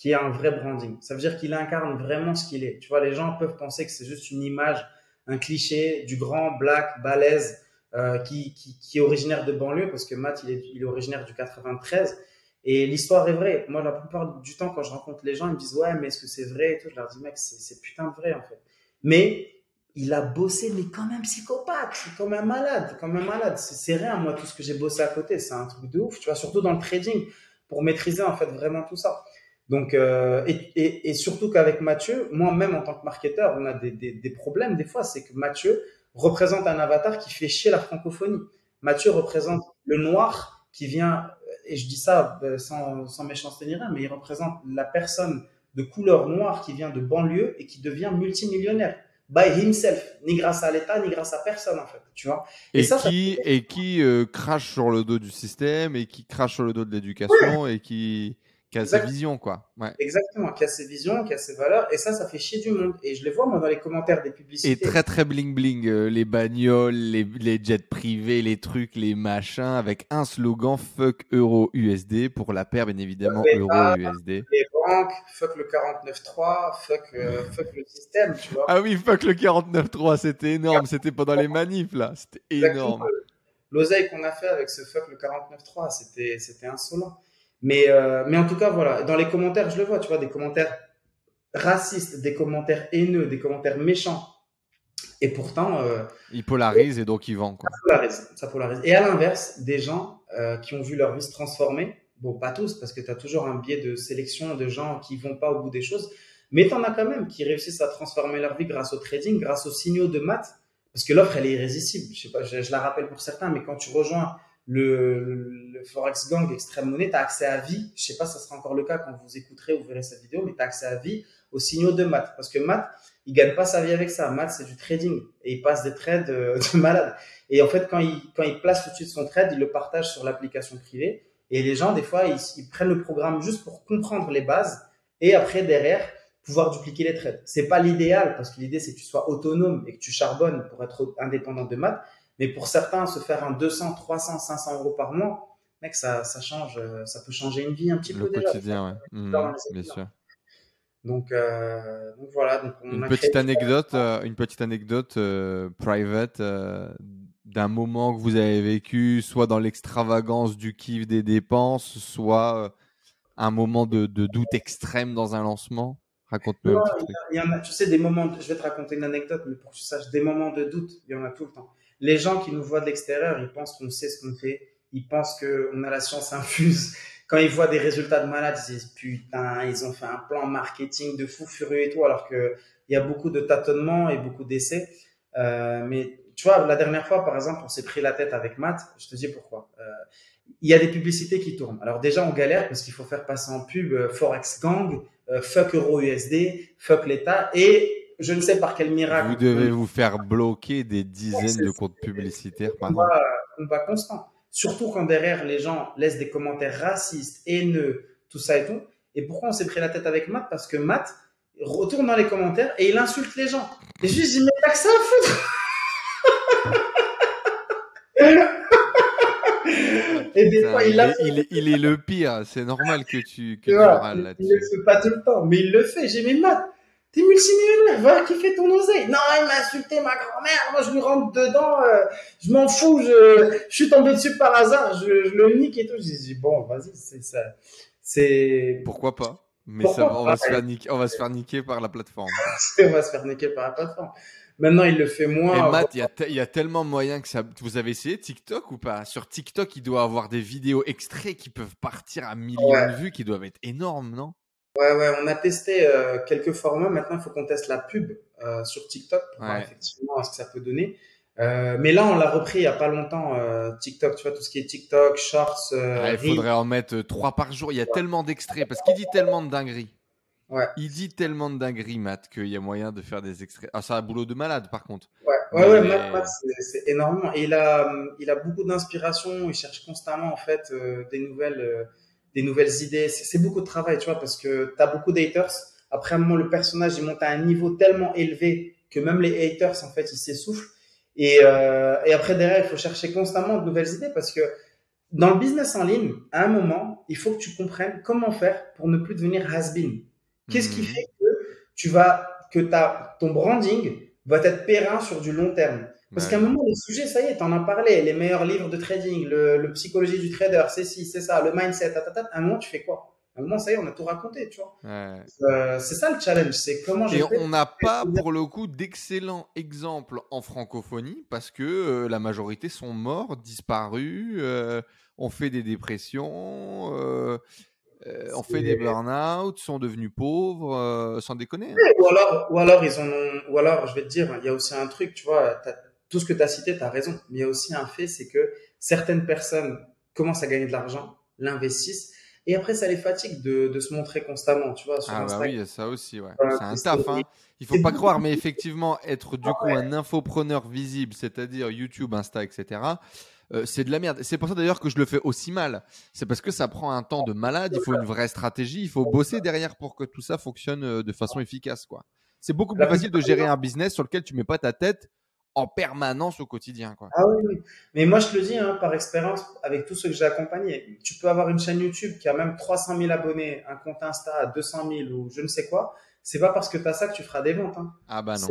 Speaker 1: qui a un vrai branding. Ça veut dire qu'il incarne vraiment ce qu'il est. Tu vois, les gens peuvent penser que c'est juste une image, un cliché du grand black balèze euh, qui, qui, est originaire de banlieue, parce que Matt, il est, il est originaire du 93. Et l'histoire est vraie. Moi, la plupart du temps, quand je rencontre les gens, ils me disent ouais, mais est-ce que c'est vrai et tout? Je leur dis mec, c'est c'est putain de vrai en fait. Mais il a bossé, mais comme un psychopathe, comme un malade, comme un malade. C'est c'est rien, moi, tout ce que j'ai bossé à côté, c'est un truc de ouf, tu vois, surtout dans le trading, pour maîtriser en fait vraiment tout ça. Donc, euh, et, et, et surtout qu'avec Mathieu, moi-même en tant que marketeur, on a des, des, des problèmes des fois, c'est que Mathieu représente un avatar qui fait chier la francophonie. Mathieu représente le noir qui vient, et je dis ça euh, sans, sans méchanceté ni rien, mais il représente la personne de couleur noire qui vient de banlieue et qui devient multimillionnaire by himself, ni grâce à l'État, ni grâce à personne en fait, tu vois.
Speaker 2: Et,
Speaker 1: Et ça, ça
Speaker 2: qui, et qui euh, crache sur le dos du système, et qui crache sur le dos de l'éducation, et qui, qui a ses visions, quoi. Ouais.
Speaker 1: Exactement, qui a ses visions, qui a ses valeurs, et ça, ça fait chier du monde. Et je les vois moi dans les commentaires des
Speaker 2: Et
Speaker 1: publicités.
Speaker 2: très très bling bling, euh, les bagnoles, les, les jets privés, les trucs, les machins, avec un slogan fuck euro USD pour la paire, bien évidemment
Speaker 1: Mais
Speaker 2: euro
Speaker 1: pas-
Speaker 2: USD.
Speaker 1: Les banques, fuck le 49.3, fuck, euh, fuck le système, tu vois.
Speaker 2: Ah oui, fuck le 49.3, c'était énorme, c'était pendant les manifs là, c'était énorme.
Speaker 1: L'oseille qu'on a fait avec ce fuck le 49.3, c'était, c'était insolent. Mais, euh, mais en tout cas, voilà. Dans les commentaires, je le vois, tu vois, des commentaires racistes, des commentaires haineux, des commentaires méchants. Et pourtant, euh,
Speaker 2: Il polarise et donc il vend quoi.
Speaker 1: polarise, ça polarise. Et à l'inverse, des gens euh, qui ont vu leur vie se transformer, bon, pas tous, parce que tu as toujours un biais de sélection de gens qui vont pas au bout des choses, mais tu en as quand même qui réussissent à transformer leur vie grâce au trading, grâce aux signaux de maths, parce que l'offre, elle est irrésistible. Je sais pas, je, je la rappelle pour certains, mais quand tu rejoins le, le Forex Gang Extrême Monnaie, tu as accès à vie. Je sais pas, ça sera encore le cas quand vous écouterez ou verrez cette vidéo, mais tu as accès à vie aux signaux de maths. Parce que maths, il gagne pas sa vie avec ça. Maths, c'est du trading. Et il passe des trades de, de malade. Et en fait, quand il, quand il place tout de suite son trade, il le partage sur l'application privée. Et les gens, des fois, ils, ils prennent le programme juste pour comprendre les bases. Et après, derrière, pouvoir dupliquer les trades. C'est pas l'idéal parce que l'idée c'est que tu sois autonome et que tu charbonnes pour être indépendant de maths. Mais pour certains, se faire un 200, 300, 500 euros par mois, mec, ça, ça change, euh, ça peut changer une vie un petit
Speaker 2: Le
Speaker 1: peu déjà.
Speaker 2: quotidien, ouais.
Speaker 1: Dans les
Speaker 2: bien sûr.
Speaker 1: Donc, euh, donc voilà. Donc on
Speaker 2: Une
Speaker 1: a
Speaker 2: petite
Speaker 1: créé-
Speaker 2: anecdote, euh, une petite anecdote euh, private euh, d'un moment que vous avez vécu, soit dans l'extravagance du kiff des dépenses, soit euh, un moment de, de doute extrême dans un lancement? Raconte-nous.
Speaker 1: Il y en a, tu sais, des moments, de- je vais te raconter une anecdote, mais pour que tu saches, des moments de doute, il y en a tout le temps. Les gens qui nous voient de l'extérieur, ils pensent qu'on sait ce qu'on fait, ils pensent qu'on a la science infuse. Quand ils voient des résultats de malades, ils disent putain, ils ont fait un plan marketing de fou furieux et tout, alors que il y a beaucoup de tâtonnements et beaucoup d'essais. Euh, mais tu vois, la dernière fois, par exemple, on s'est pris la tête avec Matt. Je te dis pourquoi. Euh, il y a des publicités qui tournent. Alors déjà, on galère parce qu'il faut faire passer en pub euh, Forex Gang, fuck euro USD, fuck l'État, et je ne sais par quel miracle.
Speaker 2: Vous devez vous faire bloquer des dizaines de comptes publicitaires par an.
Speaker 1: combat, combat constant. Surtout quand derrière les gens laissent des commentaires racistes, haineux, tout ça et tout. Et pourquoi on s'est pris la tête avec Matt? Parce que Matt retourne dans les commentaires et il insulte les gens. Et je lui dis, mais t'as que ça à foutre Et des
Speaker 2: Putain,
Speaker 1: fois, il
Speaker 2: il,
Speaker 1: l'a
Speaker 2: est, il, est, il est le pire, c'est normal que tu, que
Speaker 1: Tu
Speaker 2: râles
Speaker 1: il
Speaker 2: là-dessus.
Speaker 1: le fait pas tout le temps, mais il le fait. J'ai mis Matt, t'es multimillionnaire, va kiffer ton oseille. Non, il m'a insulté ma grand-mère, moi je lui rentre dedans, euh, je m'en fous, je, je suis tombé dessus par hasard, je, je le nique et tout. J'ai dit, bon, vas-y, c'est ça. C'est,
Speaker 2: Pourquoi pas? Mais
Speaker 1: Pourquoi
Speaker 2: ça, va- on, va se faire niquer, on va se faire niquer par la plateforme.
Speaker 1: on va se faire niquer par la plateforme. Maintenant, il le fait
Speaker 2: Et
Speaker 1: moins.
Speaker 2: Matt, il y, a y tellement moyen que ça. Vous avez essayé TikTok ou pas? Sur TikTok, il doit avoir des vidéos extraits qui peuvent partir à millions
Speaker 1: Ouais.
Speaker 2: de vues, qui doivent être énormes, non?
Speaker 1: Ouais, ouais, on a testé euh, quelques formats. Maintenant, il faut qu'on teste la pub euh, sur TikTok pour voir effectivement ce que ça peut donner. Euh, mais là, on l'a repris il y a pas longtemps, TikTok, tu vois, tout ce qui est TikTok, Shorts,
Speaker 2: Ah, Il faudrait en mettre trois par jour. Il y a tellement d'extraits parce qu'il dit tellement de dingueries.
Speaker 1: Ouais.
Speaker 2: Il dit tellement de dingueries, Matt, qu'il y a moyen de faire des extraits. Ah, c'est un boulot de malade, par contre.
Speaker 1: Ouais, ouais, Matt, Matt, c'est- énormément. Et il a, il a beaucoup d'inspiration. Il cherche constamment, en fait, des nouvelles, des nouvelles idées. C'est beaucoup de travail, tu vois, parce que tu as beaucoup d'haters. Après un moment, le personnage, il monte à un niveau tellement élevé que même les haters, en fait, ils s'essoufflent. Et, euh, et après, derrière, il faut chercher constamment de nouvelles idées parce que dans le business en ligne, à un moment, il faut que tu comprennes comment faire pour ne plus devenir has-been. Qu'est-ce qui
Speaker 2: Mhm.
Speaker 1: fait que tu vas, que ta, ton branding va être périn sur du long terme? Parce
Speaker 2: Ouais.
Speaker 1: qu'à un moment, le sujet, ça y est, t'en as parlé, les meilleurs livres de trading, le, le psychologie du trader, c'est ci, c'est ça, le mindset, tatata. À un moment, tu fais quoi? À un moment, ça y est, on a tout raconté, tu vois.
Speaker 2: Ouais.
Speaker 1: Euh, c'est ça le challenge, c'est comment je
Speaker 2: Et on n'a pas, pour le coup, d'excellents exemples en francophonie parce que euh, la majorité sont morts, disparus. euh, on fait des dépressions, euh, euh, on fait des burn-out, sont devenus pauvres, euh, sans déconner. hein.
Speaker 1: Ou alors, ou alors ils en ont, ou alors, je vais te dire, il y a aussi un truc, tu vois, tout ce que tu as cité, tu as raison. Mais il y a aussi un fait, c'est que certaines personnes commencent à gagner de l'argent, l'investissent, et après, ça les fatigue de, de se montrer constamment, tu vois, sur
Speaker 2: Ah bah
Speaker 1: Instagram.
Speaker 2: oui, y a ça aussi, ouais.
Speaker 1: Voilà,
Speaker 2: c'est un taf, hein. Il faut pas croire, mais effectivement, être du coup un infopreneur visible, c'est-à-dire YouTube, Insta, etc., euh, c'est de la merde. C'est pour ça d'ailleurs que je le fais aussi mal. C'est parce que ça prend un temps de malade, il faut une vraie stratégie, il faut bosser derrière pour que tout ça fonctionne euh, de façon efficace, quoi. C'est beaucoup plus facile de gérer un business sur lequel tu mets pas ta tête en permanence au quotidien, quoi.
Speaker 1: Ah oui, oui. Mais moi, je te le dis, hein, par expérience, avec tous ceux que j'ai accompagnés, tu peux avoir une chaîne YouTube qui a même 300 000 abonnés, un compte Insta à 200 000 ou je ne sais quoi. C'est pas parce que tu as ça que tu feras des ventes. Hein.
Speaker 2: Ah bah non.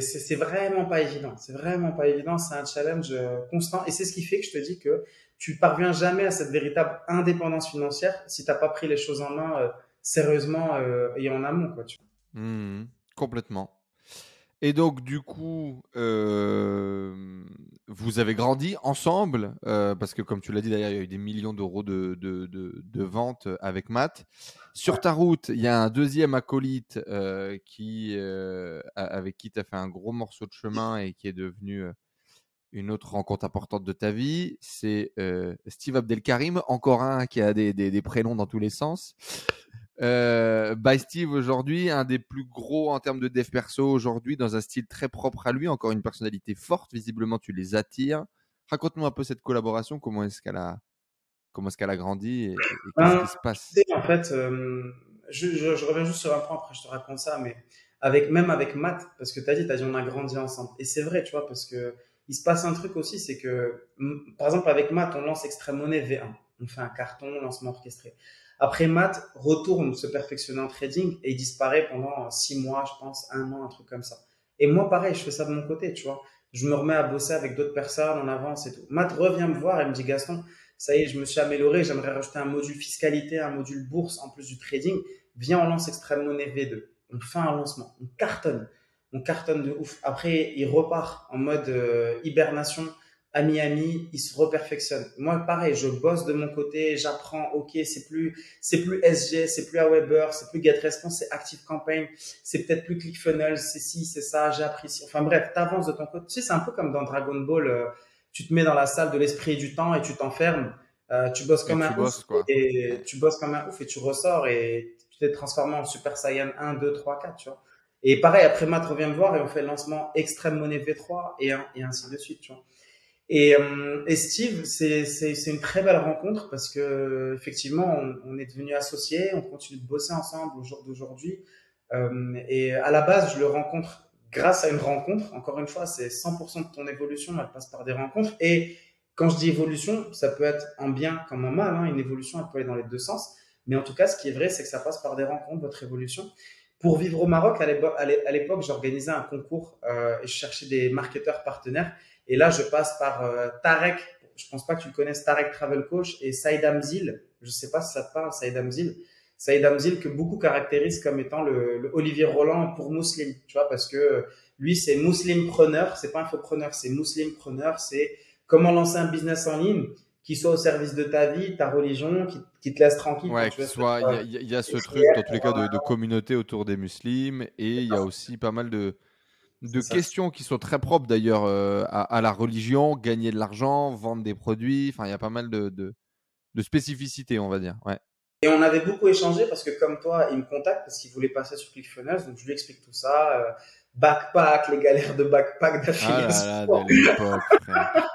Speaker 1: C'est- vraiment pas évident. C'est vraiment pas évident. C'est un challenge euh, constant. Et c'est ce qui fait que je te dis que tu parviens jamais à cette véritable indépendance financière si t'as pas pris les choses en main euh, sérieusement euh, et en amont. Quoi, tu.
Speaker 2: Mhm, complètement. Et donc, du coup, euh, vous avez grandi ensemble, euh, parce que comme tu l'as dit d'ailleurs, il y a eu des millions d'euros de, de, de, de ventes avec Matt. Sur ta route, il y a un deuxième acolyte euh, qui, euh, avec qui tu as fait un gros morceau de chemin et qui est devenu euh, une autre rencontre importante de ta vie, c'est euh, Steve Abdelkarim, encore un qui a des, des, des prénoms dans tous les sens. Euh, by Steve aujourd'hui, un des plus gros en termes de dev perso aujourd'hui, dans un style très propre à lui, encore une personnalité forte, visiblement tu les attires. Raconte-nous un peu cette collaboration, comment est-ce qu'elle a, comment est-ce qu'elle a grandi et, et qu'est-ce
Speaker 1: Ben,
Speaker 2: qui se passe?
Speaker 1: en fait, euh, je, je, je reviens juste sur un point, après je te raconte ça, mais avec, même avec Matt, parce que tu as dit, tu as dit, on a grandi ensemble. Et c'est vrai, tu vois, parce que il se passe un truc aussi, c'est que, par exemple, avec Matt, on lance Extrême Monnaie V1. On fait un carton, lancement orchestré. Après, Matt retourne se perfectionner en trading et il disparaît pendant six mois, je pense, un an, un truc comme ça. Et moi, pareil, je fais ça de mon côté, tu vois. Je me remets à bosser avec d'autres personnes, on avance et tout. Matt revient me voir et me dit, Gaston, ça y est, je me suis amélioré, j'aimerais rajouter un module fiscalité, un module bourse en plus du trading. Viens, on lance Extrême Monnaie V2. On fait un lancement, on cartonne, on cartonne de ouf. Après, il repart en mode euh, hibernation à Miami, il se reperfectionne. Moi, pareil, je bosse de mon côté, j'apprends, ok, c'est plus, c'est plus SG, c'est plus Aweber, c'est plus GetResponse, c'est Active Campaign, c'est peut-être plus ClickFunnels, c'est ci, c'est ça, j'ai appris ci. Enfin bref, t'avances de ton côté. Tu sais, c'est un peu comme dans Dragon Ball, euh, tu te mets dans la salle de l'esprit et du temps et tu t'enfermes, euh, tu bosses
Speaker 2: Et
Speaker 1: comme
Speaker 2: tu
Speaker 1: un
Speaker 2: bosses,
Speaker 1: ouf
Speaker 2: quoi.
Speaker 1: et tu bosses comme un ouf et tu ressors et tu t'es transformé en Super Saiyan 1, 2, 3, 4, tu vois. Et pareil, après Matt revient me voir et on fait le lancement Extrême Monnaie V3 et, un- et ainsi de suite, tu vois. Et, euh, et Steve, c'est une très belle rencontre parce que effectivement, on, est devenus associés, on continue de bosser ensemble au jour d'aujourd'hui. Euh, et à la base, je le rencontre grâce à une rencontre. Encore une fois, c'est 100% de ton évolution, elle passe par des rencontres. Et quand je dis évolution, ça peut être en bien comme en mal. Hein. Une évolution, elle peut aller dans les deux sens. Mais en tout cas, ce qui est vrai, c'est que ça passe par des rencontres, votre évolution. Pour vivre au Maroc, à l'époque, j'organisais un concours euh, et je cherchais des marketeurs partenaires. Et là, je passe par euh, Tarek. Je pense pas que tu le connaisses, Tarek Travel Coach et Saïd Amzil. Je sais pas si ça te parle, Saïd Amzil. Saïd Amzil que beaucoup caractérisent comme étant le, le Olivier Roland pour Muslim, tu vois, parce que lui, c'est Muslim preneur, c'est pas infopreneur, c'est Muslim preneur, c'est comment lancer un business en ligne qui soit au service de ta vie, ta religion, qui, qui te laisse tranquille.
Speaker 2: Ouais, soit, il y a, y ce truc, dans tous les cas, de, de communauté autour des musulmans, et il y a aussi pas mal de, de questions qui sont très propres d'ailleurs euh, à, à la religion, gagner de l'argent, vendre des produits, enfin il y a pas mal de, de, de spécificités, on va dire. Ouais.
Speaker 1: Et on avait beaucoup échangé parce que comme toi, il me contacte parce qu'il voulait passer sur ClickFunnels, donc je lui explique tout ça, euh, backpack, les galères de backpack
Speaker 2: Ah
Speaker 1: d'affiliation.
Speaker 2: de frère.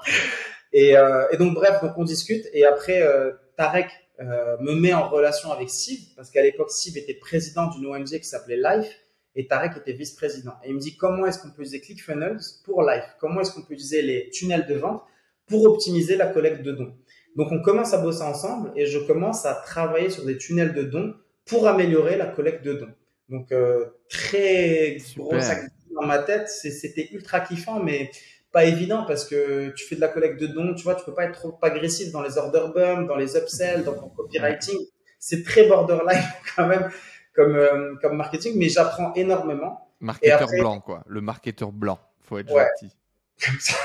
Speaker 1: Et, euh, et donc bref, donc on discute et après euh, Tarek euh, me met en relation avec Steve parce qu'à l'époque Steve était président d'une ONG qui s'appelait Life et Tarek était vice-président. Et il me dit comment est-ce qu'on peut utiliser ClickFunnels pour Life Comment est-ce qu'on peut utiliser les tunnels de vente pour optimiser la collecte de dons? Donc on commence à bosser ensemble et je commence à travailler sur des tunnels de dons pour améliorer la collecte de dons. Donc euh, très grosse activité dans ma tête, c'était ultra kiffant mais pas évident parce que tu fais de la collecte de dons, tu vois, tu peux pas être trop agressif dans les order bumps, dans les upsells, dans ton copywriting. C'est très borderline quand même comme, euh, comme marketing, mais j'apprends énormément.
Speaker 2: Marketeur
Speaker 1: après-
Speaker 2: blanc, quoi. Le marketeur blanc. Faut être
Speaker 1: Ouais.
Speaker 2: gentil.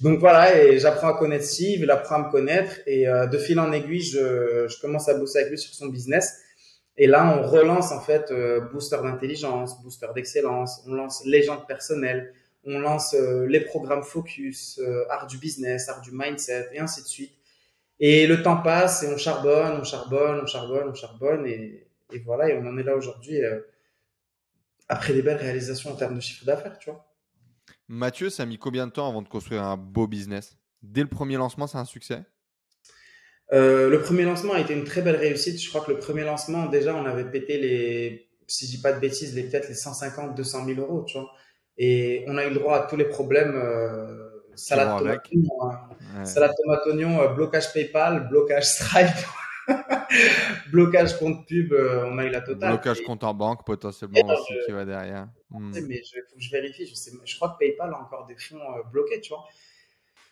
Speaker 1: Donc voilà, et j'apprends à connaître Steve, il apprend à me connaître, et euh, de fil en aiguille, je, je commence à bosser avec lui sur son business. Et là, on relance en fait euh, booster d'intelligence, booster d'excellence, on lance légende personnelle, on lance euh, les programmes focus, art du business, art du mindset, et ainsi de suite. Et le temps passe, et on charbonne, on charbonne, on charbonne, on charbonne, et, et voilà, et on en est là aujourd'hui, euh, après des belles réalisations en termes de chiffre d'affaires, tu vois.
Speaker 2: Mathieu, ça a mis combien de temps avant de construire un beau business? Dès le premier lancement, c'est un succès?
Speaker 1: Euh, le premier lancement a été une très belle réussite. Je crois que le premier lancement, déjà, on avait pété les, si je dis pas de bêtises, les peut-être les 150, 200 000 euros, tu vois. Et on a eu le droit à tous les problèmes, euh, salade
Speaker 2: vont
Speaker 1: tomate
Speaker 2: avec.
Speaker 1: oignon, hein.
Speaker 2: Ouais.
Speaker 1: salade tomate oignon, euh, blocage PayPal, blocage Stripe, blocage compte pub, euh, on a eu la totale.
Speaker 2: Blocage
Speaker 1: Et-
Speaker 2: compte en banque, potentiellement
Speaker 1: non,
Speaker 2: aussi, qui va derrière. Hmm.
Speaker 1: mais je, faut que je vérifie, je sais, je crois que PayPal a encore des fonds euh, bloqués, tu vois.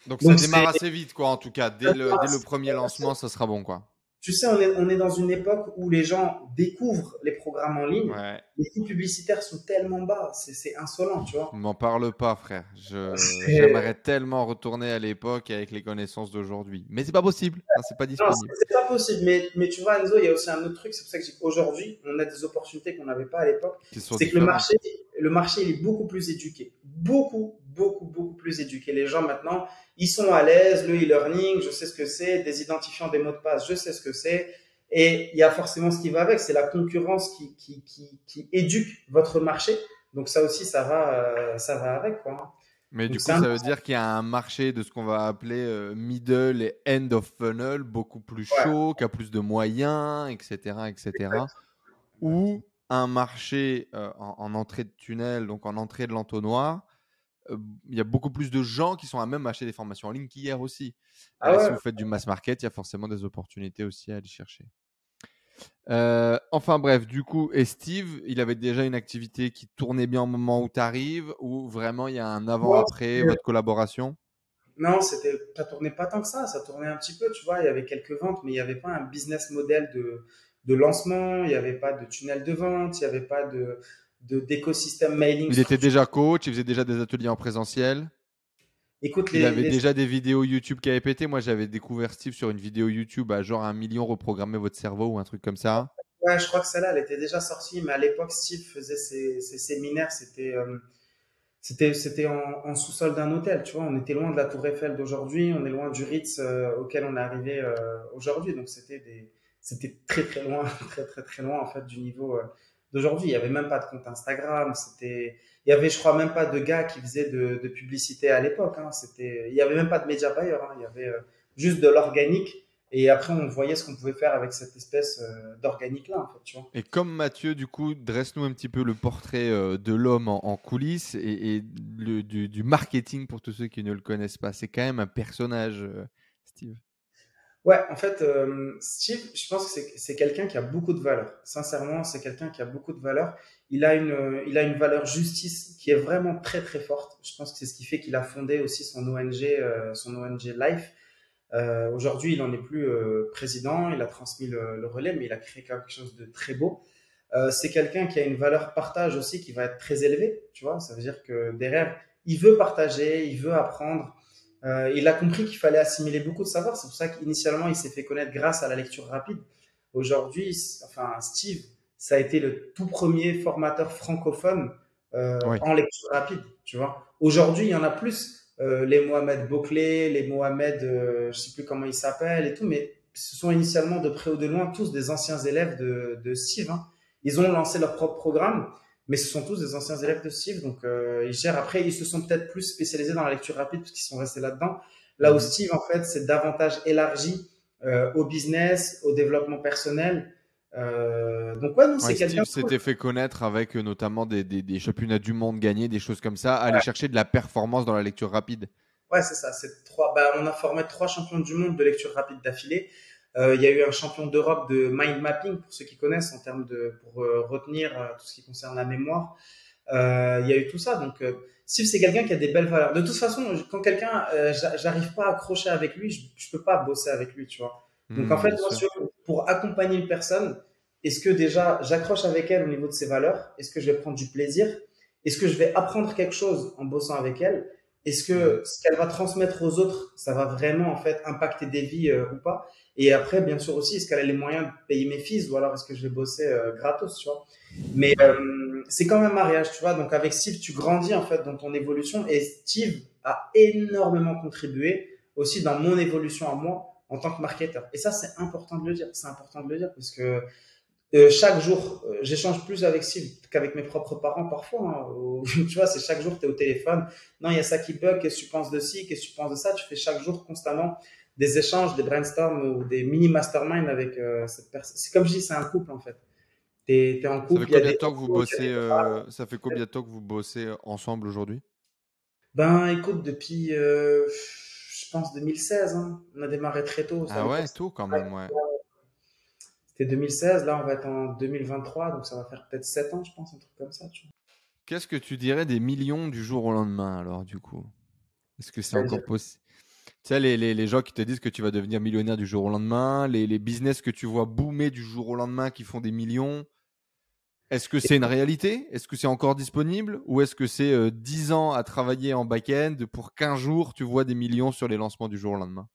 Speaker 2: Donc,
Speaker 1: Donc,
Speaker 2: ça démarre assez vite, quoi, en tout cas. Dès le, dès le premier lancement, ça sera bon, quoi.
Speaker 1: Tu sais, on est, on est dans une époque où les gens découvrent les programmes en ligne.
Speaker 2: Ouais.
Speaker 1: Les coûts publicitaires sont tellement bas, c'est insolent, tu vois.
Speaker 2: M'en parle pas, frère. J'aimerais tellement retourner à l'époque avec les connaissances d'aujourd'hui. Mais c'est pas possible. hein, c'est pas
Speaker 1: Non,
Speaker 2: disponible.
Speaker 1: c'est pas possible. Mais, mais tu vois, Enzo, il y a aussi un autre truc. C'est pour ça que je dis qu'aujourd'hui, on a des opportunités qu'on n'avait pas à l'époque. C'est que le marché, le marché, il est beaucoup plus éduqué. Beaucoup, beaucoup, beaucoup plus éduqué. Les gens maintenant, ils sont à l'aise, le e-learning, je sais ce que c'est, des identifiants des mots de passe, je sais ce que c'est. Et il y a forcément ce qui va avec, c'est la concurrence qui, qui, qui, qui, éduque votre marché. Donc ça aussi, ça va, euh, ça va avec. Quoi.
Speaker 2: Mais du coup, ça veut dire qu'il y a un marché de ce qu'on va appeler euh, middle et end of funnel beaucoup plus chaud, qui a plus de moyens, etc., etc. Ou un marché euh, en, entrée de tunnel, donc en entrée de l'entonnoir, il y a beaucoup plus de gens qui sont à même acheter des formations en ligne qu'hier aussi. Ah si vous faites du mass market, il y a forcément des opportunités aussi à aller chercher. Euh, enfin bref, du coup, et Steve, il avait déjà une activité qui tournait bien au moment où tu arrives, ou vraiment il y a un avant-après votre collaboration?
Speaker 1: Non, c'était, ça tournait pas tant que ça, ça tournait un petit peu, tu vois, il y avait quelques ventes, mais il n'y avait pas un business model de, de lancement, il n'y avait pas de tunnel de vente, il n'y avait pas de, d'écosystème mailing.
Speaker 2: Il était déjà coach, il faisait déjà des ateliers en présentiel. Écoute, il avait déjà des vidéos YouTube qui avaient pété. Moi, j'avais découvert Steve sur une vidéo YouTube à genre un million reprogrammer votre cerveau ou un truc comme ça.
Speaker 1: Ouais, je crois que celle-là, elle était déjà sortie, mais à l'époque, Steve faisait ses, séminaires. C'était euh, c'était en, sous-sol d'un hôtel. Tu vois, on était loin de la Tour Eiffel d'aujourd'hui, on est loin du Ritz euh, auquel on est arrivé euh, aujourd'hui. Donc c'était des c'était très très loin, très très très loin en fait du niveau d'aujourd'hui. Il n'y avait même pas de compte Instagram. C'était, il y avait, je crois, même pas de gars qui faisaient de, de publicité à l'époque. Hein. Il y avait même pas de média buyer. Hein. Il y avait euh, juste de l'organique. Et après, on voyait ce qu'on pouvait faire avec cette espèce euh, d'organique-là, tu vois.
Speaker 2: Et comme Mathieu, du coup, dresse-nous un petit peu le portrait euh, de l'homme en, coulisses et, du, du, marketing pour tous ceux qui ne le connaissent pas. C'est quand même un personnage, Steve.
Speaker 1: Ouais, en fait, euh, Steve, je pense que c'est quelqu'un qui a beaucoup de valeur. Sincèrement, c'est quelqu'un qui a beaucoup de valeur. Il a une, il a une valeur justice qui est vraiment très très forte. Je pense que c'est ce qui fait qu'il a fondé aussi son ONG, euh, son ONG Life. Euh, Aujourd'hui, il n'en est plus euh, président. Il a transmis le, relais, mais il a créé quelque chose de très beau. Euh, c'est quelqu'un qui a une valeur partage aussi qui va être très élevée. Tu vois, ça veut dire que derrière, il veut partager, il veut apprendre. Euh, il a compris qu'il fallait assimiler beaucoup de savoir. C'est pour ça qu'initialement, il s'est fait connaître grâce à la lecture rapide. Aujourd'hui, enfin, Steve, ça a été le tout premier formateur francophone euh, en lecture rapide. Tu vois. Aujourd'hui, il y en a plus. Euh, les Mohamed Bouclé, les Mohamed, euh, je sais plus comment ils s'appellent et tout, mais ce sont initialement de près ou de loin tous des anciens élèves de, de Steve. Hein. Ils ont lancé leur propre programme mais ce sont tous des anciens élèves de Steve, donc euh, ils gèrent. Après, ils se sont peut-être plus spécialisés dans la lecture rapide parce qu'ils sont restés là-dedans. Là où mhm. Steve, en fait, c'est davantage élargi euh, au business, au développement personnel. Euh, donc ouais, non, c'est quelqu'un.
Speaker 2: Steve s'était fait connaître avec euh, notamment des, des, des, championnats du monde gagnés, des choses comme ça, aller chercher de la performance dans la lecture rapide.
Speaker 1: Ouais, c'est ça. C'est trois. Bah, on a formé trois champions du monde de lecture rapide d'affilée. Euh, il y a eu un champion d'Europe de mind mapping pour ceux qui connaissent en termes de pour euh, retenir euh, tout ce qui concerne la mémoire. il y a eu tout ça. Donc Steve c'est quelqu'un qui a des belles valeurs. De toute façon, quand quelqu'un j'arrive pas à accrocher avec lui, je, je peux pas bosser avec lui, tu vois. Donc en fait, moi, pour accompagner une personne, est-ce que déjà j'accroche avec elle au niveau de ses valeurs? Est-ce que je vais prendre du plaisir? Est-ce que je vais apprendre quelque chose en bossant avec elle? Est-ce que ce qu'elle va transmettre aux autres, ça va vraiment en fait impacter des vies ou pas? Et après, bien sûr aussi, est-ce qu'elle a les moyens de payer mes fils ou alors est-ce que je vais bosser euh, gratos, tu vois? Mais euh, c'est quand même un mariage, tu vois. Donc avec Steve, tu grandis en fait dans ton évolution et Steve a énormément contribué aussi dans mon évolution à moi en tant que marketeur. Et ça, c'est important de le dire. C'est important de le dire parce que euh, chaque jour, euh, j'échange plus avec Steve qu'avec mes propres parents parfois. Hein, tu vois, c'est chaque jour, tu es au téléphone. Non, il y a ça qui bug. Qu'est-ce que tu penses de ci Qu'est-ce que tu penses de ça Tu fais chaque jour constamment des échanges, des brainstorms ou des mini masterminds avec euh, cette personne. C'est comme je dis, c'est un couple en fait.
Speaker 2: T'es es en couple. Ça fait combien de temps que vous bossez Ça fait combien de temps que vous bossez ensemble aujourd'hui?
Speaker 1: Ben, écoute, depuis, je pense 2016. Hein. On a démarré très tôt.
Speaker 2: ah ouais, tôt quand même, ouais.
Speaker 1: C'était 2016. Là, on va être en 2023, donc ça va faire peut-être 7 ans, je pense, un truc comme ça.
Speaker 2: Qu'est-ce que tu dirais des millions du jour au lendemain, alors, du coup? Est-ce que c'est encore possible tu sais, les, les, les, gens qui te disent que tu vas devenir millionnaire du jour au lendemain, les, les business que tu vois boomer du jour au lendemain qui font des millions, est-ce que c'est une réalité? Est-ce que c'est encore disponible? Ou est-ce que c'est euh, 10 ans à travailler en back-end pour 15 jours, tu vois des millions sur les lancements du jour au lendemain?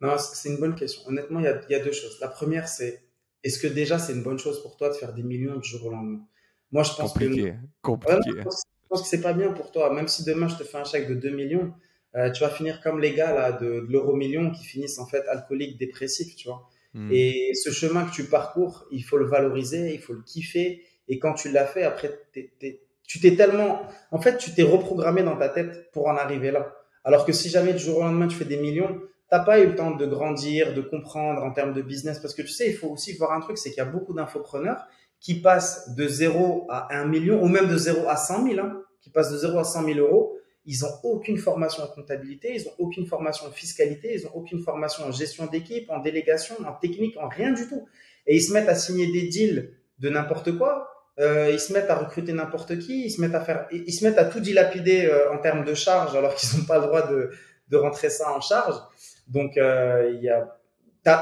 Speaker 1: Non, c'est une bonne question. Honnêtement, il y a, y a, deux choses. La première, c'est est-ce que déjà c'est une bonne chose pour toi de faire des millions du jour au lendemain?
Speaker 2: Moi, je pense Compliqué. que. Compliqué.
Speaker 1: pense que c'est pas bien pour toi. Même si demain je te fais un chèque de 2 millions, euh, tu vas finir comme les gars là de, de l'euro million qui finissent en fait alcooliques, dépressifs, tu vois. Hmm. Et ce chemin que tu parcours, il faut le valoriser, il faut le kiffer. Et quand tu l'as fait, après, tu t'es tellement, en fait, tu t'es reprogrammé dans ta tête pour en arriver là. Alors que si jamais du jour au lendemain tu fais des millions, t'as pas eu le temps de grandir, de comprendre en termes de business. Parce que tu sais, il faut aussi voir un truc, c'est qu'il y a beaucoup d'infopreneurs qui passent de 0 à 1 million, ou même de 0 à 100 000, hein, qui passent de 0 à 100 000 euros, ils ont aucune formation en comptabilité, ils ont aucune formation en fiscalité, ils ont aucune formation en gestion d'équipe, en délégation, en technique, en rien du tout. Et ils se mettent à signer des deals de n'importe quoi. Euh, ils se mettent à recruter n'importe qui, ils se mettent à faire, ils se mettent à tout dilapider euh, en termes de charges alors qu'ils n'ont pas le droit de rentrer ça en charge. Donc euh, il y a,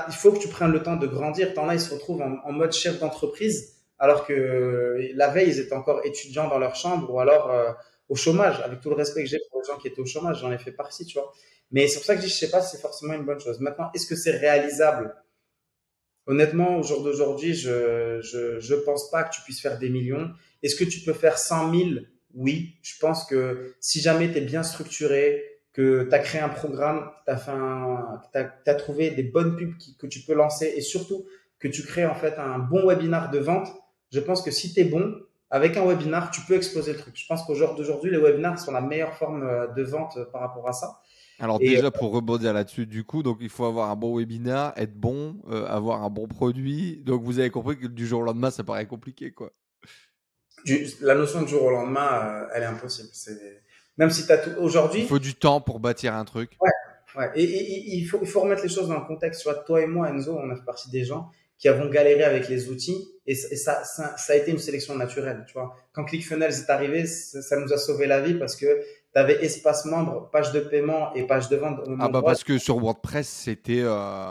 Speaker 1: il faut que tu prennes le temps de grandir. T'en as, ils se retrouvent en, mode chef d'entreprise alors que la veille, ils étaient encore étudiants dans leur chambre ou alors euh, au chômage, avec tout le respect que j'ai pour les gens qui étaient au chômage, j'en ai fait partie, tu vois. Mais c'est pour ça que je dis, je sais pas si c'est forcément une bonne chose. Maintenant, est-ce que c'est réalisable? Honnêtement, au jour d'aujourd'hui, je, je, je pense pas que tu puisses faire des millions. Est-ce que tu peux faire 100 000 Oui. Je pense que si jamais tu es bien structuré, que tu as créé un programme, tu as, as, trouvé des bonnes pubs que tu peux lancer et surtout que tu crées en fait un bon webinar de vente, je pense que si tu es bon, avec un webinar, tu peux exploser le truc. Je pense qu'au jour d'aujourd'hui, les webinars sont la meilleure forme euh, de vente euh, par rapport à ça.
Speaker 2: Alors déjà, euh, pour rebondir là-dessus, du coup, donc il faut avoir un bon webinar, être bon, avoir un bon produit. Donc vous avez compris que du jour au lendemain, ça paraît compliqué, quoi.
Speaker 1: la notion de jour au lendemain, elle est impossible. Même si tu as tout... Aujourd'hui...
Speaker 2: Il faut du temps pour bâtir un truc.
Speaker 1: Ouais, ouais. Et, il, faut, il faut remettre les choses dans le contexte. Tu vois, toi et moi, Enzo, on a fait partie des gens qui avons galéré avec les outils et, ça, ça, ça, a été une sélection naturelle, tu vois. Quand ClickFunnels est arrivé, ça, nous a sauvé la vie parce que tu avais espace membre, page de paiement et page de vente.
Speaker 2: ah bah parce que sur WordPress, c'était euh...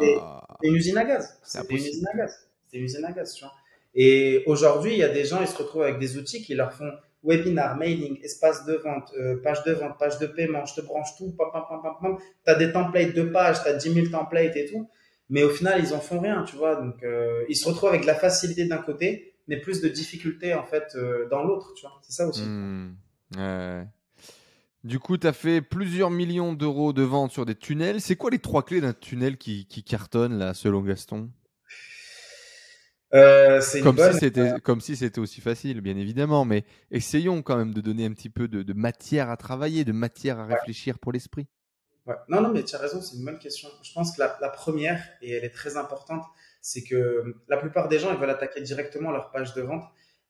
Speaker 1: une usine à gaz. C'était une usine à gaz. C'était une usine à gaz, tu vois. Et aujourd'hui, il y a des gens, ils se retrouvent avec des outils qui leur font webinar, mailing, espace de vente, euh, page de vente, page de paiement, je te branche tout, pam, pam, pam, pam, pam. Tu as des templates de pages, tu as 10 000 templates et tout mais au final, ils en font rien, tu vois. Donc, euh, ils se retrouvent avec de la facilité d'un côté, mais plus de difficultés, en fait, euh, dans l'autre, tu vois. C'est ça aussi.
Speaker 2: Hmm. Du coup, tu as fait plusieurs millions d'euros de ventes sur des tunnels. C'est quoi les trois clés d'un tunnel qui, qui, cartonne, là, selon Gaston?
Speaker 1: Euh,
Speaker 2: comme, si c'était, comme si c'était aussi facile, bien évidemment, mais essayons quand même de donner un petit peu de, matière à travailler, de matière à réfléchir pour l'esprit.
Speaker 1: Non, non, mais tu as raison, c'est une bonne question. Je pense que la, première, et elle est très importante, c'est que la plupart des gens, ils veulent attaquer directement leur page de vente,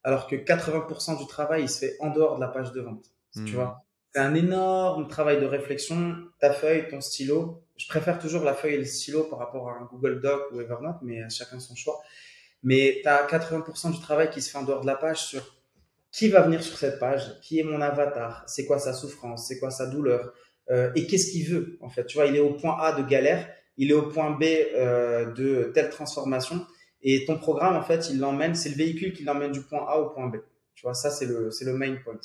Speaker 1: alors que 80% du travail, il se fait en dehors de la page de vente. Tu hmm. vois? C'est un énorme travail de réflexion. Ta feuille, ton stylo. Je préfère toujours la feuille et le stylo par rapport à un Google Doc ou Evernote, mais chacun son choix. Mais tu as 80% du travail qui se fait en dehors de la page sur qui va venir sur cette page, qui est mon avatar, c'est quoi sa souffrance, c'est quoi sa douleur, euh, et qu'est-ce qu'il veut en fait. Tu vois, il est au point A de galère, il est au point B euh, de telle transformation, et ton programme en fait, il l'emmène, c'est le véhicule qui l'emmène du point A au point B. Tu vois, ça c'est le c'est le main point.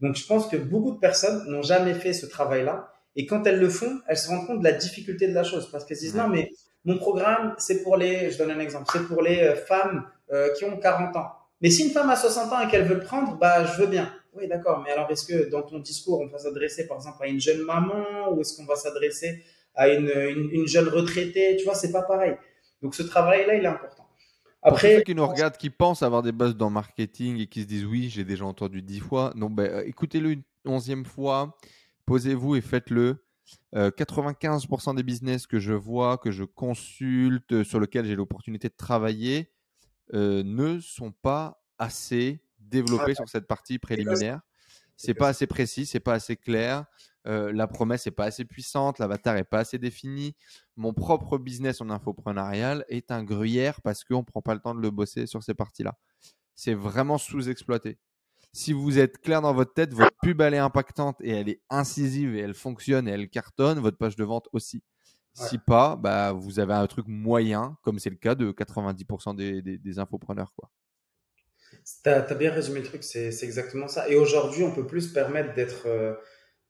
Speaker 1: Donc je pense que beaucoup de personnes n'ont jamais fait ce travail-là, et quand elles le font, elles se rendent compte de la difficulté de la chose parce qu'elles disent non mais mon programme c'est pour les, je donne un exemple, c'est pour les euh, femmes qui ont 40 ans. Mais si une femme a 60 ans et qu'elle veut le prendre, bah je veux bien. Oui, d'accord, mais alors est-ce que dans ton discours, on va s'adresser par exemple à une jeune maman ou est-ce qu'on va s'adresser à une, une, jeune retraitée? Tu vois, c'est pas pareil. Donc ce travail-là, il est important.
Speaker 2: Après, Pour ceux qui nous regardent, qui pensent avoir des bases dans marketing et qui se disent oui, j'ai déjà entendu dix fois, non, ben, euh, écoutez-le une onzième fois, posez-vous et faites-le. 95% euh, des business que je vois, que je consulte, euh, sur lesquels j'ai l'opportunité de travailler, ne sont pas assez développer sur cette partie préliminaire. C'est pas assez précis, c'est pas assez clair. Euh, la promesse n'est pas assez puissante, l'avatar est pas assez défini. Mon propre business en infoprenarial est un gruyère parce qu'on ne prend pas le temps de le bosser sur ces parties-là. C'est vraiment sous-exploité. Si vous êtes clair dans votre tête, votre pub elle est impactante et elle est incisive et elle fonctionne et elle cartonne, votre page de vente aussi. Si pas, bah, vous avez un truc moyen, comme c'est le cas de 90% des, des, des infopreneurs. Quoi.
Speaker 1: Tu as, bien résumé le truc, c'est exactement ça. Et aujourd'hui, on peut plus se permettre d'être euh,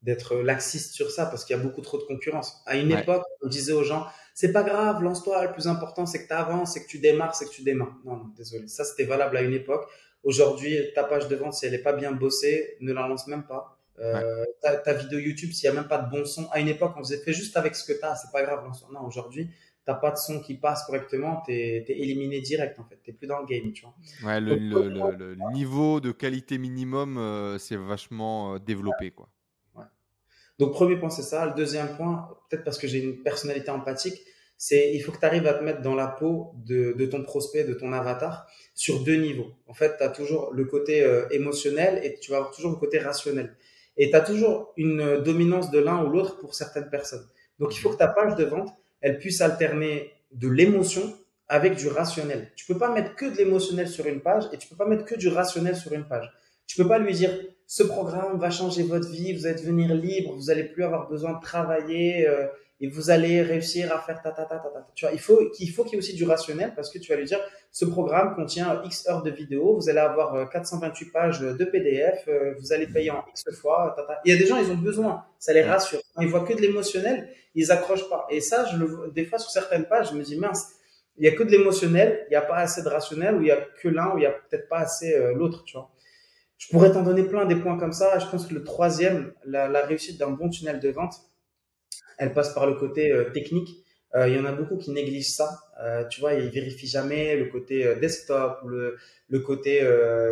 Speaker 1: d'être laxiste sur ça parce qu'il y a beaucoup trop de concurrence. À une époque, on disait aux gens, c'est pas grave, lance-toi, le plus important c'est que tu avances, c'est que tu démarres, c'est que tu démarres. Non, non, désolé. Ça, c'était valable à une époque. Aujourd'hui, ta page de vente, si elle n'est pas bien bossée, ne la lance même pas. Euh, ta, vidéo YouTube, s'il n'y a même pas de bon son. À une époque, on faisait fait juste avec ce que tu as, c'est pas grave. Non, aujourd'hui, t'as pas de son qui passe correctement, tu es, éliminé direct en fait. Tu plus dans le game, tu
Speaker 2: vois. Ouais, le, le, niveau de qualité minimum, euh, c'est vachement euh, développé, quoi.
Speaker 1: Donc, premier point, c'est ça. Le deuxième point, peut-être parce que j'ai une personnalité empathique, c'est il faut que tu arrives à te mettre dans la peau de, de, ton prospect, de ton avatar, sur deux niveaux. En fait, tu as toujours le côté euh, émotionnel et tu vas avoir toujours le côté rationnel. Et tu as toujours une dominance de l'un ou l'autre pour certaines personnes. Donc, il faut que ta page de vente, elle puisse alterner de l'émotion avec du rationnel. Tu peux pas mettre que de l'émotionnel sur une page et tu peux pas mettre que du rationnel sur une page. Tu peux pas lui dire ce programme va changer votre vie, vous allez devenir libre, vous allez plus avoir besoin de travailler euh, et vous allez réussir à faire ta ta ta ta ta. Tu vois, il faut qu'il faut qu'il y ait aussi du rationnel parce que tu vas lui dire ce programme contient X heures de vidéo, vous allez avoir 428 euh, pages de PDF, euh, vous allez payer en X fois. Ta, ta. Il y a des gens, ils ont besoin, ça les rassure. Quand ils voient que de l'émotionnel, ils accrochent pas. Et ça, je le vois des fois sur certaines pages, je me dis mince, il y a que de l'émotionnel, il n'y a pas assez de rationnel, ou il y a que l'un, ou il y a peut-être pas assez l'autre, tu vois. Je pourrais t'en donner plein des points comme ça. Je pense que le troisième, la, la réussite d'un bon tunnel de vente, elle passe par le côté euh, technique. Euh, il y en a beaucoup qui négligent ça. Euh, tu vois, ils vérifient jamais le côté desktop le, le côté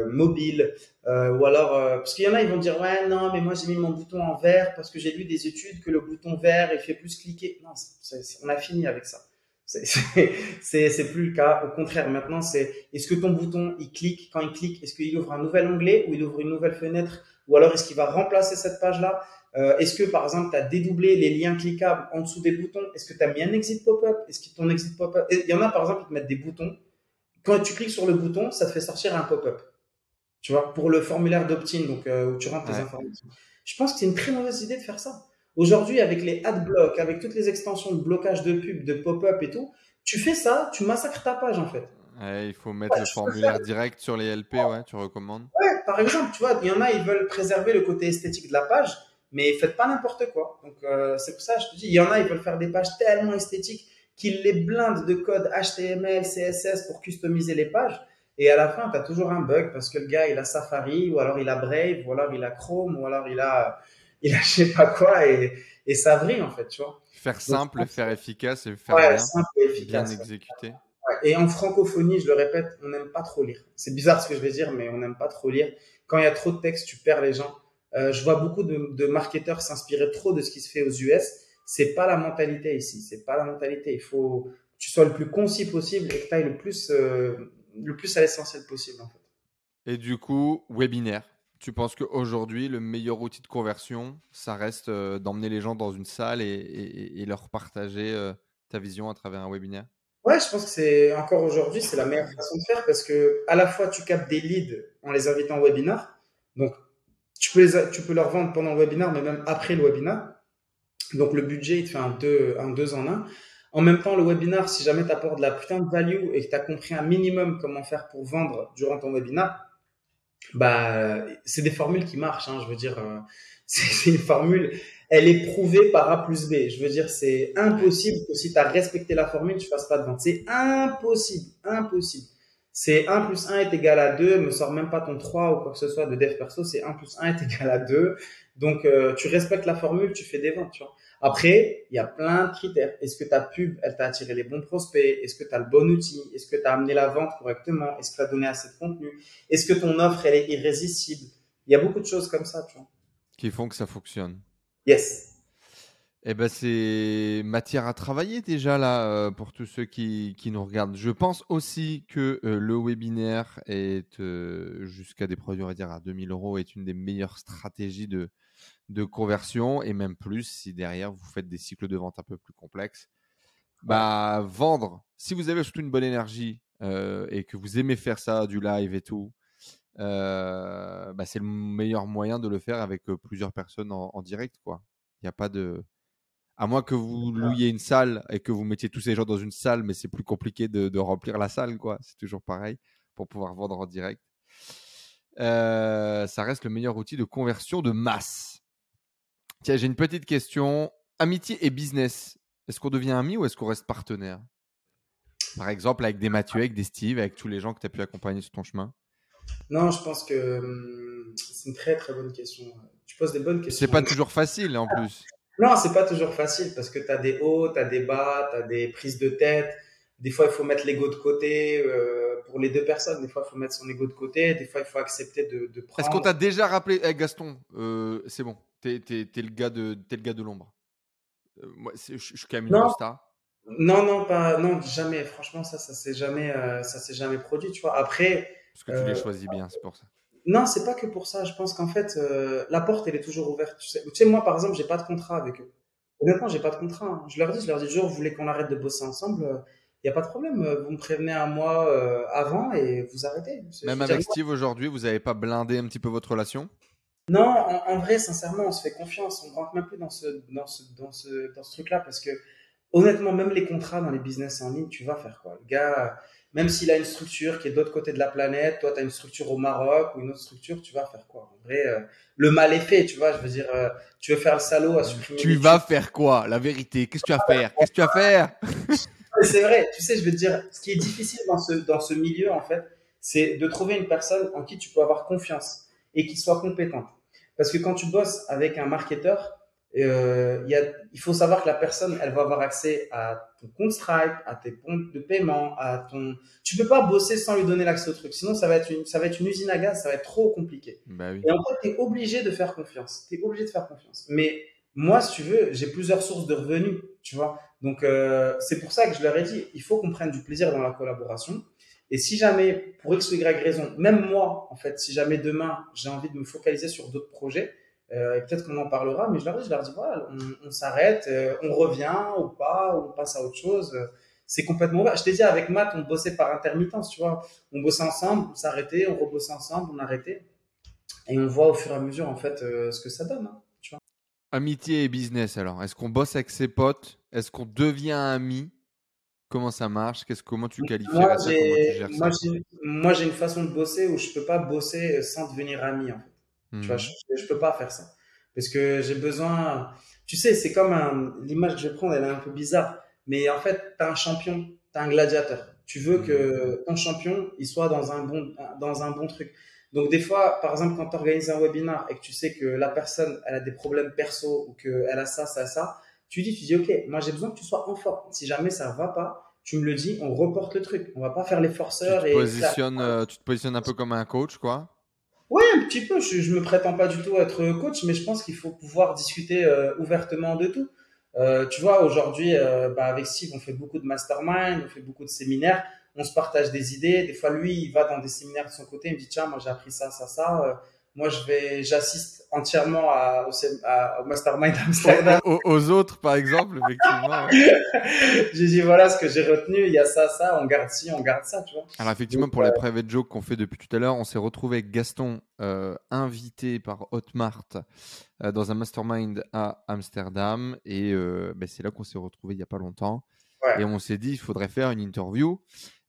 Speaker 1: mobile. ou alors, parce qu'il y en a, ils vont dire ouais non, mais moi j'ai mis mon bouton en vert parce que j'ai lu des études que le bouton vert il fait plus cliquer. Non, on a fini avec ça. C'est plus le cas. Au contraire, maintenant, c'est est-ce que ton bouton, il clique, quand il clique, est-ce qu'il ouvre un nouvel onglet ou il ouvre une nouvelle fenêtre? Ou alors est-ce qu'il va remplacer cette page-là? Euh, Est-ce que, par exemple, tu as dédoublé les liens cliquables en dessous des boutons? Est-ce que tu as mis un exit pop-up? Est-ce que ton exit pop-up? Il y en a, par exemple, qui te mettent des boutons. Quand tu cliques sur le bouton, ça te fait sortir un pop-up. Tu vois, pour le formulaire d'opt-in, donc euh, où tu rentres tes informations. Je pense que c'est une très mauvaise idée de faire ça. Aujourd'hui, avec les adblocks, avec toutes les extensions de blocage de pub, de pop-up et tout, tu fais ça, tu massacres ta page en fait.
Speaker 2: il faut mettre le formulaire direct sur les LP, ouais, tu recommandes
Speaker 1: Ouais, par exemple, tu vois, il y en a, ils veulent préserver le côté esthétique de la page, mais faites pas n'importe quoi. Donc, euh, c'est pour ça, je te dis, il y en a, ils veulent faire des pages tellement esthétiques qu'ils les blindent de code HTML, CSS pour customiser les pages. Et à la fin, tu as toujours un bug parce que le gars, il a Safari, ou alors il a Brave, ou alors il a Chrome, ou alors il a il a je sais pas quoi et, et ça vrille en fait, tu vois.
Speaker 2: Faire simple, faire efficace et faire bien, simple et efficace, bien exécuté.
Speaker 1: Et en francophonie, je le répète, on n'aime pas trop lire. C'est bizarre ce que je vais dire, mais on n'aime pas trop lire. Quand il y a trop de texte, tu perds les gens. Euh, je vois beaucoup de, de marketeurs s'inspirer trop de ce qui se fait aux US. C'est pas la mentalité ici. C'est pas la mentalité. Il faut que tu sois le plus concis possible et que tu ailles le plus, euh, le plus à l'essentiel possible en fait.
Speaker 2: Et du coup, webinaire. Tu penses qu'aujourd'hui, le meilleur outil de conversion, ça reste euh, d'emmener les gens dans une salle et, leur partager ta vision à travers un webinaire?
Speaker 1: Ouais, je pense que c'est encore aujourd'hui, c'est la meilleure façon de faire parce que à la fois tu captes des leads en les invitant au webinaire, donc tu peux, les, tu peux leur vendre pendant le webinaire, mais même après le webinaire. Donc le budget, il te fait un 2 un deux en un. En même temps, le webinaire, si jamais tu apportes de la putain de value et que tu as compris un minimum comment faire pour vendre durant ton webinaire, bah, c'est des formules qui marchent. Hein, je veux dire, euh, c'est une formule, elle est prouvée par A plus B. Je veux dire, c'est impossible que si tu as respecté la formule, tu fasses pas de vente. C'est impossible, impossible. C'est 1 plus 1 est égal à 2, me sort même pas ton 3 ou quoi que ce soit de dev perso, c'est 1 plus 1 est égal à 2. Donc, euh, tu respectes la formule, tu fais des ventes, tu vois. Après, il y a plein de critères. Est-ce que ta pub, elle t'a attiré les bons prospects? Est-ce que tu as le bon outil? Est-ce que tu as amené la vente correctement? Est-ce que tu as donné assez de contenu? Est-ce que ton offre, elle est irrésistible? Il y a beaucoup de choses comme ça, tu vois.
Speaker 2: Qui font que ça fonctionne.
Speaker 1: Yes.
Speaker 2: Eh ben, c'est matière à travailler déjà là euh, pour tous ceux qui, qui, nous regardent. Je pense aussi que euh, le webinaire est euh, jusqu'à des produits, on va dire à 2000 euros, est une des meilleures stratégies de, de conversion et même plus si derrière vous faites des cycles de vente un peu plus complexes. Bah, vendre, si vous avez surtout une bonne énergie et que vous aimez faire ça, du live et tout, bah, c'est le meilleur moyen de le faire avec plusieurs personnes en, direct. quoi. Il n'y a pas de. À moins que vous louiez une salle et que vous mettiez tous ces gens dans une salle, mais c'est plus compliqué de, de, remplir la salle, quoi. C'est toujours pareil pour pouvoir vendre en direct. ça reste le meilleur outil de conversion de masse. Tiens, j'ai une petite question. Amitié et business, est-ce qu'on devient ami ou est-ce qu'on reste partenaire? Par exemple, avec des Mathieu, avec des Steve, avec tous les gens que tu as pu accompagner sur ton chemin
Speaker 1: Non, je pense que hum, c'est une très très bonne question. Tu poses des bonnes questions.
Speaker 2: C'est pas toujours facile en plus.
Speaker 1: Non, c'est pas toujours facile parce que tu as des hauts, tu as des bas, tu as des prises de tête. Des fois, il faut mettre l'ego de côté euh, pour les deux personnes. Des fois, il faut mettre son ego de côté. Des fois, il faut accepter de, de prendre.
Speaker 2: Est-ce qu'on t'a déjà rappelé, Eh, Gaston, euh, c'est bon, t'es es, le gars de, es le gars de l'ombre. Euh, moi, je suis quand même une
Speaker 1: Non.
Speaker 2: star.
Speaker 1: Non, non, pas, non, jamais. Franchement, ça, ça s'est jamais, ça s'est jamais produit, tu vois. Après,
Speaker 2: Parce que tu les
Speaker 1: Euh,
Speaker 2: choisis bien, c'est pour ça.
Speaker 1: Non, c'est pas que pour ça. Je pense qu'en fait, euh, la porte, elle est toujours ouverte. Tu sais, tu sais, moi, par exemple, j'ai pas de contrat avec eux. Honnêtement, j'ai pas de contrat. hein. Je leur dis, je leur dis, jour, vous voulez qu'on arrête de bosser ensemble, il y a pas de problème. Euh, Vous me prévenez un mois euh, avant et vous arrêtez.
Speaker 2: Même
Speaker 1: dire,
Speaker 2: avec Steve aujourd'hui, vous n'avez pas blindé un petit peu votre relation?
Speaker 1: Non, en, en vrai, sincèrement, on se fait confiance. On rentre même plus dans ce, dans ce, dans ce, dans ce truc-là parce que, honnêtement, même les contrats dans les business en ligne, tu vas faire quoi? Le gars, même s'il a une structure qui est de l'autre côté de la planète, toi, tu as une structure au Maroc ou une autre structure, tu vas faire quoi? En vrai, euh, le mal est fait, tu vois. Je veux dire, euh, tu veux faire le salaud à supprimer.
Speaker 2: Tu vas faire quoi? La vérité, qu'est-ce que tu vas faire? Qu'est-ce que tu vas faire?
Speaker 1: C'est vrai, tu sais, je veux te dire, ce qui est difficile dans ce, dans ce milieu, en fait, c'est de trouver une personne en qui tu peux avoir confiance et qui soit compétente. Parce que quand tu bosses avec un marketeur, euh, il y a, il faut savoir que la personne, elle va avoir accès à ton compte Stripe, à tes comptes de paiement, à ton. Tu peux pas bosser sans lui donner l'accès au truc. Sinon, ça va être une, ça va être une usine à gaz, ça va être trop compliqué.
Speaker 2: Bah oui.
Speaker 1: Et en fait, tu es obligé de faire confiance. Tu es obligé de faire confiance. Mais moi, si tu veux, j'ai plusieurs sources de revenus, tu vois. Donc, euh, c'est pour ça que je leur ai dit, il faut qu'on prenne du plaisir dans la collaboration. Et si jamais, pour X ou Y raison, même moi, en fait, si jamais demain, j'ai envie de me focaliser sur d'autres projets, euh, et peut-être qu'on en parlera, mais je leur dis, je leur dis voilà, on, on s'arrête, euh, on revient ou pas, ou on passe à autre chose. Euh, C'est complètement. Je t'ai dit, avec Matt, on bossait par intermittence, tu vois. On bossait ensemble, on s'arrêtait, on rebossait ensemble, on arrêtait. Et on voit au fur et à mesure, en fait, euh, ce que ça donne. hein, tu vois.
Speaker 2: Amitié et business alors. Est-ce qu'on bosse avec ses potes? Est-ce qu'on devient ami? Comment ça marche? Qu'est-ce comment tu qualifies
Speaker 1: Moi,
Speaker 2: ça? Comment tu gères
Speaker 1: moi,
Speaker 2: ça?
Speaker 1: j'ai, moi, j'ai une façon de bosser où je peux pas bosser sans devenir ami, en fait. Tu vois,
Speaker 2: Mhm.
Speaker 1: je, je peux pas faire ça. Parce que j'ai besoin, tu sais, c'est comme un, l'image que je vais prendre, elle est un peu bizarre. Mais en fait, tu as un champion, tu as un gladiateur. Tu veux que ton champion, il soit dans un bon, dans un bon truc. Donc, des fois, par exemple, quand tu organises un webinar et que tu sais que la personne, elle a des problèmes perso ou qu'elle a ça, ça, ça, tu dis, tu dis, OK, moi, j'ai besoin que tu sois en forme. Si jamais ça va pas, tu me le dis, on reporte le truc. On va pas faire les
Speaker 2: tu,
Speaker 1: forceurs
Speaker 2: te
Speaker 1: et
Speaker 2: positionnes, euh, tu te positionnes un peu comme un coach, quoi.
Speaker 1: Ouais, un petit peu. Je, je me prétends pas du tout être coach, mais je pense qu'il faut pouvoir discuter euh, ouvertement de tout. Euh, tu vois, aujourd'hui, euh, bah, avec Steve, on fait beaucoup de mastermind, on fait beaucoup de séminaires, on se partage des idées. Des fois, lui, il va dans des séminaires de son côté, il me dit tiens, moi j'ai appris ça, ça, ça. Euh, moi, je vais, j'assiste entièrement à, au, sé- à- au mastermind d'Amsterdam.
Speaker 2: Aux, aux autres, par exemple, effectivement. ouais.
Speaker 1: j'ai dit voilà ce que j'ai retenu. Il y a ça, ça. On garde ci, on garde ça, tu vois.
Speaker 2: Alors effectivement, pour les private jokes qu'on fait depuis tout à l'heure, on s'est retrouvé avec Gaston, euh, invité par Hotmart euh, dans un mastermind à Amsterdam. Et euh, ben, c'est là qu'on s'est retrouvé il n'y a pas longtemps.
Speaker 1: Ouais.
Speaker 2: Et on s'est dit, il faudrait faire une interview.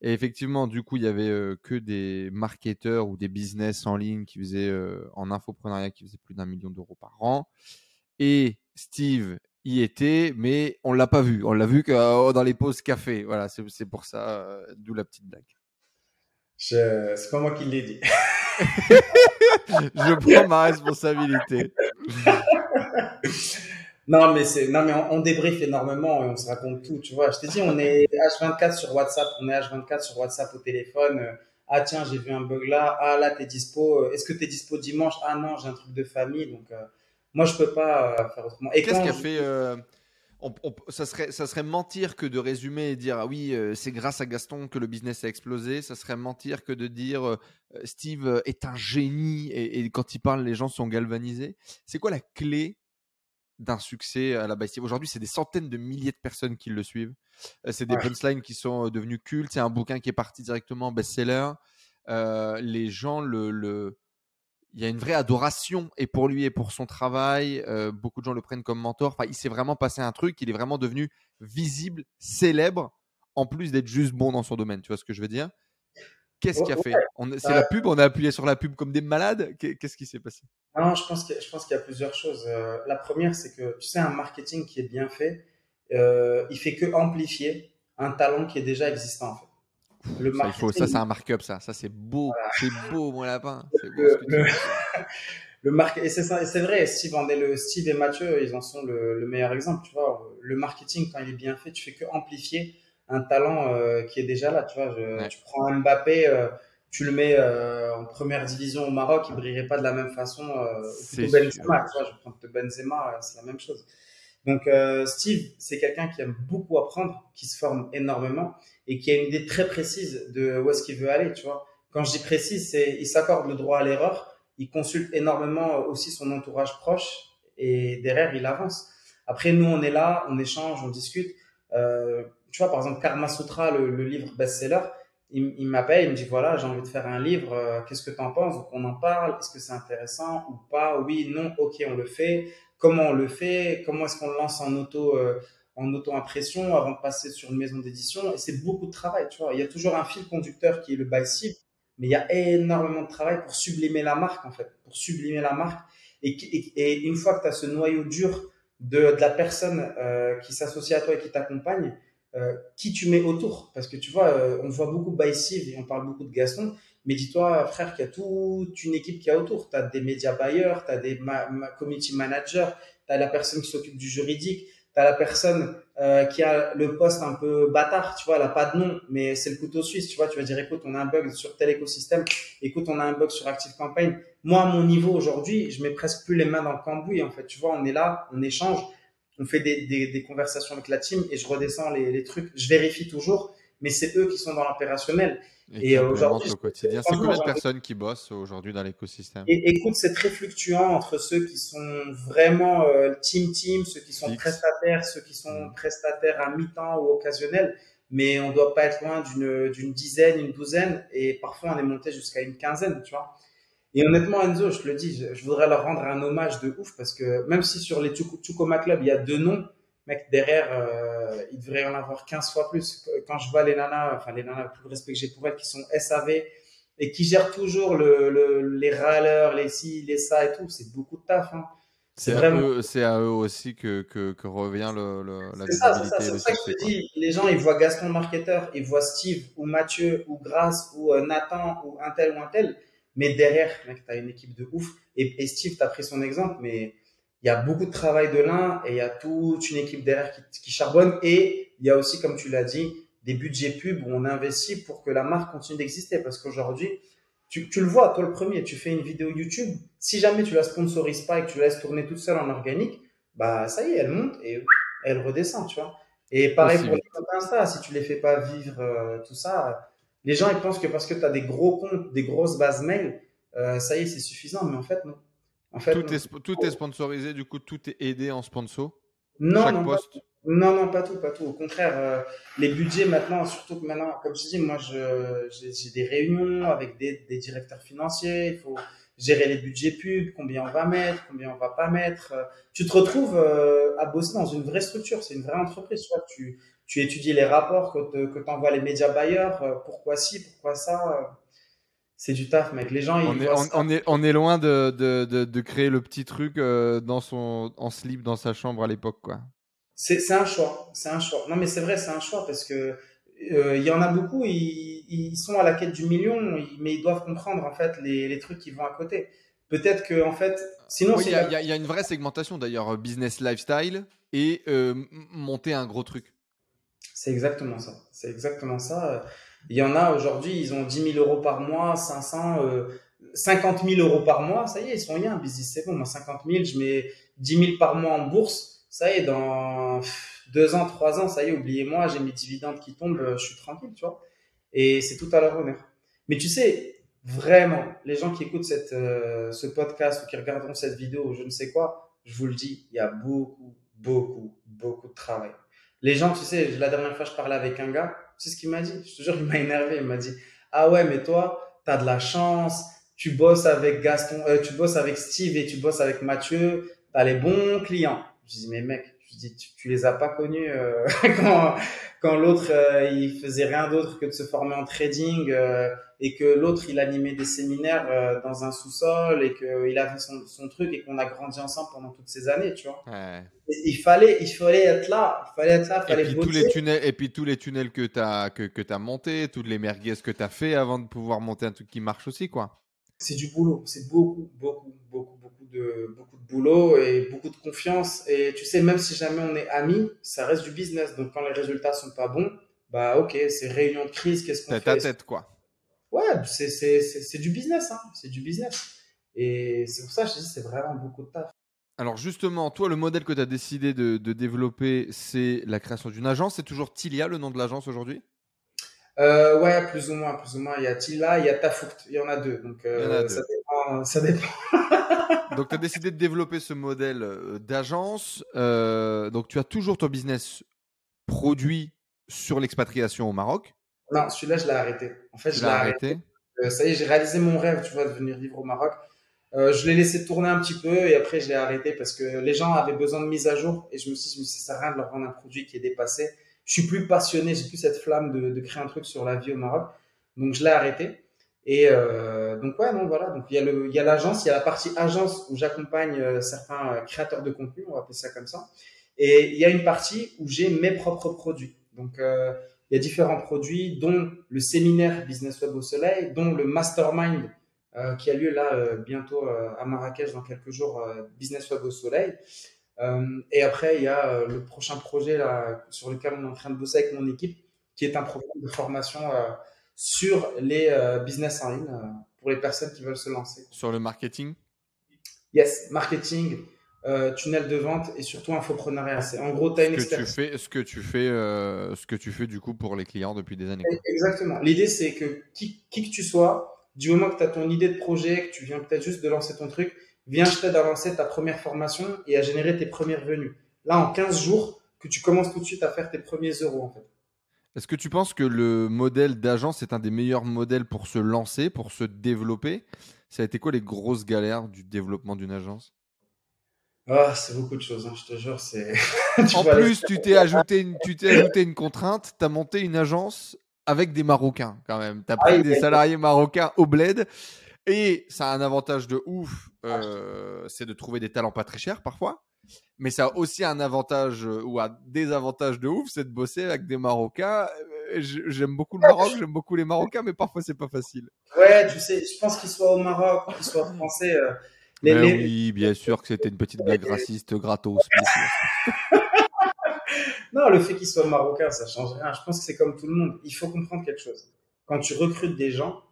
Speaker 2: Et effectivement, du coup, il y avait euh, que des marketeurs ou des business en ligne qui faisaient, euh, en infoprenariat, qui faisaient plus d'un million d'euros par an. Et Steve y était, mais on l'a pas vu. On l'a vu que euh, dans les pauses café. Voilà, c'est pour ça, d'où la petite blague.
Speaker 1: Je, c'est pas moi qui l'ai dit.
Speaker 2: Je prends ma responsabilité.
Speaker 1: Non, mais c'est, non, mais on, on débriefe énormément et on se raconte tout, tu vois. Je t'ai dit, on est H24 sur WhatsApp, on est H24 sur WhatsApp au téléphone. Ah, tiens, j'ai vu un bug là. Ah, là, t'es dispo. Est-ce que t'es dispo dimanche? Ah, non, j'ai un truc de famille. Donc, euh, moi, je peux pas euh, faire autrement. Et
Speaker 2: Qu'est-ce qui a
Speaker 1: je-
Speaker 2: fait euh, on- on- ça, serait, ça serait mentir que de résumer et dire ah oui, euh, c'est grâce à Gaston que le business a explosé. Ça serait mentir que de dire euh, Steve est un génie et, et quand il parle, les gens sont galvanisés. C'est quoi la clé d'un succès à la Bastille Aujourd'hui, c'est des centaines de milliers de personnes qui le suivent. Euh, c'est des
Speaker 1: Ouais.
Speaker 2: punchlines qui sont euh, devenus cultes. C'est un bouquin qui est parti directement best-seller. Euh, les gens le, le, il y a une vraie adoration et pour lui et pour son travail. Euh, beaucoup de gens le prennent comme mentor. Enfin, il s'est vraiment passé un truc. Il est vraiment devenu visible, célèbre, en plus d'être juste bon dans son domaine. Tu vois ce que je veux dire? Qu'est-ce qui a fait? C'est la pub, on a appuyé sur la pub comme des malades? Qu'est-ce qui s'est passé?
Speaker 1: Non, je pense qu'il y, a plusieurs choses. Euh, la première, c'est que tu sais, un marketing qui est bien fait, euh, il fait que amplifier un talent qui est déjà existant en fait.
Speaker 2: Le ça, ça c'est un markup, ça. Ça, c'est beau. C'est beau, mon lapin.
Speaker 1: le, et c'est vrai, Steve, le, Steve et Mathieu, ils en sont le, meilleur exemple. Tu vois, le marketing, quand il est bien fait, tu fais que amplifier un talent euh, qui est déjà là. Tu vois, tu prends Mbappé, euh, tu le mets euh, en première division au Maroc, il brillerait pas de la même façon. Benzema, tu vois, je prends Benzema, c'est la même chose. Donc Steve, c'est quelqu'un qui aime beaucoup apprendre, qui se forme énormément et qui a une idée très précise de où est-ce qu'il veut aller. Tu vois, quand je dis précise, c'est il s'accorde le droit à l'erreur. Il consulte énormément aussi son entourage proche et derrière il avance. Après nous on est là, on échange, on discute. Euh, tu vois, par exemple, Karma Sutra, le, livre best-seller, il, m'appelle, il me dit voilà, j'ai envie de faire un livre, euh, qu'est-ce que tu en penses? Donc on en parle, est-ce que c'est intéressant ou pas? Oui, non, ok, on le fait. Comment on le fait? Comment est-ce qu'on le lance en auto euh, en auto-impression avant de passer sur une maison d'édition? Et c'est beaucoup de travail, tu vois. Il y a toujours un fil conducteur qui est le buy mais il y a énormément de travail pour sublimer la marque, en fait, pour sublimer la marque. Et, une fois que tu as ce noyau dur de, de la personne euh, qui s'associe à toi et qui t'accompagne, euh, qui tu mets autour. Parce que tu vois, euh, on voit beaucoup Baïsiv et on parle beaucoup de Gaston, mais dis-toi, frère, qu'il y a toute une équipe qui a autour. Tu as des médias buyers, tu as des community managers, tu as la personne qui s'occupe du juridique, tu as la personne euh, qui a le poste un peu bâtard, tu vois, elle a pas de nom, mais c'est le couteau suisse, tu vois, tu vas dire, écoute, on a un bug sur tel écosystème, écoute, on a un bug sur Active Campaign. Moi, à mon niveau aujourd'hui, je mets presque plus les mains dans le cambouis, en fait, tu vois, on est là, on échange, on fait des, des, des, conversations avec la team et je redescends les, les trucs. Je vérifie toujours, mais c'est eux qui sont dans l'opérationnel.
Speaker 2: Et, aujourd'hui, au quotidien, c'est combien de personnes qui bossent aujourd'hui dans l'écosystème?
Speaker 1: Et, Écoute, c'est très fluctuant entre ceux qui sont vraiment euh, team team, ceux qui sont prestataires, ceux qui sont mm. prestataires à mi-temps ou occasionnels. Mais on doit pas être loin d'une d'une dizaine, une douzaine, et parfois on est monté jusqu'à une quinzaine, tu vois. Et honnêtement, Enzo, je te le dis, je, voudrais leur rendre un hommage de ouf parce que même si sur les Chukoma Club, il y a deux noms, mec, derrière, euh, il devrait y en avoir 15 fois plus. Quand je vois les nanas, enfin les nanas, le plus respect que j'ai pour elles, qui sont SAV et qui gèrent toujours le, le, les râleurs, les ci, les ça et tout, c'est beaucoup de taf. Hein.
Speaker 2: C'est vraiment... c'est à eux aussi que, que, que revient le, le, la visibilité.
Speaker 1: C'est ça, que je te dis. Les gens, ils voient Gaston marketeur, ils voient Steve ou Mathieu ou Grace ou euh, Nathan ou un tel ou un tel. Mais derrière, mec, tu as une équipe de ouf. Et, et Steve, tu as pris son exemple, mais il y a beaucoup de travail de l'un et il y a toute une équipe derrière qui, qui charbonne. Et il y a aussi, comme tu l'as dit, des budgets pubs où on investit pour que la marque continue d'exister. Parce qu'aujourd'hui, tu, tu, le vois, toi le premier, tu fais une vidéo YouTube. Si jamais tu la sponsorises pas et que tu la laisses tourner toute seule en organique, bah ça y est, elle monte et elle redescend, tu vois. Et pareil pour les Insta, si tu les fais pas vivre euh, tout ça, les gens ils pensent que parce que tu as des gros comptes, des grosses bases mail, euh, ça y est, c'est suffisant. Mais en fait, non. En fait,
Speaker 2: tout, est, tout est sponsorisé, du coup, tout est aidé en sponsor?
Speaker 1: Non, non, Pas, non, non, pas tout, pas tout. Au contraire, euh, les budgets maintenant, surtout que maintenant, comme je dis, moi, j'ai des réunions avec des, des, directeurs financiers. Il faut gérer les budgets pubs, combien on va mettre, combien on va pas mettre. Tu te retrouves à bosser dans une vraie structure. C'est une vraie entreprise. Soit tu, tu étudies les rapports que, que t'envoient les médias bailleurs, euh, pourquoi ci, pourquoi ça. Euh, c'est du taf, mec. Les gens,
Speaker 2: on, est, on, est, on est loin de, de, de, créer le petit truc euh, dans son, en slip dans sa chambre à l'époque, quoi.
Speaker 1: C'est un choix. C'est un choix. Non, mais c'est vrai, c'est un choix parce que il y en a beaucoup, ils, ils, sont à la quête du million, mais ils doivent comprendre en fait les, les trucs qui vont à côté. Peut-être que en fait, sinon,
Speaker 2: il y, a une vraie segmentation d'ailleurs, business lifestyle et monter un gros truc.
Speaker 1: C'est exactement ça. C'est exactement ça. Il y en a aujourd'hui, ils ont 10 000 euros par mois, 500, euh, 50 000 euros par mois. Ça y est, ils sont rien. Business, c'est bon. Moi, 50 000, je mets 10 000 par mois en bourse. Ça y est, dans deux ans, trois ans, ça y est, oubliez-moi, j'ai mes dividendes qui tombent, je suis tranquille, tu vois. Et c'est tout à leur honneur. Mais tu sais, vraiment, les gens qui écoutent cette, euh, ce podcast ou qui regarderont cette vidéo je ne sais quoi, je vous le dis, il y a beaucoup, beaucoup, beaucoup de travail. Les gens, tu sais, la dernière fois, je parlais avec un gars, tu sais ce qu'il m'a dit? Je te jure, il m'a énervé. Il m'a dit Ah ouais, mais toi, tu as de la chance, tu bosses avec Gaston, euh, tu bosses avec Steve et tu bosses avec Mathieu, tu as les bons clients. Je dis Mais mec, Je dis, tu, tu les as pas connus euh, quand, quand l'autre euh, il faisait rien d'autre que de se former en trading euh, et que l'autre il animait des séminaires euh, dans un sous-sol et qu'il avait son, son truc et qu'on a grandi ensemble pendant toutes ces années, tu vois.
Speaker 2: Ouais.
Speaker 1: Et il fallait, il fallait être là, il fallait être là, il
Speaker 2: Et
Speaker 1: fallait
Speaker 2: puis, tous les tunnels, et puis tous les tunnels que tu as, que, que as montés, toutes les merguez que tu as fait avant de pouvoir monter un truc qui marche aussi, quoi.
Speaker 1: C'est du boulot, c'est beaucoup, beaucoup, beaucoup, beaucoup de, beaucoup de boulot et beaucoup de confiance. Et tu sais, même si jamais on est amis, ça reste du business. Donc quand les résultats sont pas bons, bah ok, c'est réunion de crise, qu'est-ce qu'on
Speaker 2: Tête
Speaker 1: fait?
Speaker 2: à tête, quoi.
Speaker 1: Ouais, c'est c'est c'est c'est du business, hein. C'est du business. Et c'est pour ça que je te dis, c'est vraiment beaucoup de taf.
Speaker 2: Alors justement, toi, le modèle que tu as décidé de, de développer, c'est la création d'une agence. C'est toujours Tilia, le nom de l'agence aujourd'hui?
Speaker 1: Euh, ouais, plus ou moins, plus ou moins. Il y a Tila, il y a Tafourt. Il y en a deux. Donc, euh,
Speaker 2: a deux.
Speaker 1: ça dépend. Ça dépend.
Speaker 2: Donc, tu as décidé de développer ce modèle euh, d'agence. Euh, donc, tu as toujours ton business produit sur l'expatriation au Maroc.
Speaker 1: Non, celui-là, je l'ai arrêté. En fait, je l'ai arrêté?
Speaker 2: arrêté.
Speaker 1: Euh, ça y est, j'ai réalisé mon rêve, tu vois, de venir vivre au Maroc. Euh, je l'ai laissé tourner un petit peu et après, je l'ai arrêté parce que les gens avaient besoin de mise à jour et je me suis dit, ça sert à rien de leur vendre un produit qui est dépassé. Je suis plus passionné, j'ai plus cette flamme de, de créer un truc sur la vie au Maroc. Donc, je l'ai arrêté. Et euh, donc, ouais, non, voilà. Donc, il y a le, il y a l'agence, il y a la partie agence où j'accompagne euh, certains euh, créateurs de contenu, on va appeler ça comme ça. Et il y a une partie où j'ai mes propres produits. Donc, euh, il y a différents produits, dont le séminaire Business Web au Soleil, dont le mastermind euh, qui a lieu là euh, bientôt euh, à Marrakech dans quelques jours, Business Web au Soleil. Et après, il y a le prochain projet là, sur lequel on est en train de bosser avec mon équipe, qui est un programme de formation sur les business en ligne pour les personnes qui veulent se lancer.
Speaker 2: Sur le marketing?
Speaker 1: Yes, marketing, euh, tunnel de vente et surtout infoprenariat. C'est en gros, tu as
Speaker 2: Ce
Speaker 1: une
Speaker 2: que tu fais, ce que tu fais, euh, ce que tu fais du coup pour les clients depuis des années.
Speaker 1: Exactement. L'idée, c'est que qui, qui que tu sois, du moment que tu as ton idée de projet, que tu viens peut-être juste de lancer ton truc, viens, je t'aide à lancer ta première formation et à générer tes premiers revenus. Là, en 15 jours, que tu commences tout de suite à faire tes premiers euros, en fait.
Speaker 2: Est-ce que tu penses que le modèle d'agence est un des meilleurs modèles pour se lancer, pour se développer? Ça a été quoi les grosses galères du développement d'une agence?
Speaker 1: Ah, c'est beaucoup de choses, hein, je te jure, c'est.
Speaker 2: En plus, tu t'es ajouté une, tu t'es ajouté une contrainte. Tu as monté une agence avec des Marocains quand même. Tu as pris
Speaker 1: Ah
Speaker 2: des salariés marocains au bled. Et ça a un avantage de ouf, euh, c'est de trouver des talents pas très chers parfois. Mais ça a aussi un avantage euh, ou un désavantage de ouf, c'est de bosser avec des Marocains. Euh, J'aime beaucoup le Maroc, j'aime beaucoup les Marocains, mais parfois c'est pas facile.
Speaker 1: Ouais, tu sais, je pense qu'ils soient au Maroc, qu'ils soient français. euh, les, les-
Speaker 2: oui, bien sûr que c'était une petite blague raciste gratos.
Speaker 1: Non, le fait qu'ils soient marocains, ça change rien. Je pense que c'est comme tout le monde. Il faut comprendre quelque chose. Quand tu recrutes des gens,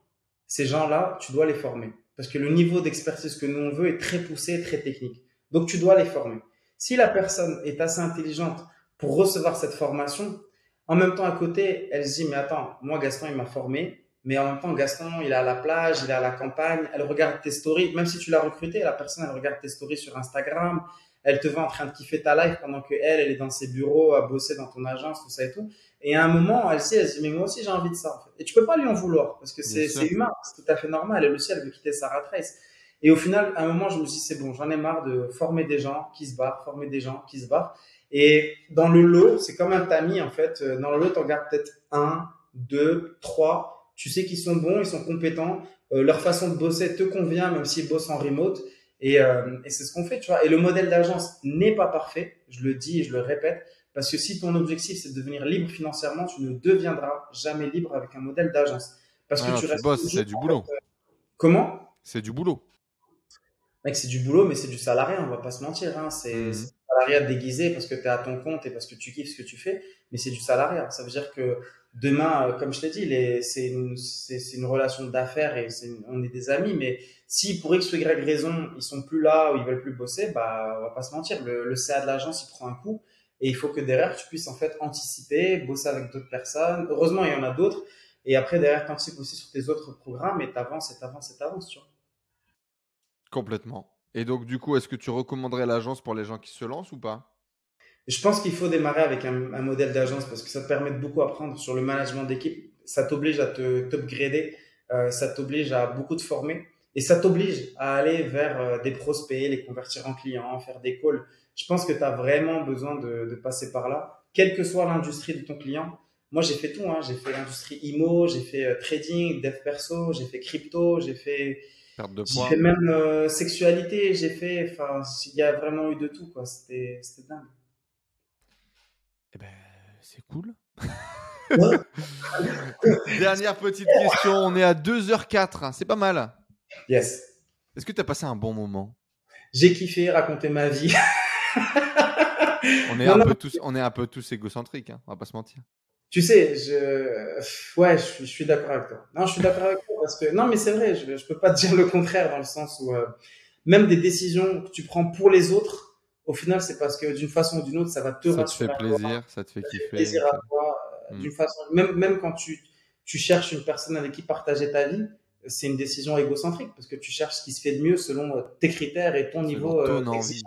Speaker 1: ces gens-là, tu dois les former. Parce que le niveau d'expertise que nous on veut est très poussé, très technique. Donc tu dois les former. Si la personne est assez intelligente pour recevoir cette formation, en même temps à côté, elle se dit, mais attends, moi Gaston, il m'a formé, mais en même temps, Gaston, il est à la plage, il est à la campagne, elle regarde tes stories, même si tu l'as recruté, la personne, elle regarde tes stories sur Instagram, elle te voit en train de kiffer ta life pendant que elle, elle est dans ses bureaux à bosser dans ton agence, tout ça et tout. Et à un moment, elle sait, elle se dit, mais moi aussi, j'ai envie de ça, en fait. Et tu peux pas lui en vouloir, parce que c'est humain, c'est tout à fait normal. Elle aussi, elle veut quitter sa rat race. Et au final, à un moment, je me suis dit, c'est bon, j'en ai marre de former des gens qui se barrent, former des gens qui se barrent. Et dans le lot, c'est comme un tamis, en fait. Euh, Dans le lot, tu regardes peut-être un, deux, trois. Tu sais qu'ils sont bons, ils sont compétents. Euh, leur façon de bosser te convient, même s'ils bossent en remote. Et, euh, et c'est ce qu'on fait, tu vois. Et le modèle d'agence n'est pas parfait. Je le dis et je le répète. Parce que si ton objectif, c'est de devenir libre financièrement, tu ne deviendras jamais libre avec un modèle d'agence. Parce
Speaker 2: Ah
Speaker 1: que
Speaker 2: non,
Speaker 1: tu
Speaker 2: tu
Speaker 1: restes
Speaker 2: bosses, c'est du boulot.
Speaker 1: fait, euh, Comment?
Speaker 2: C'est du boulot.
Speaker 1: Mec, c'est du boulot, mais c'est du salariat, on va pas se mentir. Hein. C'est c'est du salariat déguisé parce que tu es à ton compte et parce que tu kiffes ce que tu fais, mais c'est du salariat. Ça veut dire que demain, euh, comme je t'ai dit, c'est une, relation d'affaires et on est des amis, mais si pour X ou Y raison, ils sont plus là ou ils veulent plus bosser, bah, on va pas se mentir. Le, CA de l'agence, il prend un coup et il faut que derrière, tu puisses en fait anticiper, bosser avec d'autres personnes. Heureusement, il y en a d'autres. Et après, derrière, tu anticipes aussi sur tes autres programmes et t'avances et t'avances et t'avances, tu vois.
Speaker 2: Complètement. Et donc, du coup, est-ce que tu recommanderais l'agence pour les gens qui se lancent ou pas?
Speaker 1: Je pense qu'il faut démarrer avec un, un modèle d'agence parce que ça te permet de beaucoup apprendre sur le management d'équipe. Ça t'oblige à te t'upgrader, euh, ça t'oblige à beaucoup te former et ça t'oblige à aller vers euh, des prospects, les convertir en clients, faire des calls. je pense que tu as vraiment besoin de, de, passer par là, quelle que soit l'industrie de ton client. Moi, j'ai fait tout. Hein. J'ai fait l'industrie IMO, j'ai fait euh, trading, dev perso, j'ai fait crypto, j'ai fait, j'ai fait même euh, sexualité, j'ai fait. Enfin, il y a vraiment eu de tout. quoi. C'était dingue.
Speaker 2: Eh ben, c'est cool. Dernière petite question. On est à 2h04. Hein. C'est pas mal.
Speaker 1: Yes.
Speaker 2: Est-ce que tu as passé un bon moment?
Speaker 1: J'ai kiffé raconter ma vie.
Speaker 2: on, est un Peu tous, on est un peu tous égocentriques, hein, on va pas se mentir.
Speaker 1: Tu sais, je, ouais, je, suis d'accord avec toi. Non, je suis d'accord avec toi parce que, non, mais c'est vrai, je, je peux pas te dire le contraire dans le sens où, euh, même des décisions que tu prends pour les autres, au final, c'est parce que d'une façon ou d'une autre, ça va te
Speaker 2: Ça te fait plaisir, ça te fait kiffer.
Speaker 1: plaisir à toi, euh, mm. d'une façon, même, même quand tu, tu cherches une personne avec qui partager ta vie, c'est une décision égocentrique parce que tu cherches ce qui se fait de mieux selon euh, tes critères et ton niveau.
Speaker 2: Ton envie.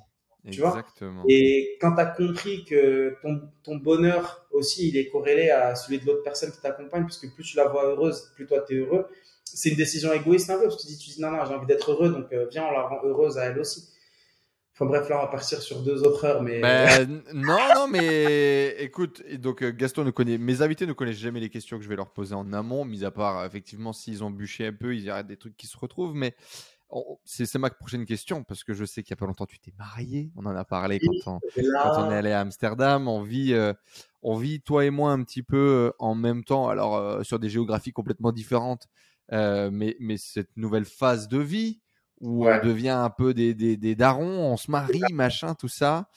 Speaker 1: Tu vois et quand tu as compris que ton, ton, bonheur aussi, il est corrélé à celui de l'autre personne qui t'accompagne, puisque plus tu la vois heureuse, plus toi tu es heureux, c'est une décision égoïste un peu, parce que tu dis, tu dis non, non, j'ai envie d'être heureux, donc euh, viens, on la rend heureuse à elle aussi. Enfin bref, là, on va partir sur deux autres heures, mais...
Speaker 2: Ben, non, non, mais écoute, donc euh, Gaston ne connaît... Mes invités ne connaissent jamais les questions que je vais leur poser en amont, mis à part, effectivement, s'ils ont bûché un peu, ils y a des trucs qui se retrouvent, mais c'est ma prochaine question parce que je sais qu'il y a pas longtemps tu t'es marié. On en a parlé quand on, quand on est allé à Amsterdam. On vit, euh, on vit toi et moi un petit peu euh, en même temps. Alors euh, sur des géographies complètement différentes, mais, mais cette nouvelle phase de vie où on devient un peu des, des, des, darons, on se marie, machin, tout ça.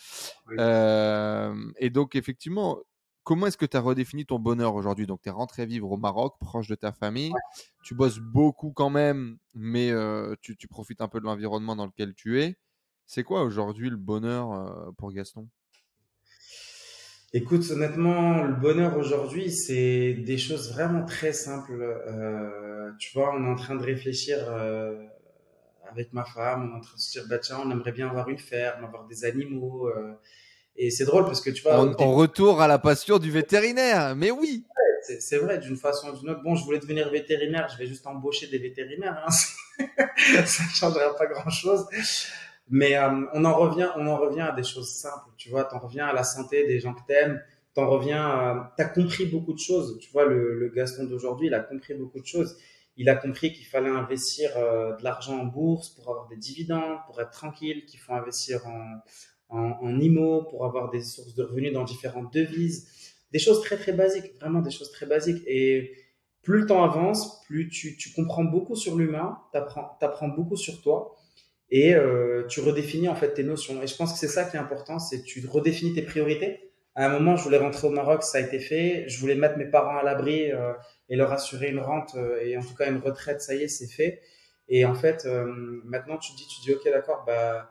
Speaker 2: et donc effectivement, comment est-ce que tu as redéfini ton bonheur aujourd'hui? Donc, tu es rentré vivre au Maroc, proche de ta famille. Tu bosses beaucoup quand même, mais euh, tu, profites un peu de l'environnement dans lequel tu es. C'est quoi aujourd'hui le bonheur euh, pour Gaston?
Speaker 1: Écoute, honnêtement, le bonheur aujourd'hui, c'est des choses vraiment très simples. Tu vois, on est en train de réfléchir avec ma femme, on est en train de se dire, bah tiens, on aimerait bien avoir une ferme, avoir des animaux. Et c'est drôle parce que tu vois.
Speaker 2: On, retour à la passion du vétérinaire, mais oui.
Speaker 1: c'est vrai, d'une façon ou d'une autre. Bon, je voulais devenir vétérinaire, je vais juste embaucher des vétérinaires. Hein. ça ne changera pas grand-chose. Mais euh, on en revient, on en revient à des choses simples. Tu vois, t'en reviens à la santé des gens que t'aimes. T'en reviens, à... t'as compris beaucoup de choses. Tu vois, le, le Gaston d'aujourd'hui, il a compris beaucoup de choses. Il a compris qu'il fallait investir euh, de l'argent en bourse pour avoir des dividendes, pour être tranquille, qu'il faut investir en, en, IMO pour avoir des sources de revenus dans différentes devises. Des choses très très basiques, vraiment des choses très basiques. Et plus le temps avance, plus tu, tu comprends beaucoup sur l'humain, tu beaucoup sur toi et euh, tu redéfinis en fait tes notions. Et je pense que c'est ça qui est important, c'est tu redéfinis tes priorités. À un moment, je voulais rentrer au Maroc, ça a été fait. Je voulais mettre mes parents à l'abri euh, et leur assurer une rente euh, et en tout cas une retraite, ça y est, c'est fait. Et en fait, euh, maintenant tu te dis, tu dis, ok, d'accord, bah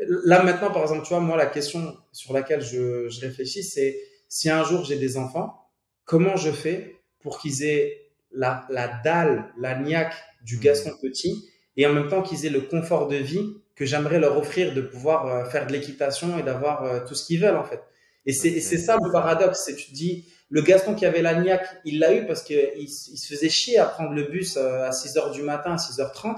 Speaker 1: Là maintenant, par exemple, tu vois, moi, la question sur laquelle je, je réfléchis, c'est si un jour j'ai des enfants, comment je fais pour qu'ils aient la, la dalle, la niaque du mmh. Gaston petit et en même temps qu'ils aient le confort de vie que j'aimerais leur offrir de pouvoir euh, faire de l'équitation et d'avoir euh, tout ce qu'ils veulent en fait. Et c'est ça le paradoxe, c'est tu te dis le Gaston qui avait la niaque, il l'a eu parce qu'il il se faisait chier à prendre le bus euh, à 6 heures du matin, à 6h30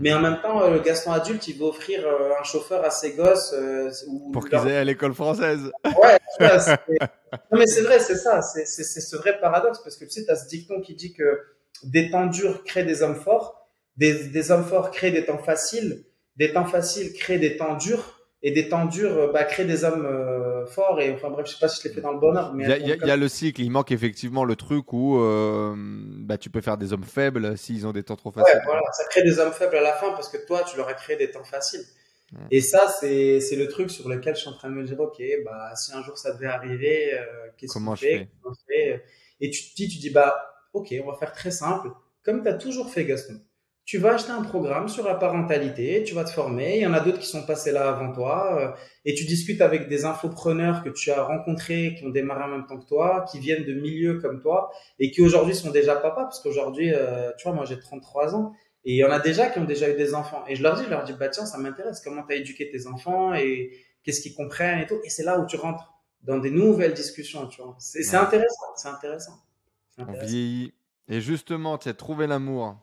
Speaker 1: mais en même temps, le Gaston adulte, il veut offrir euh, un chauffeur à ses gosses. Euh,
Speaker 2: Pour qu'ils aient à l'école française.
Speaker 1: Ouais, non, mais c'est vrai, c'est ça. C'est ce vrai paradoxe. Parce que tu sais, tu as ce dicton qui dit que des temps durs créent des hommes forts, des, des hommes forts créent des temps faciles, des temps faciles créent des temps durs, et des temps durs euh, bah, créent des hommes euh, forts et enfin bref je sais pas si je l'ai fait dans le bon ordre mais
Speaker 2: il y, a, le cycle. Il manque effectivement le truc où euh, bah, tu peux faire des hommes faibles s'ils ont des temps trop faciles.
Speaker 1: ouais, voilà ça crée des hommes faibles à la fin parce que toi tu leur as créé des temps faciles. Et ça c'est c'est le truc sur lequel je suis en train de me dire ok bah si un jour ça devait arriver qu'est-ce qu'on fait, fait? Et tu te dis tu dis bah ok on va faire très simple. Comme tu as toujours fait Gaston tu vas acheter un programme sur la parentalité, tu vas te former, il y en a d'autres qui sont passés là avant toi, euh, et tu discutes avec des infopreneurs que tu as rencontrés, qui ont démarré en même temps que toi, qui viennent de milieux comme toi, et qui aujourd'hui sont déjà papa, parce qu'aujourd'hui, euh, tu vois, moi j'ai 33 ans, et il y en a déjà qui ont déjà eu des enfants. Et je leur dis, je leur dis, bah tiens, ça m'intéresse, comment tu as éduqué tes enfants, et qu'est-ce qu'ils comprennent, et tout. Et c'est là où tu rentres dans des nouvelles discussions, tu vois. C'est intéressant, c'est intéressant.
Speaker 2: intéressant. On vieillit. Et justement, tu as trouvé l'amour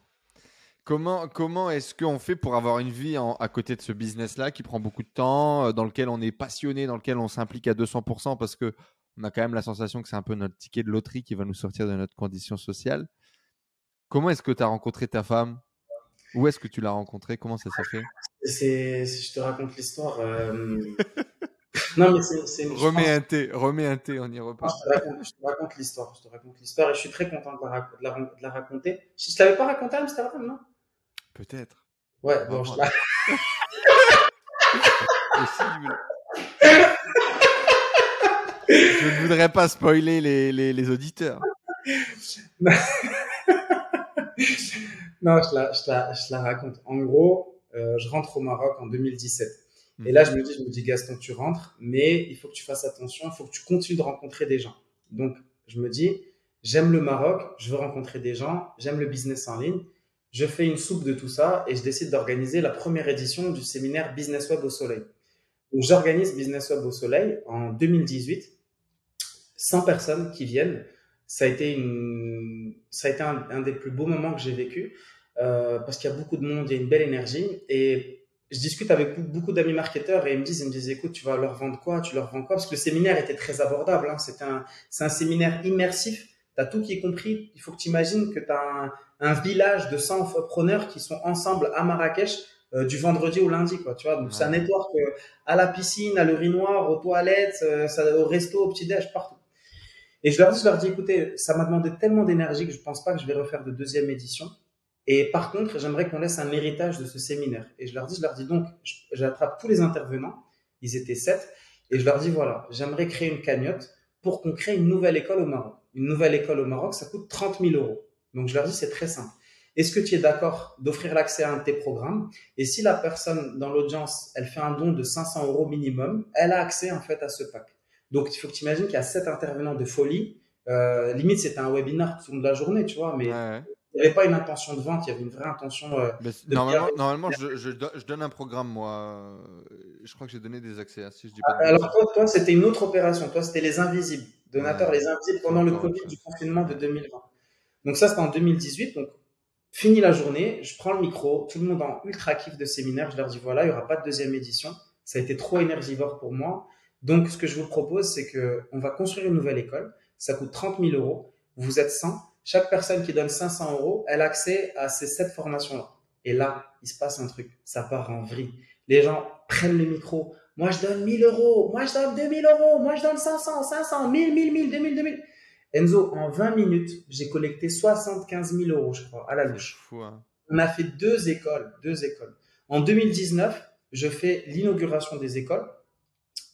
Speaker 2: Comment, comment est-ce qu'on fait pour avoir une vie à côté de ce business-là qui prend beaucoup de temps, euh, dans lequel on est passionné, dans lequel on s'implique à 200% parce que on a quand même la sensation que c'est un peu notre ticket de loterie qui va nous sortir de notre condition sociale? Comment est-ce que tu as rencontré ta femme? Où est-ce que tu l'as rencontrée? Comment ça s'est fait?
Speaker 1: C'est, Je te raconte l'histoire. Euh, non, mais c'est.
Speaker 2: Remets un thé, remets un thé, on y repart.
Speaker 1: je te raconte, l'histoire. Je te raconte l'histoire et je suis très content de la, de la, raconter. Je ne l'avais pas raconté à Amsterdam, non?
Speaker 2: Peut-être.
Speaker 1: Ouais, bon, je la.
Speaker 2: Je ne voudrais pas spoiler les, les, les auditeurs.
Speaker 1: non, je la, je, la, je la, raconte. En gros, euh, je rentre au Maroc en 2017. Et là, je me dis, je me dis, Gaston, tu rentres, mais il faut que tu fasses attention, il faut que tu continues de rencontrer des gens. Donc, je me dis, j'aime le Maroc, je veux rencontrer des gens, j'aime le business en ligne. Je fais une soupe de tout ça et je décide d'organiser la première édition du séminaire Business Web au Soleil. Donc, j'organise Business Web au Soleil en 2018. 100 personnes qui viennent. Ça a été, une, ça a été un, des plus beaux moments que j'ai vécu euh, parce qu'il y a beaucoup de monde, il y a une belle énergie et je discute avec beaucoup d'amis marketeurs et ils me disent, ils me disent, écoute, tu vas leur vendre quoi? Tu leur vends quoi? Parce que le séminaire était très abordable. Hein. C'est un, un séminaire immersif. Tu as tout qui est compris. Il faut que tu imagines que tu as un, un, village de 100 preneurs qui sont ensemble à Marrakech euh, du vendredi au lundi, quoi. Tu vois, donc c'est un network euh, à la piscine, à l'urinoir, aux toilettes, euh, ça, au resto, au petit déj, partout. Et je leur dis, je leur dis, écoutez, ça m'a demandé tellement d'énergie que je pense pas que je vais refaire de deuxième édition. Et par contre, j'aimerais qu'on laisse un héritage de ce séminaire. Et je leur dis, je leur dis donc, j'attrape tous les intervenants, ils étaient sept, et je leur dis, voilà, j'aimerais créer une cagnotte pour qu'on crée une nouvelle école au Maroc. Une nouvelle école au Maroc, ça coûte 30 000 euros. Donc je leur dis, c'est très simple. Est-ce que tu es d'accord d'offrir l'accès à un de tes programmes? Et si la personne dans l'audience, elle fait un don de 500 euros minimum, elle a accès en fait à ce pack. Donc il faut que tu imagines qu'il y a sept intervenants de folie. Euh, limite, c'était un webinar tout au long de la journée, tu vois, mais il n'y avait pas une intention de vente, il y avait une vraie intention. Euh,
Speaker 2: normalement, normalement je, je, donne un programme, moi. Je crois que j'ai donné des accès. Hein, si je dis
Speaker 1: pas Alors, toi, toi c'était une autre opération. Toi, c'était les invisibles. Donateurs, les invisibles pendant le Covid du confinement de 2020. Donc, ça, c'était en 2018. Donc, fini la journée, je prends le micro, tout le monde en ultra kiff de séminaire. Je leur dis voilà, il n'y aura pas de deuxième édition. Ça a été trop énergivore pour moi. Donc, ce que je vous propose, c'est qu'on va construire une nouvelle école. Ça coûte 30 000 euros. Vous êtes 100 chaque personne qui donne 500 euros, elle a accès à ces sept formations-là. Et là, il se passe un truc. Ça part en vrille. Les gens prennent le micro. Moi, je donne 1000 euros. Moi, je donne 2000 euros. Moi, je donne 500, 500, 1000, 1000, 1000, 2000, 2000. Enzo, en 20 minutes, j'ai collecté 75 000 euros, je crois, à la louche. Hein. On a fait deux écoles, deux écoles. En 2019, je fais l'inauguration des écoles.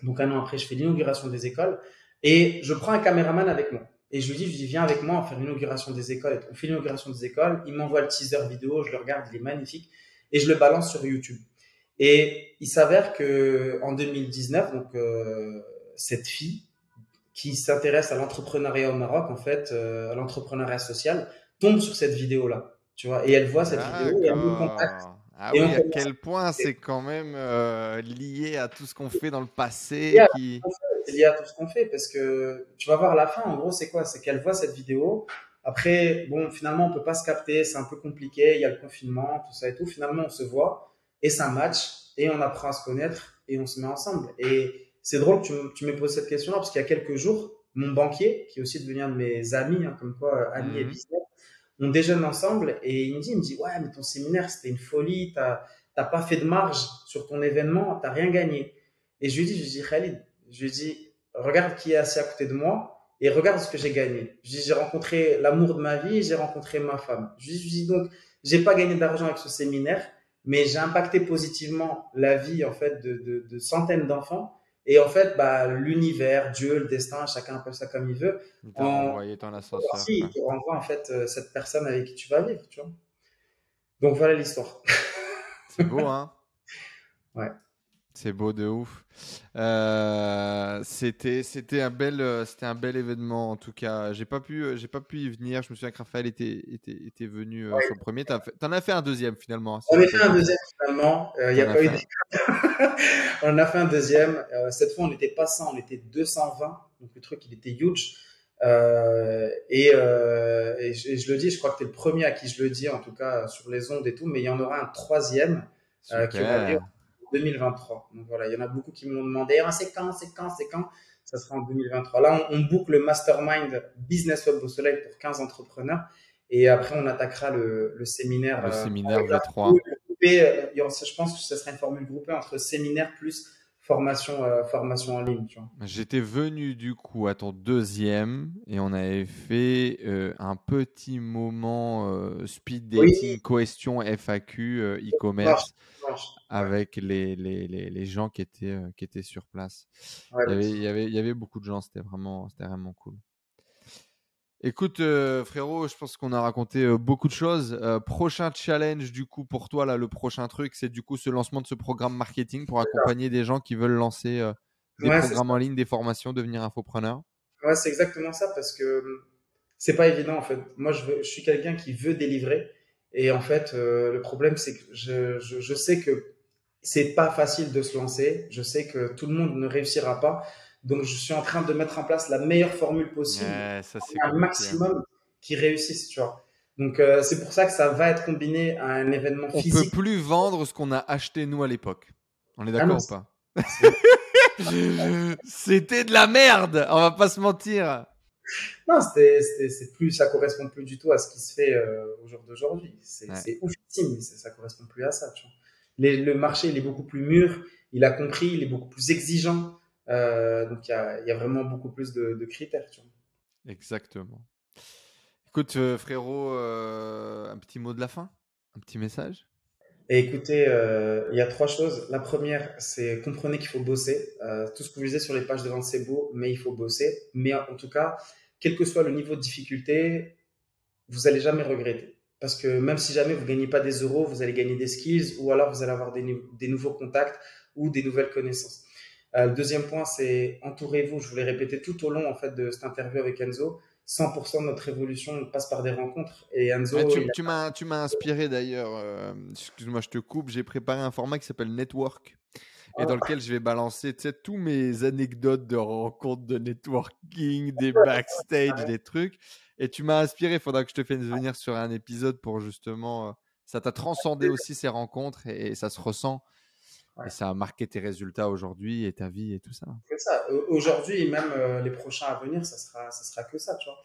Speaker 1: Donc un an après, je fais l'inauguration des écoles et je prends un caméraman avec moi. Et je lui dis, je lui dis, viens avec moi, on fait l'inauguration des écoles. On fait l'inauguration des écoles. Il m'envoie le teaser vidéo, je le regarde, il est magnifique. Et je le balance sur YouTube. Et il s'avère que en 2019, donc euh, cette fille qui s'intéresse à l'entrepreneuriat au Maroc, en fait, euh, à l'entrepreneuriat social, tombe sur cette vidéo-là. Tu vois, et elle voit cette vidéo et elle me contacte.
Speaker 2: Ah oui, à quel point c'est quand même euh, lié à tout ce qu'on fait dans le passé. Qui
Speaker 1: c'est lié à tout ce qu'on fait parce que tu vas voir la fin. En gros, c'est quoi? C'est qu'elle voit cette vidéo. Après, bon, finalement, on peut pas se capter. C'est un peu compliqué. Il y a le confinement, tout ça et tout. Finalement, on se voit et ça match et on apprend à se connaître et on se met ensemble. Et c'est drôle que tu, tu me poses cette question-là parce qu'il y a quelques jours, mon banquier, qui est aussi devenu un de mes amis, hein, comme quoi, euh, amis et mhm. business, on déjeune ensemble et il me dit, il me dit, ouais, mais ton séminaire, c'était une folie. T'as, t'as pas fait de marge sur ton événement. T'as rien gagné. Et je lui dis, je lui dis, Khalid, je lui dis, regarde qui est assis à côté de moi et regarde ce que j'ai gagné. Je dis, j'ai rencontré l'amour de ma vie, j'ai rencontré ma femme. Je lui dis, donc, j'ai pas gagné d'argent avec ce séminaire, mais j'ai impacté positivement la vie, en fait, de, de, de centaines d'enfants. Et en fait, bah, l'univers, Dieu, le destin, chacun appelle ça comme il veut.
Speaker 2: Il t'a envoyé ton ascenseur.
Speaker 1: Si, il te renvoie, en fait, euh, cette personne avec qui tu vas vivre, tu vois. Donc, voilà l'histoire.
Speaker 2: C'est beau, hein?
Speaker 1: ouais.
Speaker 2: C'est beau de ouf. Euh, c'était c'était un bel euh, c'était un bel événement en tout cas. J'ai pas pu euh, j'ai pas pu y venir. Je me souviens que Raphaël était était, était venu sur le premier. T'en en as fait un deuxième finalement.
Speaker 1: On a fait un deuxième finalement. Il y a pas eu. on a fait un deuxième. cette fois on n'était pas 100, on était 220. Donc le truc il était huge. Euh, et, euh, et, je, je, le dis, je crois que tu es le premier à qui je le dis, en tout cas sur les ondes et tout, mais il y en aura un troisième euh, qui va en 2023. Donc voilà, il y en a beaucoup qui m'ont demandé ah, c'est quand, c'est quand, c'est quand? Ça sera en 2023. Là, on, on boucle le mastermind Business Web au Soleil pour 15 entrepreneurs. Et après, on attaquera le, le séminaire.
Speaker 2: Le séminaire V3.
Speaker 1: je pense que ce sera une formule groupée entre séminaire plus formation, euh, formation en ligne.
Speaker 2: J'étais venu du coup à ton deuxième et on avait fait euh, un petit moment euh, speed dating, question FAQ, e-commerce avec les, les, les, les, gens qui étaient, qui étaient sur place. il, y avait, il, y avait, il y avait beaucoup de gens, c'était vraiment, vraiment cool. Écoute, euh, frérot, je pense qu'on a raconté euh, beaucoup de choses. Euh, prochain challenge, du coup, pour toi, là, le prochain truc, c'est du coup ce lancement de ce programme marketing pour accompagner des gens qui veulent lancer des programmes en ligne, des formations, devenir infopreneur.
Speaker 1: Ouais, c'est exactement ça parce que hum, c'est pas évident en fait. Moi, je, veux, je suis quelqu'un qui veut délivrer et en fait, le problème, c'est que je, je, je sais que c'est pas facile de se lancer. Je sais que tout le monde ne réussira pas. Donc, je suis en train de mettre en place la meilleure formule possible,
Speaker 2: ça,
Speaker 1: un maximum qui réussisse, tu vois. Donc, euh, c'est pour ça que ça va être combiné à un événement physique.
Speaker 2: On peut plus vendre ce qu'on a acheté nous à l'époque. On est ah d'accord ou pas? C'était de la merde, on va pas se mentir.
Speaker 1: Non, c'était, c'est plus, ça correspond plus du tout à ce qui se fait euh, au jour d'aujourd'hui. C'est, ouais. oufissime, mais ça correspond plus à ça. Tu vois. le marché, il est beaucoup plus mûr, il a compris, il est beaucoup plus exigeant. Euh, donc il y a, y a, vraiment beaucoup plus de, de critères. Tu vois.
Speaker 2: Exactement. Écoute, euh, frérot, euh, un petit mot de la fin? Un petit message?
Speaker 1: Et écoutez, euh, il y a trois choses. La première, c'est comprenez qu'il faut bosser. Euh, tout ce que vous lisez sur les pages de vente, c'est beau, mais il faut bosser. Mais en tout cas, quel que soit le niveau de difficulté, vous allez jamais regretter. Parce que même si jamais vous gagnez pas des euros, vous allez gagner des skills ou alors vous allez avoir des, des nouveaux contacts ou des nouvelles connaissances. Euh, le deuxième point, c'est entourez-vous. Je vous l'ai répété tout au long en fait de cette interview avec Enzo. 100% de notre évolution passe par des rencontres. Et Enzo,
Speaker 2: tu, m'as, tu m'as inspiré d'ailleurs. Euh, excuse-moi, je te coupe. J'ai préparé un format qui s'appelle Network et ah. dans lequel je vais balancer tous mes anecdotes de rencontres, de networking, des backstage, des trucs. Et tu m'as inspiré. Il faudra que je te fasse venir sur un épisode pour justement. Euh, ça t'a transcendé aussi ces rencontres et ça se ressent. Et ça a marqué tes résultats aujourd'hui et ta vie et tout ça.
Speaker 1: C'est ça. Aujourd'hui et même euh, les prochains à venir, ça sera, ça sera que ça, tu vois.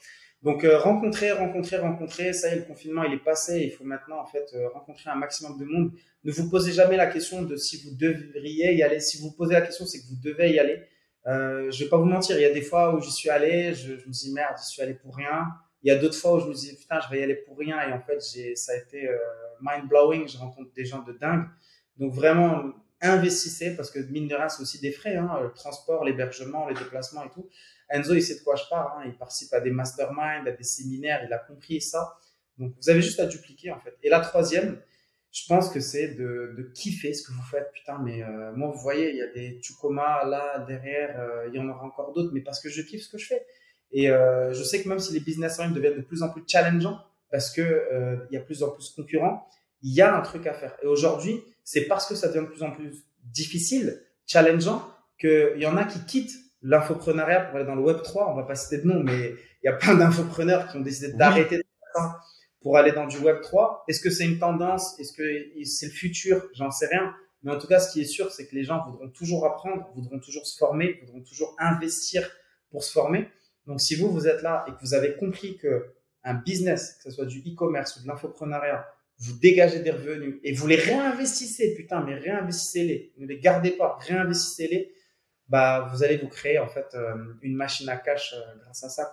Speaker 1: Donc euh, rencontrer, rencontrer, rencontrer. Ça y est, le confinement il est passé. Il faut maintenant en fait euh, rencontrer un maximum de monde. Ne vous posez jamais la question de si vous devriez y aller. Si vous posez la question, c'est que vous devez y aller. Euh, je vais pas vous mentir. Il y a des fois où j'y suis allé, je, je me dis merde, j'y suis allé pour rien. Il y a d'autres fois où je me dis putain, je vais y aller pour rien. Et en fait, j'ai, ça a été mind blowing. Je rencontre des gens de dingue. Donc vraiment, investissez parce que mine de rien, c'est aussi des frais, hein, le transport, l'hébergement, les déplacements et tout. Enzo, il sait de quoi je parle, hein, il participe à des masterminds, à des séminaires, il a compris ça. Donc, vous avez juste à dupliquer en fait. Et la troisième, je pense que c'est de, de, kiffer ce que vous faites. Putain, mais euh, moi, vous voyez, il y a des Tucoma là derrière, euh, il y en aura encore d'autres, mais parce que je kiffe ce que je fais. Et euh, je sais que même si les business en ligne deviennent de plus en plus challengeants, parce que euh, il y a plus en plus concurrents, il y a un truc à faire. Et aujourd'hui, c'est parce que ça devient de plus en plus difficile, challengeant, qu'il y en a qui quittent l'infoprenariat pour aller dans le Web 3. On va pas citer de nom, mais il y a plein d'infopreneurs qui ont décidé d'arrêter pour aller dans du Web 3. Est-ce que c'est une tendance? Est-ce que c'est le futur? J'en sais rien. Mais en tout cas, ce qui est sûr, c'est que les gens voudront toujours apprendre, voudront toujours se former, voudront toujours investir pour se former. Donc, si vous, vous êtes là et que vous avez compris que un business, que ce soit du e-commerce ou de l'infoprenariat, vous dégagez des revenus et vous les réinvestissez, putain, mais réinvestissez-les, ne les gardez pas, réinvestissez-les, bah, vous allez vous créer en fait euh, une machine à cash euh, grâce à ça.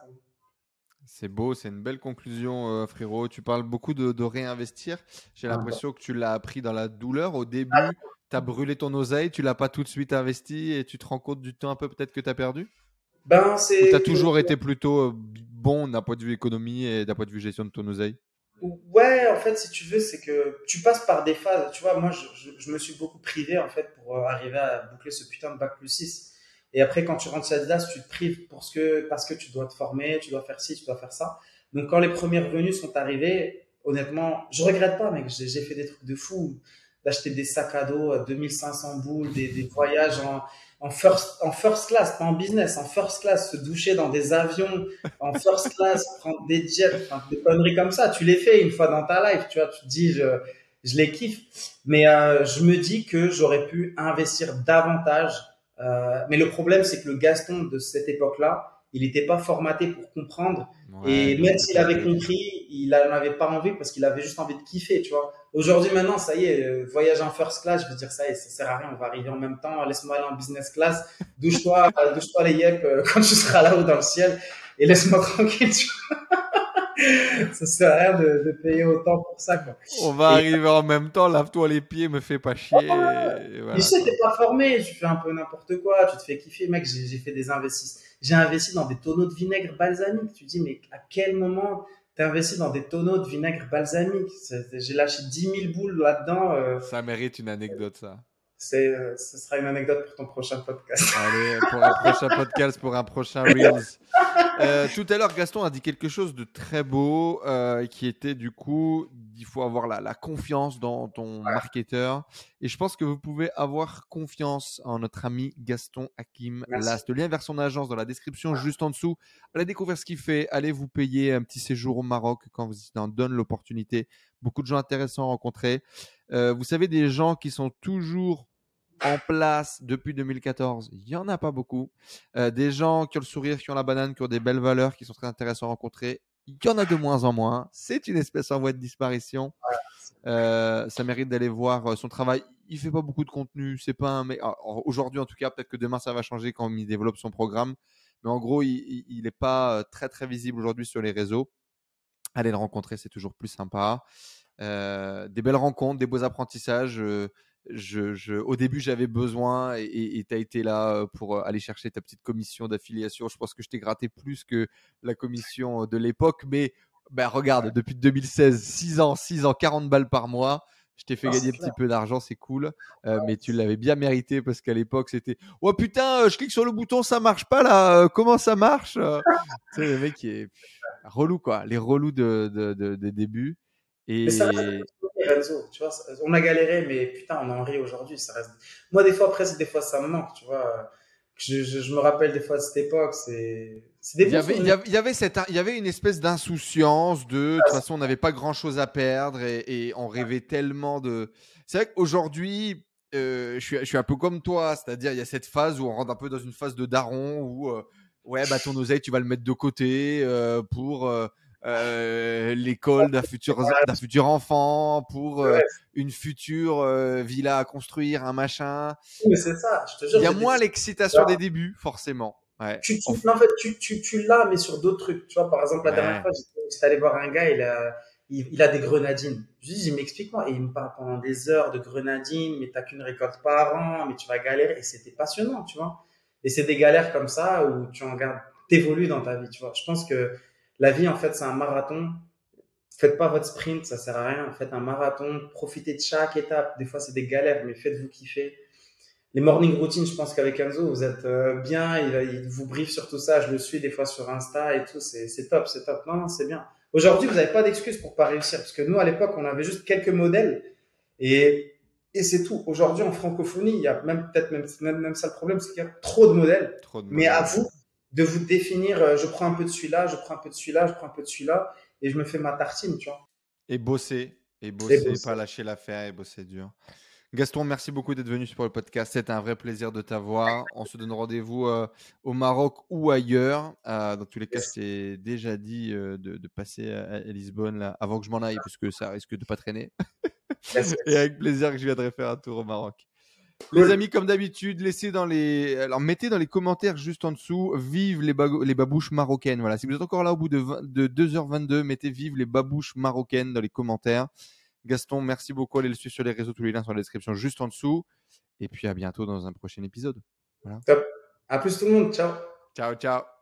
Speaker 2: C'est beau, c'est une belle conclusion, euh, frérot. Tu parles beaucoup de, réinvestir. J'ai ah, l'impression que tu l'as appris dans la douleur. Au début, ah. tu as brûlé ton oseille, tu l'as pas tout de suite investi et tu te rends compte du temps un peu peut-être que tu as perdu?
Speaker 1: Ben, c'est...
Speaker 2: Tu as toujours été plutôt bon d'un point de vue économie et d'un point de vue gestion de ton oseille?
Speaker 1: Ouais, en fait, si tu veux, c'est que tu passes par des phases. Tu vois, moi, je, me suis beaucoup privé, en fait, pour euh, arriver à boucler ce putain de bac plus 6. Et après, quand tu rentres chez Adidas, tu te prives pour ce que, parce que tu dois te former, tu dois faire ci, tu dois faire ça. Donc, quand les premiers revenus sont arrivés, honnêtement, je regrette pas, mec. J'ai fait des trucs de fou. d'acheter des sacs à dos à 2500 boules, des voyages en, en first, en first class, pas en business, en first class, se doucher dans des avions, en first class, prendre des jets, enfin, des conneries comme ça. Tu les fais une fois dans ta life, tu vois, tu te dis, je, je les kiffe. Mais euh, je me dis que j'aurais pu investir davantage. Euh, mais le problème, c'est que le Gaston de cette époque-là, il n'était pas formaté pour comprendre. Et même s'il avait compris, il n'en avait pas envie parce qu'il avait juste envie de kiffer, tu vois. Aujourd'hui, maintenant, ça y est, euh, voyage en first class, je veux dire, ça y est, ça sert à rien, on va arriver en même temps, laisse-moi aller en business class, douche-toi, douche-toi les yep quand tu seras là-haut dans le ciel et laisse-moi tranquille, tu vois. Ça sert à rien de, de, payer autant pour ça. Quoi.
Speaker 2: On va arriver en même temps, lave-toi les pieds, me fais pas chier.
Speaker 1: et voilà. Tu sais, t'es pas formé, tu fais un peu n'importe quoi, tu te fais kiffer. Mec, j'ai fait des investissements. J'ai investi dans des tonneaux de vinaigre balsamique. Tu dis, mais à quel moment t'as investi dans des tonneaux de vinaigre balsamique? J'ai lâché 10 000 boules là-dedans. Euh...
Speaker 2: Ça mérite une anecdote, ça
Speaker 1: c'est, euh, ce sera une anecdote pour ton prochain podcast.
Speaker 2: Allez, pour un prochain podcast, pour un prochain Reels. Euh, tout à l'heure, Gaston a dit quelque chose de très beau, euh, qui était du coup, il faut avoir la, la confiance dans ton marketeur. Et je pense que vous pouvez avoir confiance en notre ami Gaston Hakim Last. Le lien vers son agence dans la description juste en dessous. Allez découvrir ce qu'il fait. Allez vous payer un petit séjour au Maroc quand vous en donne l'opportunité. Beaucoup de gens intéressants à rencontrer. Euh, vous savez, des gens qui sont toujours en place depuis 2014, il y en a pas beaucoup. Euh, des gens qui ont le sourire, qui ont la banane, qui ont des belles valeurs, qui sont très intéressants à rencontrer, il y en a de moins en moins. C'est une espèce en voie de disparition. Euh, ça mérite d'aller voir son travail. Il fait pas beaucoup de contenu. C'est pas un mais aujourd'hui en tout cas. Peut-être que demain ça va changer quand il développe son programme. Mais en gros, il n'est pas très très visible aujourd'hui sur les réseaux. Allez le rencontrer, c'est toujours plus sympa. Euh, des belles rencontres, des beaux apprentissages. Je, je, au début, j'avais besoin et tu as été là pour aller chercher ta petite commission d'affiliation. Je pense que je t'ai gratté plus que la commission de l'époque. Mais ben, regarde, depuis 2016, 6 ans, 6 ans, 40 balles par mois. Je t'ai fait ah, gagner un petit peu d'argent, c'est cool. Euh, mais tu l'avais bien mérité parce qu'à l'époque, c'était Oh putain, je clique sur le bouton, ça marche pas là. comment ça marche Tu sais, le mec qui est relou, quoi. Les relous de, de, de, de début. Et...
Speaker 1: ça tu vois, on a galéré, mais putain, on en rit aujourd'hui. Ça reste... Moi, des fois, après, des fois, ça me manque, tu vois. Je, je, me rappelle des fois de cette époque, c'est.
Speaker 2: Il y, avait, il, y avait, cette, il y avait une espèce d'insouciance de, de toute façon, on n'avait pas grand chose à perdre et, et on rêvait tellement de. C'est vrai qu'aujourd'hui, euh, je, suis, je suis un peu comme toi, c'est-à-dire il y a cette phase où on rentre un peu dans une phase de daron où, euh, ouais, bah ton oseille, tu vas le mettre de côté euh, pour euh, l'école d'un futur, d'un futur enfant, pour euh, une future euh, villa à construire, un machin.
Speaker 1: Mais c'est ça, je te jure.
Speaker 2: Il y a moins l'excitation des débuts, forcément. Ouais.
Speaker 1: Tu, tu, en fait, tu, tu, tu l'as, mais sur d'autres trucs. Tu vois, par exemple, la dernière fois, j'étais allé voir un gars, il a, il, a des grenadines. Je dis, m'explique-moi. Et il me parle pendant des heures de grenadines, mais t'as qu'une récolte par an, mais tu vas galérer. Et c'était passionnant, tu vois. Et c'est des galères comme ça où tu en gardes, t'évolues dans ta vie, tu vois. Je pense que la vie, en fait, c'est un marathon. Faites pas votre sprint, ça sert à rien. Faites un marathon, profitez de chaque étape. Des fois, c'est des galères, mais faites-vous kiffer. Les morning routines, je pense qu'avec Enzo, vous êtes euh, bien. Il, vous brief sur tout ça. Je le suis des fois sur Insta et tout. C'est top, c'est top. Non, non, c'est bien. Aujourd'hui, vous n'avez pas d'excuses pour pas réussir. Parce que nous, à l'époque, on avait juste quelques modèles. Et, et c'est tout. Aujourd'hui, en francophonie, il y a même peut-être même, même, même, ça le problème, c'est qu'il y a trop de modèles. Trop de mais à vous de vous définir, euh, je prends un peu de celui-là, je prends un peu de celui-là, je prends un peu de celui-là, et je me fais ma tartine, tu vois.
Speaker 2: Et bosser, et bosser, pas lâcher l'affaire, et bosser dur. Gaston, merci beaucoup d'être venu sur le podcast. C'était un vrai plaisir de t'avoir. On se donne rendez-vous euh, au Maroc ou ailleurs. Euh, dans tous les cas, c'est déjà dit de, passer à, Lisbonne là, avant que je m'en aille, parce que ça risque de pas traîner. et avec plaisir que je viendrai faire un tour au Maroc. Les amis, comme d'habitude, laissez dans les, alors mettez dans les commentaires juste en dessous, vive les, les babouches marocaines. Voilà, si vous êtes encore là au bout de, de 2h22, mettez vive les babouches marocaines dans les commentaires. Gaston, merci beaucoup. Allez le suivre sur les réseaux, tous les liens sont dans la description juste en dessous. Et puis à bientôt dans un prochain épisode.
Speaker 1: Voilà. Top. À plus tout le monde. Ciao.
Speaker 2: Ciao, ciao.